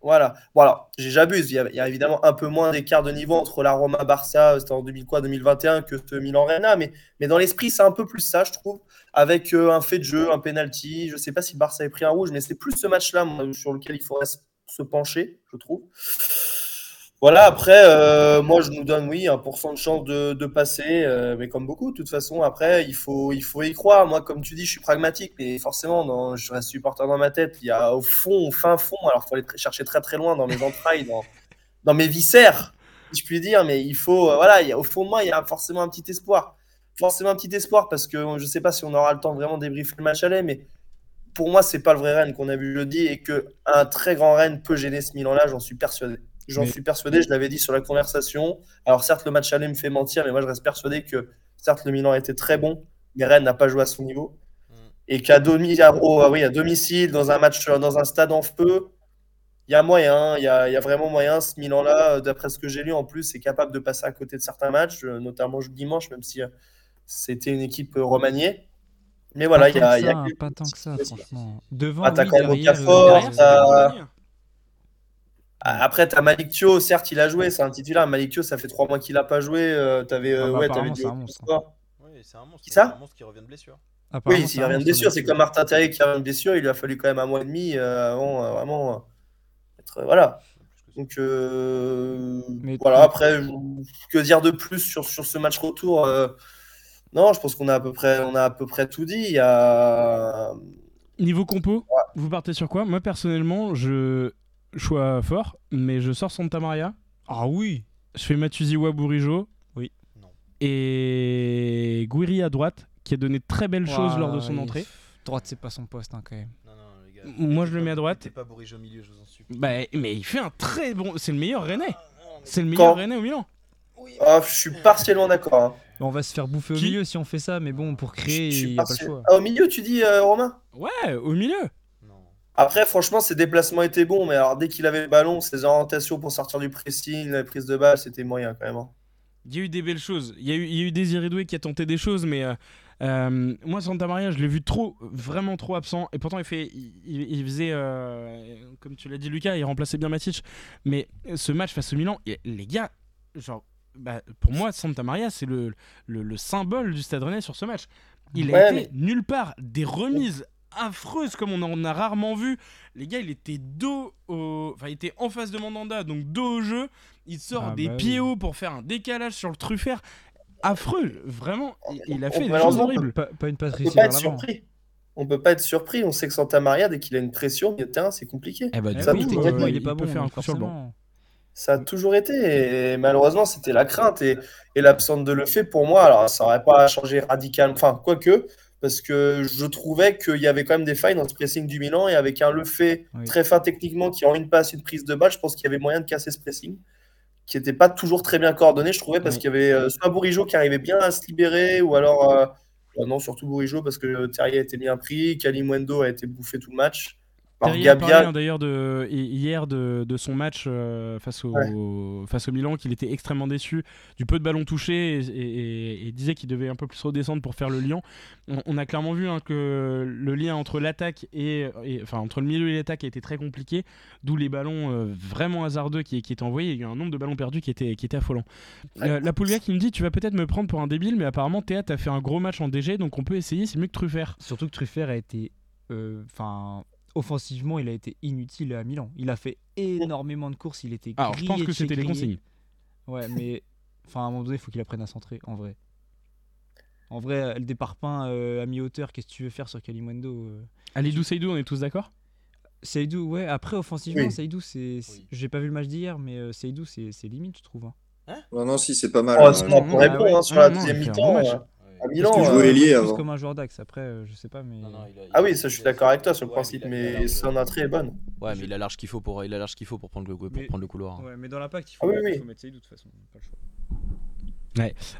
Voilà. Bon, j'ai- j'abuse. Il y, a, il y a évidemment un peu moins d'écart de niveau entre la Roma Barça, c'était en 2000 quoi, 2021, que ce Milan Rena, mais, mais dans l'esprit, c'est un peu plus ça, je trouve, avec euh, un fait de jeu, un penalty. Je sais pas si Barça a pris un rouge, mais c'est plus ce match-là sur lequel il faudrait se pencher, je trouve. Voilà, après, euh, moi, je nous donne, oui, 1% de chance de, passer, euh, mais comme beaucoup, de toute façon, après, il faut, y croire. Moi, comme tu dis, je suis pragmatique, mais forcément, je reste supporter dans ma tête. Il y a au fond, au fin fond, alors il faut aller chercher très très loin dans mes entrailles, dans, mes viscères, si je puis dire, mais il faut, euh, voilà, au fond de moi, il y a forcément un petit espoir. Forcément un petit espoir, parce que je ne sais pas si on aura le temps de vraiment débriefer le match aller, mais pour moi, c'est pas le vrai Rennes qu'on a vu jeudi, et qu'un très grand Rennes peut gêner ce Milan-là, j'en suis persuadé. J'en Mais- suis persuadé, je l'avais dit sur la conversation. Alors certes, le match aller me fait mentir, mais moi je reste persuadé que certes le Milan était très bon, mais Rennes n'a pas joué à son niveau. Mm. Et qu'à domi- oh, ah oui, à domicile, dans un match, dans un stade en feu, il y a moyen, il y a, il y a vraiment moyen. Ce Milan-là, euh, d'après ce que j'ai lu en plus, est capable de passer à côté de certains matchs, euh, notamment le dimanche, même si euh, c'était une équipe euh, remaniée. Mais voilà, il y a, y a ça, quelques pas tant que ça, franchement. Devant, Ah, t'as oui, quand même derrière, Okafor, euh, Derrière, c'est t'as- pas gagné. Ah, Après, tu as Malik Thio, certes, il a joué, c'est un titulaire. Malik Thio, ça fait trois mois qu'il n'a pas joué. Euh, t'avais, euh, Ah, bah, ouais, t'avais c'est un monstre. Oui, c'est un monstre. Qui ça C'est un monstre qui revient de blessure. Oui, c'est s'il revient de blessure, c'est comme Martin Terrier qui revient de blessure. Il lui a fallu quand même un mois et demi euh, avant euh, vraiment euh, être. voilà. Donc, euh, Mais- voilà. Après, que dire de plus sur, sur ce match retour euh, Non, je pense qu'on a, à peu près- on a à peu près tout dit. Il y a. Niveau compo, vous partez sur quoi? Moi personnellement, je choix fort, mais je sors Santa Maria. Ah oui Je fais Matuziwa Bourigeau. Oui. Non. Et Guiri à droite, qui a donné de très belles choses lors de son entrée. Droite, c'est pas son poste hein, quand même. Non, non, les gars. Moi, je le mets à droite. C'est pas Bourigeau au milieu, je vous en supplie. Bah, mais il fait un très bon. C'est le meilleur Rennais. C'est le meilleur Quand- Rennais au Milan. Ah, je suis partiellement d'accord. hein. On va se faire bouffer au Qui milieu si on fait ça, mais bon, pour créer, Je suis n'y a pas le partiel- choix. Ah, au milieu, tu dis, euh, Romain? Ouais, au milieu. Après, franchement, ses déplacements étaient bons, mais alors dès qu'il avait le ballon, ses orientations pour sortir du pressing, la prise de balle, c'était moyen quand même. hein. Il y a eu des belles choses. Il y a eu, il y a eu Désiré Doué qui a tenté des choses, mais euh, euh, moi, Santa Maria, je l'ai vu trop, vraiment trop absent. Et pourtant, il, fait, il, faisait, euh, comme tu l'as dit, Lucas, il remplaçait bien Matic. Mais ce match face au Milan, il- les gars, genre, bah, pour moi, Santa Maria, c'est le, le, le symbole du Stade Rennais sur ce match. Il a Ouais, été mais- nulle part. Des remises affreuses comme on en a rarement vu. Les gars, il était dos au... Enfin, il était en face de Mandanda, donc dos au jeu. Il sort Ah des bah pieds oui. hauts pour faire un décalage sur le truffert. Affreux, vraiment. Il, il a fait des choses horribles. Pas, pas une passe On peut réussie pas vers être l'avant. surpris. On peut pas être surpris. On sait que Santa Maria, dès qu'il a une pression au milieu de terrain, c'est compliqué. Eh bah, Eh du Ça, oui, coup, tout techniquement, complètement, il est il pas peut bon. faire un donc coup sur le banc. forcément. Ça a toujours été, et malheureusement, c'était la crainte. Et, et l'absence de le fait, pour moi, alors ça aurait pas changé radicalement, enfin, quoique, parce que je trouvais qu'il y avait quand même des failles dans ce pressing du Milan, et avec un le fait Oui. très fin techniquement, qui en une passe, une prise de balle, je pense qu'il y avait moyen de casser ce pressing, qui n'était pas toujours très bien coordonné, je trouvais, parce Oui. qu'il y avait euh, soit Bourigeau qui arrivait bien à se libérer, ou alors, euh, euh, non, surtout Bourigeau, parce que Terrier a été bien pris, Kalimundo a été bouffé tout le match. Par Terrier a parlé, Gabia, hein, d'ailleurs de, hi- hier de, de son match euh, face, au, face au Milan, qu'il était extrêmement déçu du peu de ballons touchés et, et- et- et disait qu'il devait un peu plus redescendre pour faire le lien. On, on a clairement vu hein, que le lien entre l'attaque et, et- enfin entre le milieu et l'attaque a été très compliqué, d'où les ballons euh, vraiment hasardeux qui, qui étaient envoyés. Il y a eu un nombre de ballons perdus qui était, qui était affolant. Euh, la Pulga qui me dit tu vas peut-être me prendre pour un débile, mais apparemment Théa a fait un gros match en DG, donc on peut essayer, c'est mieux que Truffert. Surtout que Truffert a été. euh, Enfin. Offensivement, il a été inutile à Milan. Il a fait énormément de courses. Il était Alors je grillé pense que c'était les grillé. consignes. Ouais, mais enfin, à un moment donné, il faut qu'il apprenne à centrer, en vrai. En vrai, le déparpin euh, à mi-hauteur, qu'est-ce que tu veux faire sur Kalimundo euh? Alidou Seydou, on est tous d'accord? Seydou, ouais, après, offensivement, Oui. Seydou, c'est. Oui. J'ai pas vu le match d'hier, mais euh, Seydou, c'est c'est limite, je trouve. hein. Non, non, si, c'est pas mal. Oh, hein, Ah répondre ouais. hein, sur Non, la non, deuxième mi-temps. Euh, à Milan, tu euh, jouais ailier plus avant. comme un joueur d'axe, après, euh, je sais pas, mais. Non, non, il a- il Ah oui, ça, je suis d'accord avec toi sur le ouais, principe, mais son entrée est bonne. Ouais, mais il a large qu'il faut pour, il a large qu'il faut pour prendre le, pour Mais- prendre le couloir. Ouais, mais dans l'impact, il Ah faut, oui, oui. faut mettre Seydou de toute façon. Pas le choix.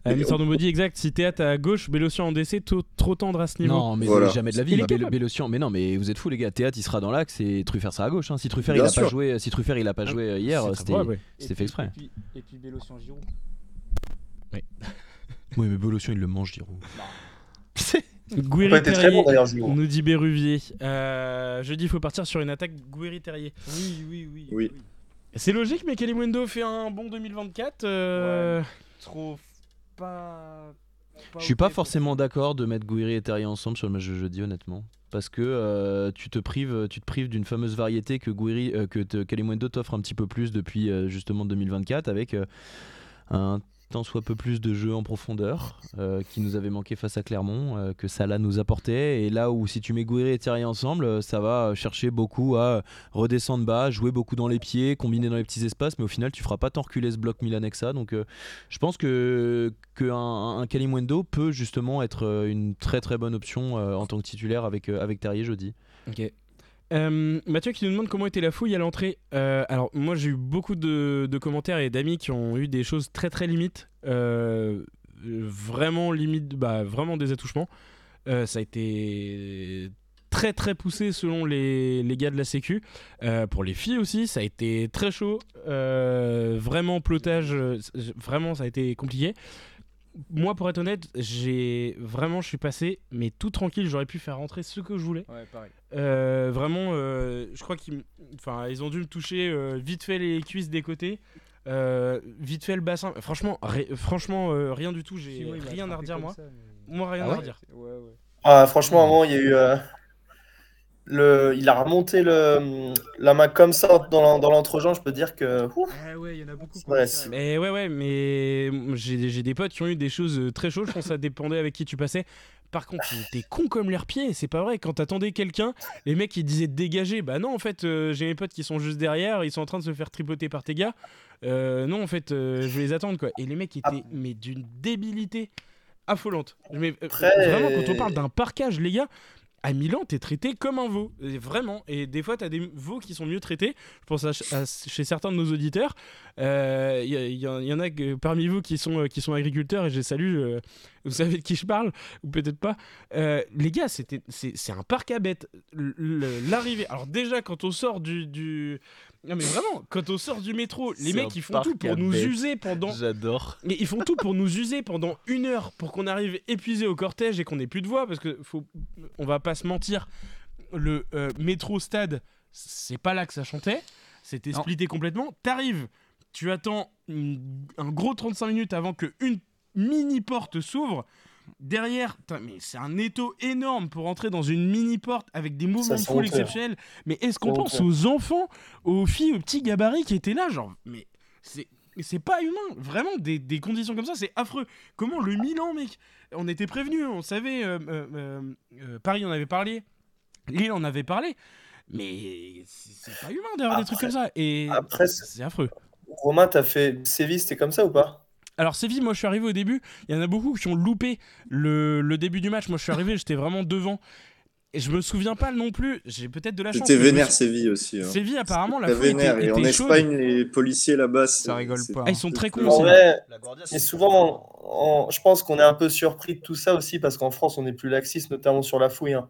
Euh, Mister Nobody, exact. Si Théâtre à gauche, Bélocian en DC, trop, trop tendre à ce niveau. Non, mais Voilà. jamais de la vie. Bélocian, mais non, mais vous êtes fous les gars. Théâtre, il sera dans l'axe et Truffert sera à gauche. hein. Si Truffert, il a sûr. pas joué, si Truffert, il a pas Ah, joué euh, hier, ouais. c'était fait exprès. Et puis, et puis Bélocian Giroud. Oui, mais Bélocian, il le mange, Giroud. Guiri Terrier, bon nous dit Béruvier. Euh, je dis il faut partir sur une attaque Guiri Terrier. Oui, oui, oui. Oui. C'est logique, mais Kalimundo fait un bon 2024. euh, Trop pas. Je suis pas forcément d'accord de mettre Gouiri et Terrier ensemble sur le match de jeudi, honnêtement. Parce que euh, tu te prives, tu te prives d'une fameuse variété que Gouiri, euh, que te- Kalimundo t'offre un petit peu plus depuis euh, justement 2024 avec euh, un tant soit peu plus de jeu en profondeur euh, qui nous avait manqué face à Clermont, euh, que Salah nous apportait. Et là où si tu mets Gouiri et Terrier ensemble, euh, ça va chercher beaucoup à redescendre bas, jouer beaucoup dans les pieds, combiner dans les petits espaces, mais au final tu feras pas tant reculer ce bloc ça. Donc euh, je pense que qu'un un, Kalimundo peut justement être une très très bonne option en tant que titulaire avec, avec Terrier jeudi. Ok. Euh, Mathieu qui nous demande comment était la fouille à l'entrée. Euh, alors moi j'ai eu beaucoup de, commentaires et d'amis qui ont eu des choses très très limites, Euh, vraiment limite, bah, vraiment des attouchements. Ça a été très très poussé selon les, les gars de la Sécu. Pour les filles aussi, ça a été très chaud. Vraiment plotage, vraiment ça a été compliqué. Moi, pour être honnête, j'ai vraiment, je suis passé, mais tout tranquille. J'aurais pu faire rentrer ce que je voulais. Ouais, pareil. Euh, vraiment, euh, je crois qu'ils enfin, ils ont dû me toucher euh, vite fait les cuisses des côtés, euh, vite fait le bassin. Franchement, ri- franchement euh, rien du tout. J'ai rien à redire, moi. Moi, rien Ah à redire. Ouais, ouais. Ah, franchement, à un moment, il y a eu. Le... Il a remonté le... la main comme ça dans dans l'entrejambe, je peux dire que. ouf, Ah ouais, il y en a beaucoup. qui Ouais. Mais ouais, ouais, mais j'ai j'ai des potes qui ont eu des choses euh, très chaudes. Je pense que ça dépendait avec qui tu passais. Par contre, t'es con comme l'air pied, c'est pas vrai. Quand t'attendais quelqu'un, les mecs ils disaient de dégager. Bah non, en fait, euh, j'ai mes potes qui sont juste derrière, ils sont en train de se faire tripoter par tes gars. Euh, non, en fait, euh, je vais les attendre quoi. Et les mecs étaient, Ah. mais d'une débilité affolante. Mais euh, Après- vraiment, quand on parle d'un parquage, les gars, à Milan, t'es traité comme un veau, vraiment. Et des fois, t'as des veaux qui sont mieux traités. Je pense à, chez certains de nos auditeurs. Euh, Il il y en- a parmi vous qui sont, euh, qui sont agriculteurs et je les salue. euh, vous savez de qui je parle ou peut-être pas. Euh, les gars, c'est un parc à bêtes. L'arrivée. Alors déjà, quand on sort du, du non mais vraiment, quand on sort du métro, les mecs ils font tout pour nous user pendant J'adore. mais ils font tout pour nous user pendant une heure pour qu'on arrive épuisé au cortège et qu'on ait plus de voix parce que faut, on va pas se mentir, le euh, métro stade, c'est pas là que ça chantait, c'était splitté complètement. T'arrives, tu attends une- un gros 35 minutes avant que une mini porte s'ouvre. Derrière, mais c'est un étau énorme pour entrer dans une mini porte avec des mouvements de foule exceptionnels. Mais est-ce qu'on pense aux enfants, aux filles, aux petits gabarits qui étaient là Genre, mais c'est c'est pas humain. Vraiment, des, des conditions comme ça, c'est affreux. Comment le Milan, mec On était prévenus, on savait. euh, euh, euh, Paris en avait parlé. Lille en avait parlé. Mais c'est pas humain d'avoir des trucs comme ça. Et après, c'est- c'est affreux. Romain, t'as fait Séville, c'était comme ça ou pas? Alors Séville, moi je suis arrivé au début, il y en a beaucoup qui ont loupé le, le début du match. Moi je suis arrivé, j'étais vraiment devant. Et je me souviens pas non plus, j'ai peut-être de la chance. C'était vénère Séville aussi. hein. Séville apparemment la C'était foule était, vénère. Et en chaude. Espagne, les policiers là-bas, Ça rigole pas. Ah, ils sont très cons En aussi. En vrai, La Guardia, et souvent, on- je pense qu'on est un peu surpris de tout ça aussi parce qu'en France, on est plus laxiste, notamment sur la fouille. hein.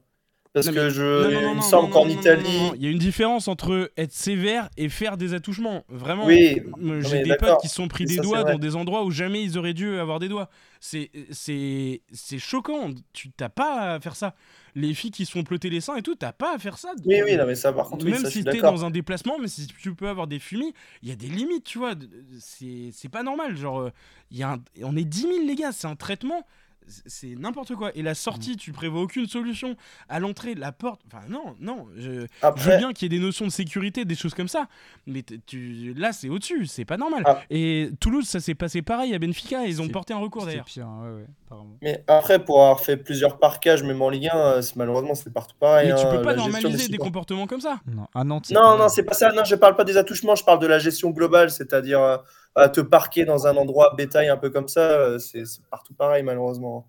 Parce Non, que je, Non, non, il me semble qu'en Italie, il y a une différence entre être sévère et faire des attouchements. Vraiment, Oui, j'ai des potes qui sont pris des ça, doigts dans des endroits où jamais ils auraient dû avoir des doigts. C'est choquant. Tu t'as pas à faire ça. Les filles qui se font ploter les seins et tout, t'as pas à faire ça. oui, oui, non, mais ça, par contre, oui, Même ça, je si t'es dans un déplacement, mais si tu peux avoir des fumis, il y a des limites, tu vois. C'est pas normal. Genre, euh, y a un- on est 10 000, les gars, c'est un traitement. C'est- n'importe quoi. Et la sortie, tu prévois aucune solution. À l'entrée, la porte. Enfin, non, non. Je, je veux Après, bien qu'il y ait des notions de sécurité, des choses comme ça. Mais tu, là, c'est au-dessus. C'est pas normal. Ah. Et Toulouse, ça s'est passé pareil à Benfica. Ils ont porté un recours d'ailleurs. pire, hein, ouais, ouais, mais après, pour avoir fait plusieurs parquages, même en Ligue 1, euh, c'est- malheureusement, c'est partout pareil. Mais tu hein, peux pas normaliser des supporters. comportements comme ça. Non, à Nantes. c'est Non, non, c'est pas ça. Non, je parle pas des attouchements, je parle de la gestion globale, c'est-à-dire euh, à te parquer dans un endroit bétail un peu comme ça, euh, c'est partout pareil, malheureusement.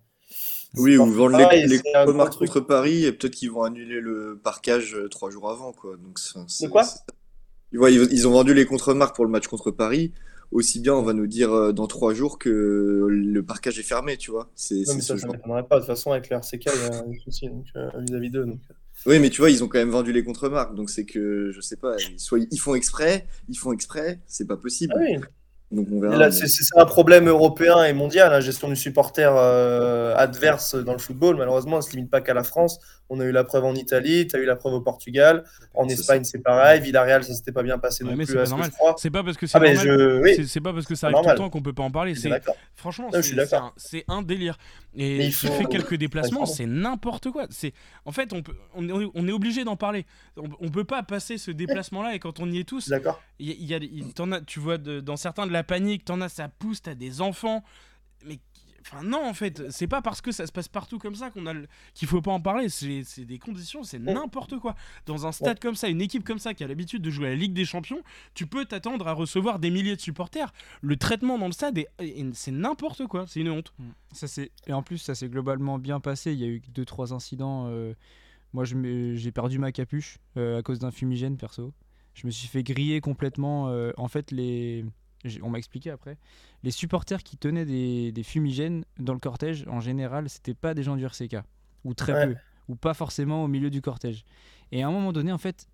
Oui, ou vendre les, les un truc. contre Paris et peut-être qu'ils vont annuler le parquage euh, trois jours avant. Quoi. Donc, c'est- quoi? Ouais, ils, ils ont vendu les contre-marques pour le match contre Paris. Aussi bien, on va nous dire euh, dans trois jours que le parquage est fermé, tu vois. C'est Non, mais ça, ça genre. m'étonnerait pas. De toute façon, avec le RCK, il y a donc, euh, vis-à-vis d'eux. donc. Oui, mais tu vois, ils ont quand même vendu les contre-marques. Donc, c'est que, je sais pas, ils, soit ils font exprès, ils font exprès, c'est pas possible. Ah oui. Donc, on Et verra. là, mais- c'est c'est un problème européen et mondial, la gestion du supporter euh, adverse dans le football. Malheureusement, on ne se limite pas qu'à la France. On a eu la preuve en Italie, tu as eu la preuve au Portugal. En C'est Espagne, c'est pareil. Villarreal, ça s'était pas bien passé Ouais, non mais plus, c'est pas normal. parce que c'est Ah, mais normal. je. Oui, C'est- C'est pas parce que ça C'est arrive tout le normal. temps qu'on peut pas en parler. franchement, Non, je c'est suis d'accord. c'est un- c'est un, délire. Et il faut- fais quelques déplacements, c'est n'importe quoi. C'est en fait, on peut, on est, on est obligé d'en parler. On, on peut pas passer ce déplacement-là et quand on y est tous, il y a, y a- as, tu vois, de- dans certains de la panique, t'en as, ça pousse, t'as des enfants. Mais enfin non, en fait, c'est pas parce que ça se passe partout comme ça qu'on a le- qu'il faut pas en parler. C'est des conditions, c'est n'importe quoi. Dans un stade comme ça, une équipe comme ça qui a l'habitude de jouer à la Ligue des Champions, tu peux t'attendre à recevoir des milliers de supporters. Le traitement dans le stade, est- est- c'est n'importe quoi. C'est une honte. Ça c'est et en plus ça s'est globalement bien passé. Il y a eu deux trois incidents. euh, Moi j'ai perdu ma capuche euh, à cause d'un fumigène perso. Je me suis fait griller complètement. euh, en fait les on m'a expliqué après. Les supporters qui tenaient des, des fumigènes dans le cortège en général c'était pas des gens du RCK ou très Ouais. peu ou pas forcément au milieu du cortège. Et à un moment donné en fait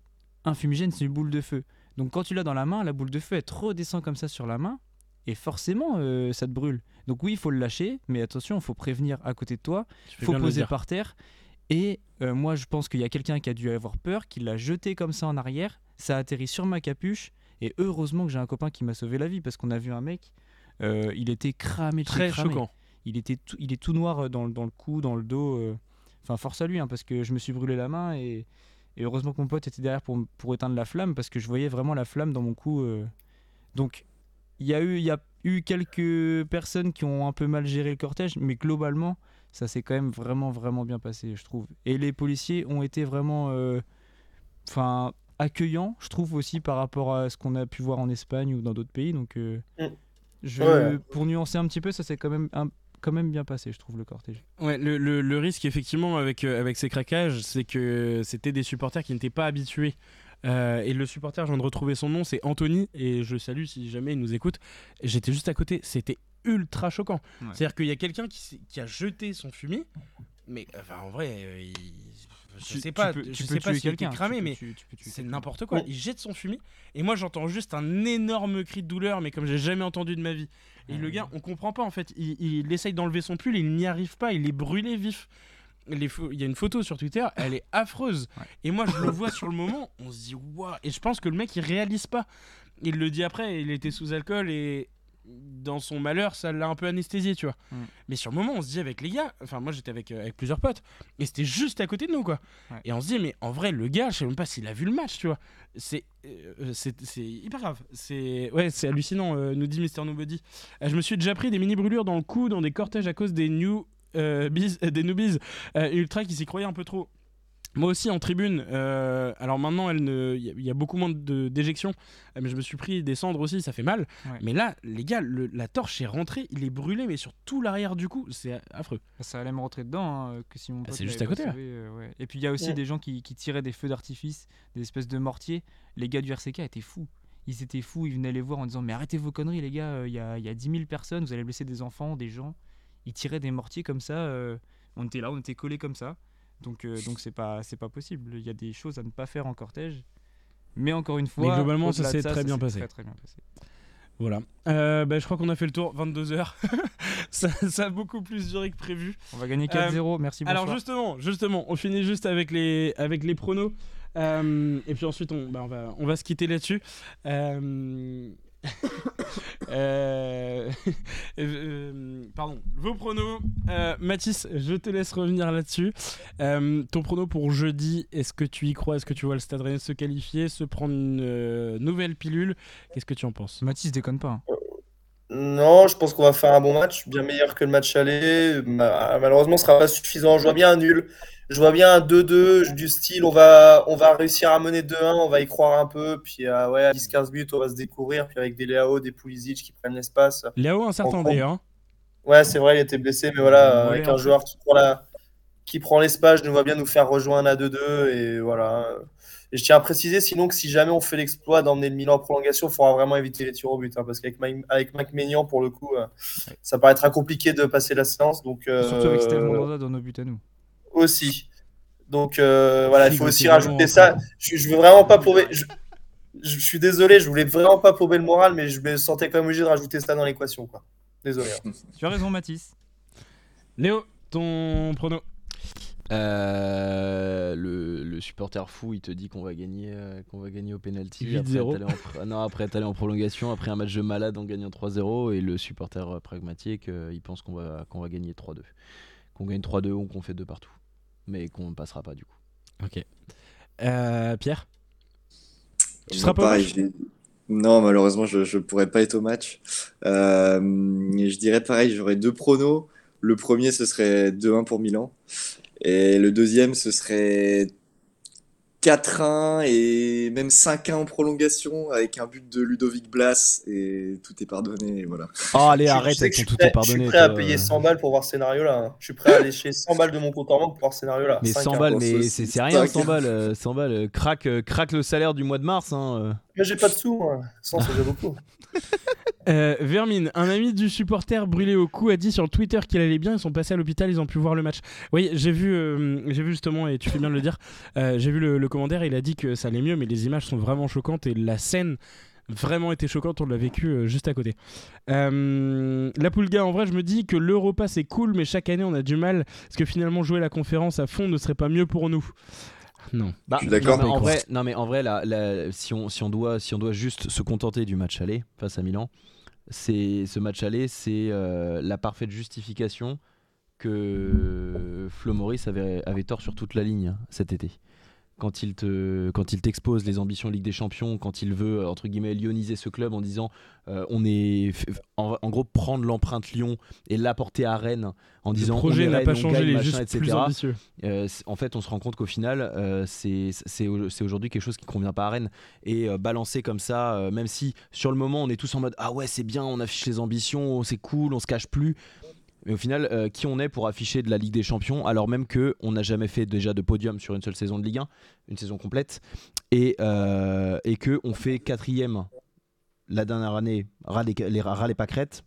un fumigène c'est une boule de feu. Donc quand tu l'as dans la main la boule de feu elle te redescend comme ça sur la main et forcément euh, ça te brûle. Donc oui, il faut le lâcher, mais attention, il faut prévenir à côté de toi, il faut poser par terre. Et euh, moi, je pense qu'il y a quelqu'un qui a dû avoir peur, qui l'a jeté comme ça en arrière. Ça a atterri sur ma capuche. Et heureusement que j'ai un copain qui m'a sauvé la vie parce qu'on a vu un mec, euh, il était cramé, Très cramé. choquant. Il était tout, il est tout noir euh, dans, le- dans le cou, dans le dos. euh. Enfin, force à lui, hein, parce que je me suis brûlé la main et, et heureusement que mon pote était derrière pour, pour éteindre la flamme parce que je voyais vraiment la flamme dans mon cou. euh. Donc, il y a eu, il y a eu quelques personnes qui ont un peu mal géré le cortège, mais globalement, ça s'est quand même vraiment, vraiment bien passé, je trouve. Et les policiers ont été vraiment, euh, enfin, accueillants, je trouve aussi par rapport à ce qu'on a pu voir en Espagne ou dans d'autres pays. Donc, euh, Mm. je, Ouais. pour nuancer un petit peu, ça s'est quand même un- quand même bien passé, je trouve, le cortège. Ouais, le, le- le risque effectivement avec, euh, avec ces craquages, c'est que c'était des supporters qui n'étaient pas habitués. Euh, et le supporter, je viens de retrouver son nom, c'est Anthony, et je salue si jamais il nous écoute. J'étais juste à côté, c'était ultra choquant. Ouais. C'est-à-dire qu'il y a quelqu'un qui, a jeté son fumier, mais enfin, en vrai, euh, il- je Tu- sais tu pas, peux- je tu sais peux pas tuer était quelqu'un, cramé, mais c'est n'importe quoi. Il jette son fumier et moi j'entends juste un énorme cri de douleur, mais comme j'ai jamais entendu de ma vie. Et le gars, on comprend pas en fait. Il, il essaye d'enlever son pull, il n'y arrive pas, il est brûlé vif. Les Il y a une photo sur Twitter, elle est affreuse. Ouais. Et moi je le vois sur le moment, on se dit waouh. Et je pense que le mec il réalise pas. Il le dit après, il était sous alcool et dans son malheur, ça l'a un peu anesthésié, tu vois. Mm. Mais sur le moment, on se dit avec les gars, enfin moi j'étais avec, euh, avec plusieurs potes, et c'était juste à côté de nous, quoi. Ouais. Et on se dit, mais en vrai, le gars, je sais même pas s'il a vu le match, tu vois. C'est euh, c'est c'est hyper grave. C'est ouais, c'est hallucinant, euh, nous dit Mister Nobody. Je me suis déjà pris des mini brûlures dans le cou dans des cortèges à cause des new bees- euh, des newbies ultra qui s'y croyaient un peu trop. Moi aussi en tribune, euh, alors maintenant ne- il y, a- il y a beaucoup moins de- d'éjections, euh, mais je me suis pris des cendres aussi, ça fait mal. Ouais. Mais là, les gars, le- la torche est rentrée, il est brûlé, mais sur tout l'arrière du cou, c'est affreux. Ça allait me rentrer dedans, hein, que si mon Ah, pote c'est juste à côté, là. euh, ouais. Et puis il y a aussi Ouais. des gens qui, qui tiraient des feux d'artifice, des espèces de mortiers. Les gars du RCK étaient fous. Ils étaient fous, ils venaient les voir en disant Mais arrêtez vos conneries, les gars, euh, il y, a, y a 10 000 personnes, vous allez blesser des enfants, des gens. Ils tiraient des mortiers comme ça. euh, on était là, on était collés comme ça. Donc euh, donc c'est pas, c'est pas possible. Il y a des choses à ne pas faire en cortège. Mais encore une fois, globalement, ça s'est très bien passé. Très, très bien passé. Voilà. Euh, bah, je crois qu'on a fait le tour, 22h. ça, ça a beaucoup plus duré que prévu. On va gagner 4-0, merci, bonsoir. Euh, Alors justement, justement, on finit juste avec les, avec les pronos. Euh, et puis ensuite, on, bah, on, va, on va se quitter là-dessus. Euh, euh, euh, pardon, vos pronos. Euh, Mathis, je te laisse revenir là-dessus. Ton prono pour jeudi, est-ce que tu y crois? Est-ce que tu vois le Stade Rennais se qualifier, se prendre une nouvelle pilule? Qu'est-ce que tu en penses? Mathis déconne pas. Non, je pense qu'on va faire un bon match, bien meilleur que le match aller. Ma- Malheureusement, ce sera pas suffisant. Je vois bien un nul. Je vois bien un 2-2 du style. On va, on va réussir à mener 2-1. On va y croire un peu. Puis euh, ouais, à 10-15 minutes, on va se découvrir. Puis avec des Léao, des Pulisic qui prennent l'espace. Léo, un certain D, hein Ouais, c'est vrai, il était blessé, mais voilà, Ouais, avec un joueur qui prend la, qui prend l'espace, je nous vois bien nous faire rejoindre à 2-2 et voilà. Et je tiens à préciser sinon que si jamais on fait l'exploit d'emmener le Milan en prolongation, il faudra vraiment éviter les tirs au but, hein, parce qu'avec avec Mike Maignan, pour le coup, euh, ça paraîtra compliqué de passer la séance, donc euh, Surtout avec Steve Mandanda dans nos buts à nous. aussi. Donc euh, voilà, il faut aussi rajouter ça. Je, je veux vraiment pas paumer. Je, je suis désolé, je voulais vraiment pas paumer le moral, mais je me sentais quand même obligé de rajouter ça dans l'équation, quoi. Désolé. hein. Tu as raison, Mathis. Léo, ton prono Euh, le, le supporter fou, il te dit qu'on va gagner, euh, qu'on va gagner au penalty. 8-0. Après, t'allais en pr- non, après t'allais en prolongation, après un match de malade en gagnant 3-0. Et le supporter euh, pragmatique, euh, il pense qu'on va, qu'on va gagner 3-2. Qu'on gagne 3-2 ou qu'on fait 2 partout. Mais qu'on ne passera pas du coup. Ok. Euh, Pierre? Tu seras pas Non, malheureusement, je ne pourrais pas être au match. Euh, je dirais pareil, j'aurais deux pronos. Le premier, ce serait 2-1 pour Milan. Et le deuxième, ce serait 4-1 et même 5-1 en prolongation avec un but de Ludovic Blas. Et tout est pardonné. Et voilà. Oh, allez, Je- arrête avec ton tout est prêt- Je pardonné. suis prêt à payer 100 balles pour voir ce scénario-là. hein. Je suis prêt à lécher 100 balles de mon compte en banque pour voir ce scénario-là. Mais 5-1. 100 balles, mais ce- c'est c'est rien, cinq. 100 balles. euh, 100 balles. euh, Craque, euh, craque le salaire du mois de mars. Hein, euh. Mais j'ai pas de sous, moi. 100, c'est déjà beaucoup. Euh, Vermine, un ami du supporter brûlé au cou a dit sur Twitter qu'il allait bien. Ils sont passés à l'hôpital, ils ont pu voir le match. Oui, j'ai vu, euh, j'ai vu justement, et tu fais bien de le dire. euh, j'ai vu le, le commentaire, il a dit que ça allait mieux, mais les images sont vraiment choquantes et la scène vraiment était choquante. On l'a vécu euh, juste à côté. La Poulga, en vrai, je me dis que l'Europa c'est cool, mais chaque année on a du mal. Parce que finalement, jouer la conférence à fond ne serait pas mieux pour nous. Non. Bah, Je suis d'accord. non, mais en vrai, non, mais en vrai là, là, si, on, si, on doit, si on doit juste se contenter du match aller face à Milan, c'est ce match aller, c'est euh, la parfaite justification que Flo Maurice avait, avait tort sur toute la ligne hein, cet été. Quand il te, quand il t'expose les ambitions Ligue des Champions, quand il veut entre guillemets lioniser ce club en disant euh, on est en, en gros prendre l'empreinte Lyon et l'apporter à Rennes en disant le projet n'a pas changé, il est juste etc. plus ambitieux. Euh, en fait, on se rend compte qu'au final, euh, c'est c'est au- c'est aujourd'hui quelque chose qui convient pas à Rennes. Et euh, balancer comme ça, euh, même si sur le moment on est tous en mode Ah ouais, c'est bien, on affiche les ambitions, c'est cool, on se cache plus. Mais au final, euh, qui on est pour afficher de la Ligue des Champions alors même que on n'a jamais fait déjà de podium sur une seule saison de Ligue 1, une saison complète, et, euh, et que on fait quatrième la dernière année, ras les, les, ras les pâquerettes,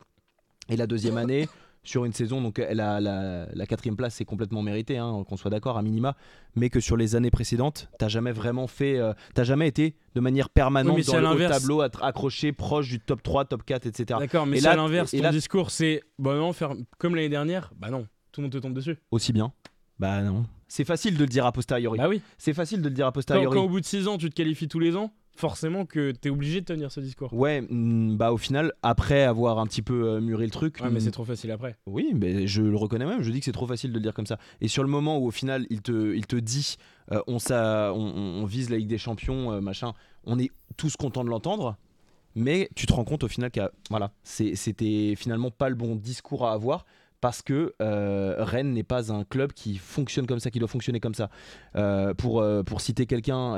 et la deuxième année sur une saison, donc elle a, la, la quatrième place c'est complètement mérité, hein, qu'on soit d'accord à minima, mais que sur les années précédentes, t'as jamais vraiment fait, euh, t'as jamais été de manière permanente Oui, dans le haut tableau, accroché, proche du top 3, top 4, etc. D'accord, mais Et c'est là- à l'inverse. Ton là- discours, c'est bah non, faire comme l'année dernière. Bah non, tout le monde te tombe dessus. Aussi bien. Bah non. C'est facile de le dire a posteriori. Bah oui. C'est facile de le dire a Quand, posteriori. quand au bout de 6 ans, tu te qualifies tous les ans, forcément que t'es obligé de tenir ce discours. Ouais, mm, bah au final, après avoir un petit peu euh, muré le truc, Ouais, mais mm, c'est trop facile après. oui, mais je le reconnais même. Je dis que c'est trop facile de le dire comme ça. Et sur le moment où au final, il te, il te dit, euh, on, ça, on, vise la Ligue des Champions, euh, machin, on est tous contents de l'entendre. Mais tu te rends compte au final que voilà, c'était finalement pas le bon discours à avoir parce que euh, Rennes n'est pas un club qui fonctionne comme ça, qui doit fonctionner comme ça. Euh, pour, euh, pour citer quelqu'un,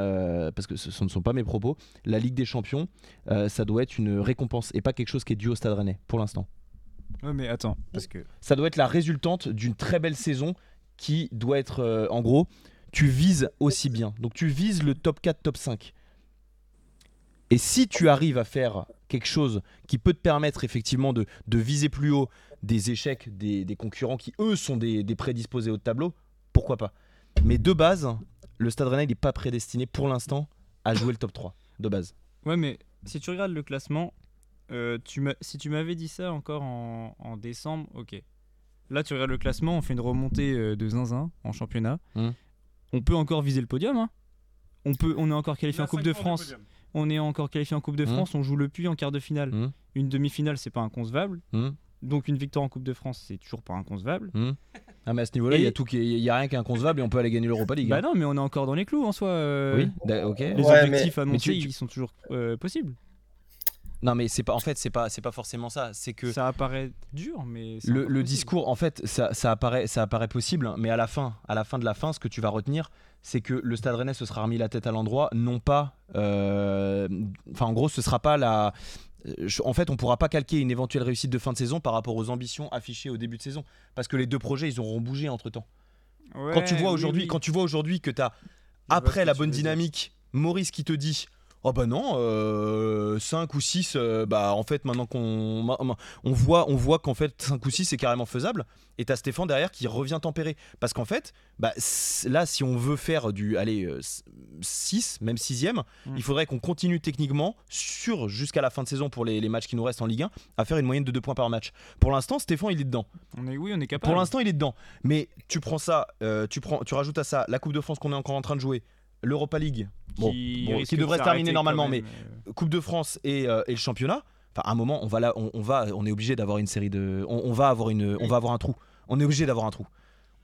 parce que ce, ce ne sont pas mes propos, la Ligue des Champions, ça doit être une récompense et pas quelque chose qui est dû au Stade Rennais pour l'instant. Ouais, mais attends, parce que. Ça doit être la résultante d'une très belle saison qui doit être, en gros, tu vises aussi bien. Donc tu vises le top 4, top 5. Et si tu arrives à faire quelque chose qui peut te permettre effectivement de, de viser plus haut des échecs des, des concurrents qui, eux, sont des, des prédisposés au tableau, pourquoi pas? Mais de base, le Stade Rennais n'est pas prédestiné pour l'instant à jouer le top 3, de base. Ouais, mais si tu regardes le classement, euh, tu si tu m'avais dit ça encore en, en décembre, ok. Là, tu regardes le classement, on fait une remontée euh, de zinzin en championnat. Mhm. On peut encore viser le podium. hein. On, peut, on est encore qualifié en Coupe de France. On est encore qualifié en Coupe de Mhm. France. On joue le puits en quart de finale. Mhm. Une demi-finale, c'est pas inconcevable. Donc une victoire en Coupe de France, c'est toujours pas inconcevable. Ah, mais à ce niveau-là, il Et- y a tout qui y a rien qui est inconcevable et on peut aller gagner l'Europa League. Bah hein. non, mais on est encore dans les clous en soi. euh, Oui, d'a- ok. Les Ouais, objectifs mais annoncés, tu- tu- ils sont toujours euh, possibles. Non, mais c'est pas. En fait, c'est pas. C'est pas forcément ça. C'est que Ça apparaît dur, mais le, discours, en fait, ça, ça apparaît, ça apparaît possible, hein, mais à la fin, à la fin de la fin, ce que tu vas retenir, c'est que le Stade Rennais se sera remis la tête à l'endroit, non pas. euh, Enfin, en gros, ce sera pas la. Je- En fait, on pourra pas calquer une éventuelle réussite de fin de saison par rapport aux ambitions affichées au début de saison, parce que les deux projets, ils auront bougé entre temps. quand tu vois aujourd'hui, oui. quand tu vois aujourd'hui que tu as après la bonne dynamique, Maurice qui te dit Oh bah non, 5 ou 6, bah en fait maintenant qu'on on voit, on voit qu'en fait 5 ou 6 c'est carrément faisable. Et t'as Stéphane derrière qui revient tempérer. Parce qu'en fait, bah, là si on veut faire du allez, 6, même 6ème, Mm. il faudrait qu'on continue techniquement sur jusqu'à la fin de saison pour les, les matchs qui nous restent en Ligue 1 à faire une moyenne de 2 points par match. Pour l'instant, Stéphane il est dedans. On est, oui, on est capable. Pour l'instant, il est dedans. Mais tu prends ça, euh, tu, prends, tu rajoutes à ça la Coupe de France qu'on est encore en train de jouer, l'Europa League, bon, bon, risque qui de devrait se terminer normalement, mais euh. Coupe de France et, euh, et le championnat. Enfin, à un moment, on va là, on, on va, on est obligé d'avoir une série de, on, on va avoir une, on va avoir un trou. On est obligé d'avoir un trou.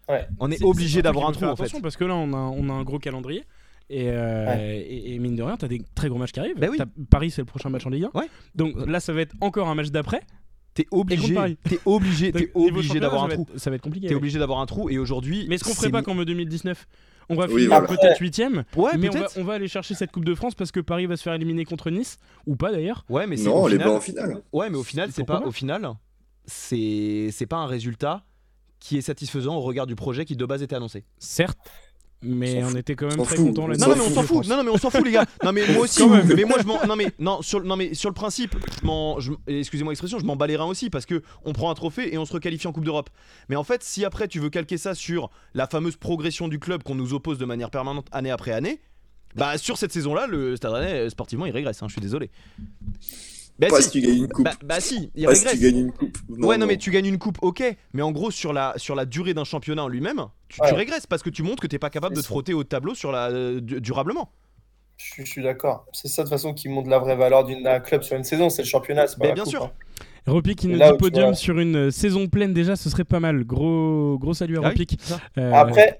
Ouais. On est, obligé d'avoir un trou en fait. attention, Parce que là, on a, on a un gros calendrier. Et, euh, et, et mine de rien, t'as des très gros matchs qui arrivent. Bah oui. T'as- Paris, c'est le prochain match en Ligue 1. Ouais. Donc là, ça va être encore un match d'après. T'es obligé, t'es obligé, niveau obligé d'avoir un trou. Ça va être compliqué. T'es obligé d'avoir un trou. Et aujourd'hui, Mais est-ce qu'on c'est ferait pas comme en 2019 On va Oui, finir voilà. peut-être 8ème, Ouais, mais on va, peut-être. on va aller chercher cette Coupe de France parce que Paris va se faire éliminer contre Nice, ou pas d'ailleurs. Ouais, mais Non, les en finale. Ouais, mais au final, c'est pas pas au final, c'est c'est pas un résultat qui est satisfaisant au regard du projet qui de base était annoncé. Certes, mais on était quand même très fout. contents Non, non, mais on s'en fout. Non, non, mais on s'en fout, les gars. Non, mais moi aussi. Mais moi, je m'en. Non, mais non, sur, non, mais sur le principe, excusez-moi l'expression, je m'en bats les reins aussi parce que on prend un trophée et on se requalifie en Coupe d'Europe. Mais en fait, si après tu veux calquer ça sur la fameuse progression du club qu'on nous oppose de manière permanente année après année, bah sur cette saison-là, le Stade Rennais euh, sportivement il régresse. hein, je suis désolé. Bah Pas si. si tu gagnes une coupe. Bah, bah si, il Pas si tu gagnes une coupe. ouais, non, mais tu gagnes une coupe, ok. Mais en gros, sur la, sur la durée d'un championnat en lui-même, tu, tu Ouais. régresses parce que tu montres que t'es pas capable de te frotter au tableau sur la, euh, du- durablement. Je, suis- je suis d'accord. C'est ça de toute façon qui montre la vraie valeur d'un club sur une saison, c'est le championnat, c'est pas Mais la bien coupe, sûr. hein. Repic qui nous dit podium vois- sur une euh, saison pleine déjà, ce serait pas mal. Gros, gros salut à Ah oui, ça. Euh, Après,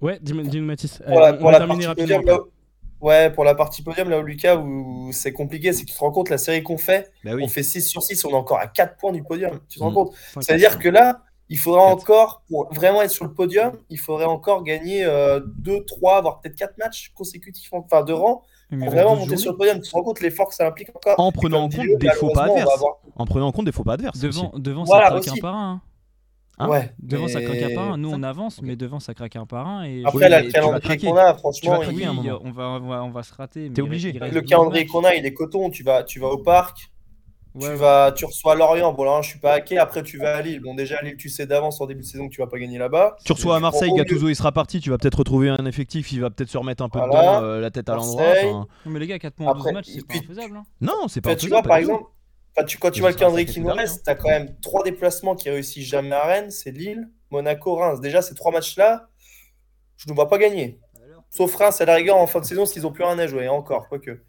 ouais, dis-moi dis-nous, Mathis. pour Euh, la, on pour va la terminer rapidement. Ouais, pour la partie podium, là où Lucas, où c'est compliqué, c'est que tu te rends compte, la série qu'on fait, Bah oui. on fait 6 sur 6, on est encore à 4 points du podium. Tu te rends Mm. compte. C'est-à-dire que là, il faudra Quatre. encore, pour vraiment être sur le podium, il faudrait encore gagner 2, 3, voire peut-être 4 matchs consécutifs, enfin de rang, Mais pour vraiment 12 monter sur le podium. Tu te rends compte l'effort que ça implique encore En prenant en compte des faux pas adverses. avoir- En prenant en compte des faux pas adverses. Devant, aussi. devant Voilà, ça traque aussi. un par un. Hein. Ouais. Devant, ça craque un par un. Nous, on avance, mais devant, ça craque un par un. Et Après, Oui, le calendrier qu'on a, tu franchement, vas craquer oui, à on va, on va, on va se rater. mais T'es obligé. reste- le 12 calendrier qu'on a, il est coton. Tu vas, tu vas au parc, Ouais, tu, vas, tu reçois Lorient. Bon, là, je suis pas hacké. Après, tu vas à Lille. Bon, déjà, Lille, tu sais d'avance en début de saison que tu vas pas gagner là-bas. Tu reçois à Marseille, Gattuso il sera parti, tu vas peut-être retrouver un effectif, il va peut-être se remettre un peu Voilà. dedans, euh, la tête à l'endroit. Mais les gars, 4 points en 12 Après, matchs, c'est pas infaisable. hein. Non, c'est pas tu faisable, vois, par exemple, enfin, tu, quand tu vois le calendrier qui nous reste, tu as quand même trois déplacements qui réussissent jamais à Rennes c'est Lille, Monaco, Reims. Déjà, ces trois matchs-là, je ne vois pas gagner. Sauf Reims à la rigueur en fin de saison, s'ils n'ont plus rien à jouer, et encore, quoique.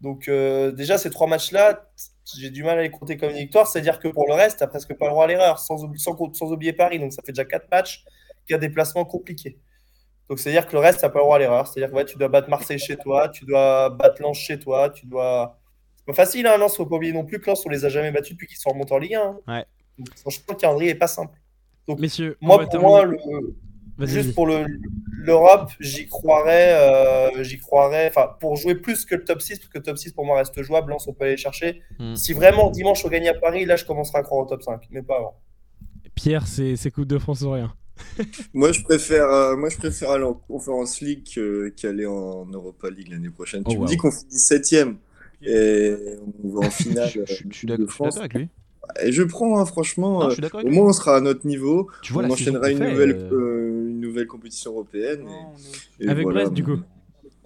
Donc, euh, déjà, ces trois matchs-là, j'ai du mal à les compter comme une victoire. C'est-à-dire que pour le reste, tu n'as presque pas le droit à l'erreur, sans, oublier Paris. Donc, ça fait déjà quatre matchs qui a des placements compliqués. Donc, c'est-à-dire que le reste, tu n'as pas le droit à l'erreur. C'est-à-dire que ouais, tu dois battre Marseille chez toi, tu dois battre Lens chez toi, tu dois. Pas facile, hein, Lens, faut pas oublier non plus que Lens, on les a jamais battus depuis qu'ils sont remontés en Ligue 1. hein. Ouais. Donc, franchement, le calendrier est pas simple. Messieurs, on Moi, pour terminer. moi, le, juste pour le- l'Europe, j'y croirais, euh, j'y croirais, enfin, pour jouer plus que le top 6, parce que le top 6 pour moi reste jouable, Lens, on peut aller chercher. Hmm. Si vraiment dimanche on gagne à Paris, là, je commencerai à croire au top 5, mais pas avant. Pierre, c'est c'est Coupe de France ou rien? Moi, je préfère, euh, moi, je préfère aller en Conference League qu'aller en Europa League l'année prochaine. Oh, tu me dis qu'on finit septième et on va en finale. Je- je- je suis d'accord avec lui. Et je prends, hein, franchement. Non, je euh, suis d'accord avec au moins, on sera à notre niveau. Tu vois on enchaînera qu'on une fait, nouvelle, euh, euh, une nouvelle compétition européenne. et- et Avec voilà. Brest, du coup.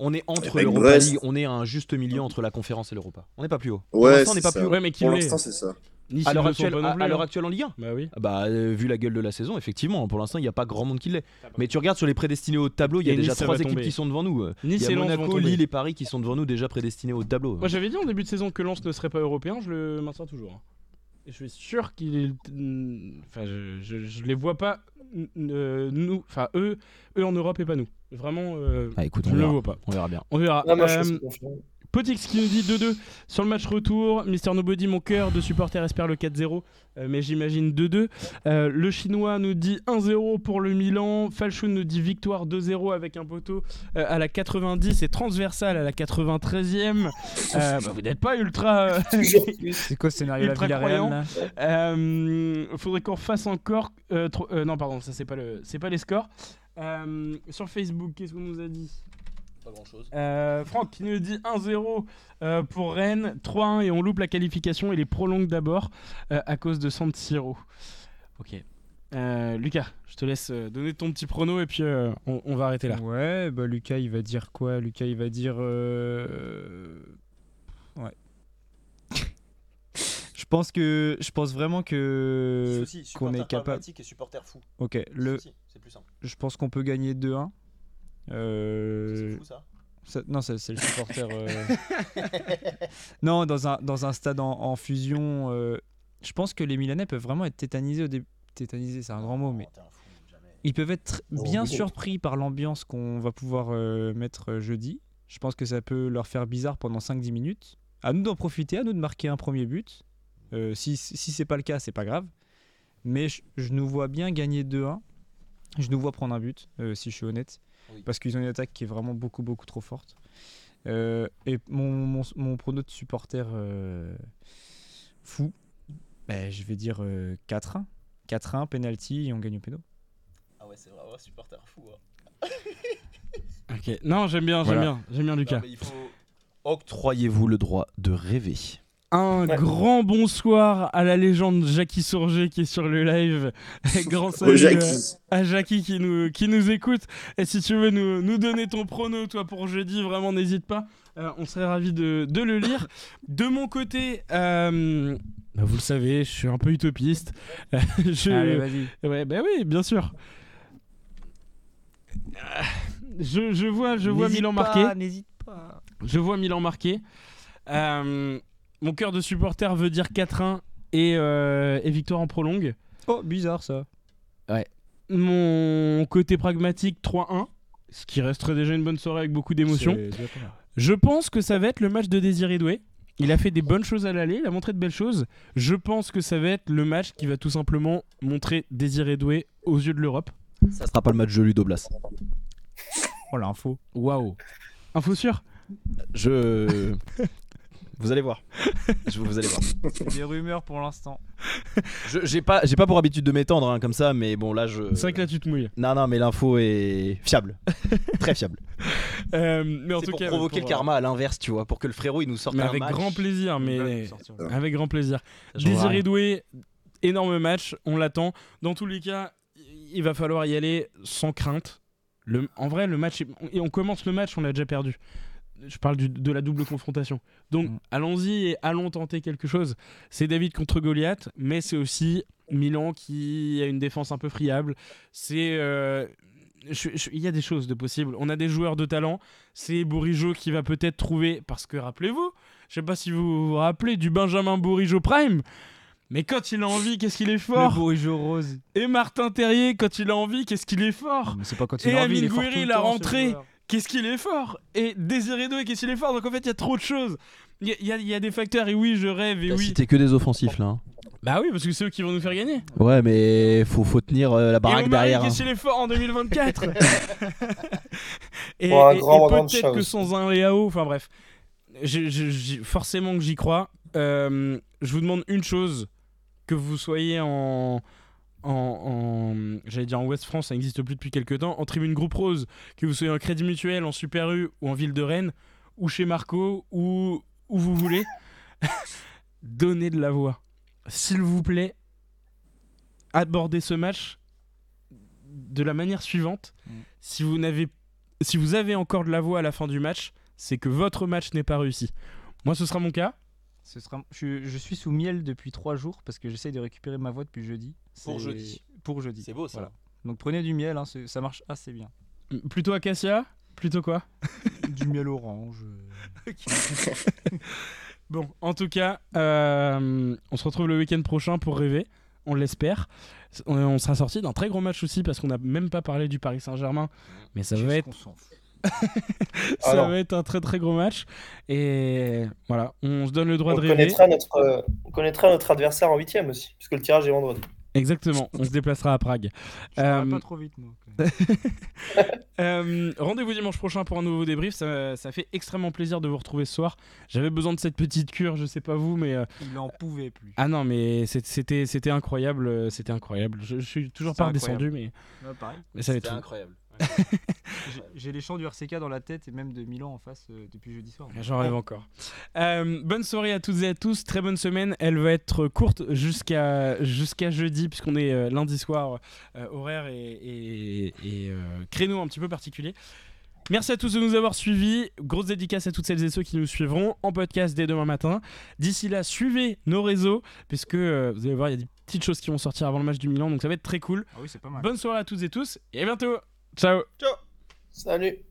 On est entre l'Europa. League, on est à un juste milieu entre la conférence et l'Europa. On n'est pas plus haut. Pour Ouais, l'instant, on n'est pas ça. plus haut. Ouais, mais qui Pour l'instant, c'est ça. Nice, À l'heure actuelle, à- plus, à l'heure hein. actuelle en Ligue 1 Bah oui. Bah, euh, vu la gueule de la saison, effectivement, pour l'instant, il n'y a pas grand monde qui l'est. Mais tu regardes sur les prédestinés au tableau, il y a déjà trois équipes tomber. qui sont devant nous. Il Nice y et a Monaco, tomber. Lille et Paris qui sont devant nous déjà prédestinés au tableau. Moi j'avais dit en début de saison que Lens ne serait pas européen, je le maintiens toujours. hein. Et je suis sûr qu'il. Enfin, je, je, je les vois pas, euh, nous, enfin eux, eux en Europe et pas nous. Vraiment, euh, Ah, écoute, je on ne le verra. vois pas. On verra bien. On verra. Non, moi, je Euh, suis. Potix qui nous dit 2-2 sur le match retour. Mister Nobody, mon cœur de supporter espère le 4-0, euh, mais j'imagine 2-2. Euh, le chinois nous dit 1-0 pour le Milan. Falchun nous dit victoire 2-0 avec un poteau euh, à la 90 et transversal à la 93e. Euh, bah, vous n'êtes pas ultra. C'est quoi ce scénario la Ultra Villarreal croyant. là Euh, faudrait qu'on refasse encore. euh, euh, non, pardon, ça c'est pas le, c'est pas les scores. Euh, sur Facebook, qu'est-ce qu'on nous a dit? Pas grand chose. euh, Franck qui nous dit 1-0 euh, pour Rennes, 3-1 et on loupe la qualification et les prolongue d'abord euh, à cause de San Siro. Ok. Euh, Lucas, je te laisse donner ton petit prono et puis euh, on, on va arrêter là. Ouais, bah Lucas il va dire quoi? Lucas il va dire. euh, Ouais. je pense que. Je pense vraiment que. Qu'on est capable. et supporter fou. Ok, le, C'est plus simple. je pense qu'on peut gagner 2-1. Euh, C'est fou ça. ça- non, c'est le supporter. euh. non, dans un, dans un stade en, en fusion, euh, je pense que les Milanais peuvent vraiment être tétanisés au début. Tétanisés, c'est un grand mot, mais Oh, jamais. ils peuvent être Oh, bien oui. surpris par l'ambiance qu'on va pouvoir euh, mettre jeudi. Je pense que ça peut leur faire bizarre pendant 5-10 minutes. À nous d'en profiter, à nous de marquer un premier but. Euh, si si c'est pas le cas, c'est pas grave. Mais je, je nous vois bien gagner 2-1. Je nous vois prendre un but, euh, si je suis honnête. Oui. Parce qu'ils ont une attaque qui est vraiment beaucoup, beaucoup trop forte. Euh, et mon, mon, mon prono de supporter euh, fou, ben, je vais dire euh, 4-1. 4-1, penalty et on gagne au péno. Ah ouais, c'est vraiment un supporter fou. hein. Ok. Non, j'aime bien, j'aime Voilà. bien, j'aime bien Lucas. Faut. Octroyez-vous le droit de rêver. Un Ouais. grand bonsoir à la légende Jackie Sorger qui est sur le live. grand salut euh, Jackie. à Jackie qui nous, qui nous écoute. Et si tu veux nous, nous donner ton prono, toi, pour jeudi, vraiment, n'hésite pas. Euh, on serait ravis de, de le lire. De mon côté, euh, bah, vous le savez, je suis un peu utopiste. Euh, je, Allez, vas-y. ouais, bah oui, bien sûr. Je, je vois, je vois Milan pas, marqué. N'hésite pas. Je vois Milan marqué. Euh, mon cœur de supporter veut dire 4-1 et, euh, et victoire en prolongue. Oh, bizarre ça. Mon côté pragmatique 3-1, ce qui resterait déjà une bonne soirée avec beaucoup d'émotions. Je pense que ça va être le match de Désiré Doué. Il a fait des bonnes choses à l'aller, il a montré de belles choses. Je pense que ça va être le match qui va tout simplement montrer Désiré Doué aux yeux de l'Europe. Ça sera pas le match de Ludo Blas. Oh l'info. Waouh Info sûre Je. Vous allez voir. Je, vous allez voir. Des rumeurs pour l'instant. Je- J'ai pas, j'ai pas pour habitude de m'étendre hein, comme ça, mais bon là je. C'est vrai que là tu te mouilles. Non, non, mais l'info est fiable. Très fiable. Euh, mais en C'est tout pour cas, provoquer pour, le karma à l'inverse, tu vois, pour que le frérot il nous sorte Mais un avec match. grand plaisir, mais avec grand plaisir. Désiré. Doué, énorme match, on l'attend. Dans tous les cas, il va falloir y aller sans crainte. Le, en vrai, le match, est- et on commence le match, on l'a déjà perdu. Je parle du- de la double confrontation. Donc, Mm. allons-y et allons tenter quelque chose. C'est David contre Goliath, mais c'est aussi Milan qui a une défense un peu friable. C'est. euh, Il y a des choses de possibles. On a des joueurs de talent. C'est Bourigeau qui va peut-être trouver. Parce que rappelez-vous, je sais pas si vous vous rappelez du Benjamin Bourigeau Prime. Mais quand il a envie, qu'est-ce qu'il est Le fort? Bourigeau rose. Et Martin Terrier, quand il a envie, qu'est-ce qu'il est fort? Mais c'est pas quand Et il a envie, Amine Gouiri, le la rentrée. Qu'est-ce qu'il est fort Et Désiré Doué, qu'est-ce qu'il est fort Donc en fait, il y a trop de choses. Il y, a- il y y a des facteurs, et oui, je rêve, et oui. cité que des offensifs là. hein. Bah oui, parce que c'est eux qui vont nous faire gagner. Ouais, mais faut, faut tenir euh, la Et baraque Omari, derrière. hein. qu'est-ce qu'il est fort en 2024 Et, Pour un et- grand et peut-être que sans un Léao, enfin bref, Je- je- j'y- forcément que j'y crois. Euh, je vous demande une chose, que vous soyez en... En, en- j'allais dire en Ouest France, ça n'existe plus depuis quelques temps, en tribune groupe rose, que vous soyez en crédit mutuel, en super U ou en ville de Rennes, ou chez Marco, ou où vous voulez, donnez de la voix. S'il vous plaît, abordez ce match de la manière suivante. Mm. Si vous n'avez si vous avez encore de la voix à la fin du match, c'est que votre match n'est pas réussi. Moi, ce sera mon cas. Ce sera... je, je suis sous miel depuis trois jours parce que j'essaie de récupérer ma voix depuis jeudi. Pour jeudi. Pour jeudi. C'est beau ça. Voilà. Donc prenez du miel, hein, ça marche assez bien. Plutôt Acacia Plutôt quoi du miel orange. Bon, en tout cas, euh, on se retrouve le week-end prochain pour rêver. On l'espère. On, on sera sorti d'un très gros match aussi parce qu'on n'a même pas parlé du Paris Saint-Germain. Mais ça va être ça Alors. va être un très très gros match. Et voilà, on se donne le droit On de rêver. connaîtra, notre, euh, on connaîtra notre adversaire en huitième aussi, puisque le tirage est vendredi. Exactement, on se déplacera à Prague. Euh, pas trop vite, moi. Euh, Rendez-vous dimanche prochain pour un nouveau débrief. Ça, ça fait extrêmement plaisir de vous retrouver ce soir. J'avais besoin de cette petite cure, je sais pas vous, mais euh, Il en pouvait plus. ah non, mais c'était incroyable, euh, c'était incroyable. Je, je suis toujours pas redescendu, mais Ouais, pareil. mais ça incroyable. J'ai- les chants du RCK dans la tête et même de Milan en face euh, depuis jeudi soir. J'en rêve encore. Euh, bonne soirée à toutes et à tous. Très bonne semaine. Elle va être courte jusqu'à jusqu'à jeudi, puisqu'on est euh, lundi soir, horaire et, et- et, créneau un petit peu particulier. Merci à tous de nous avoir suivis. Grosse dédicace à toutes celles et ceux qui nous suivront en podcast dès demain matin. D'ici là, suivez nos réseaux, puisque euh, vous allez voir, il y a des petites choses qui vont sortir avant le match du Milan, donc ça va être très cool. Ah oui, c'est pas mal. Bonne soirée à toutes et tous, et à bientôt. Ciao. Salut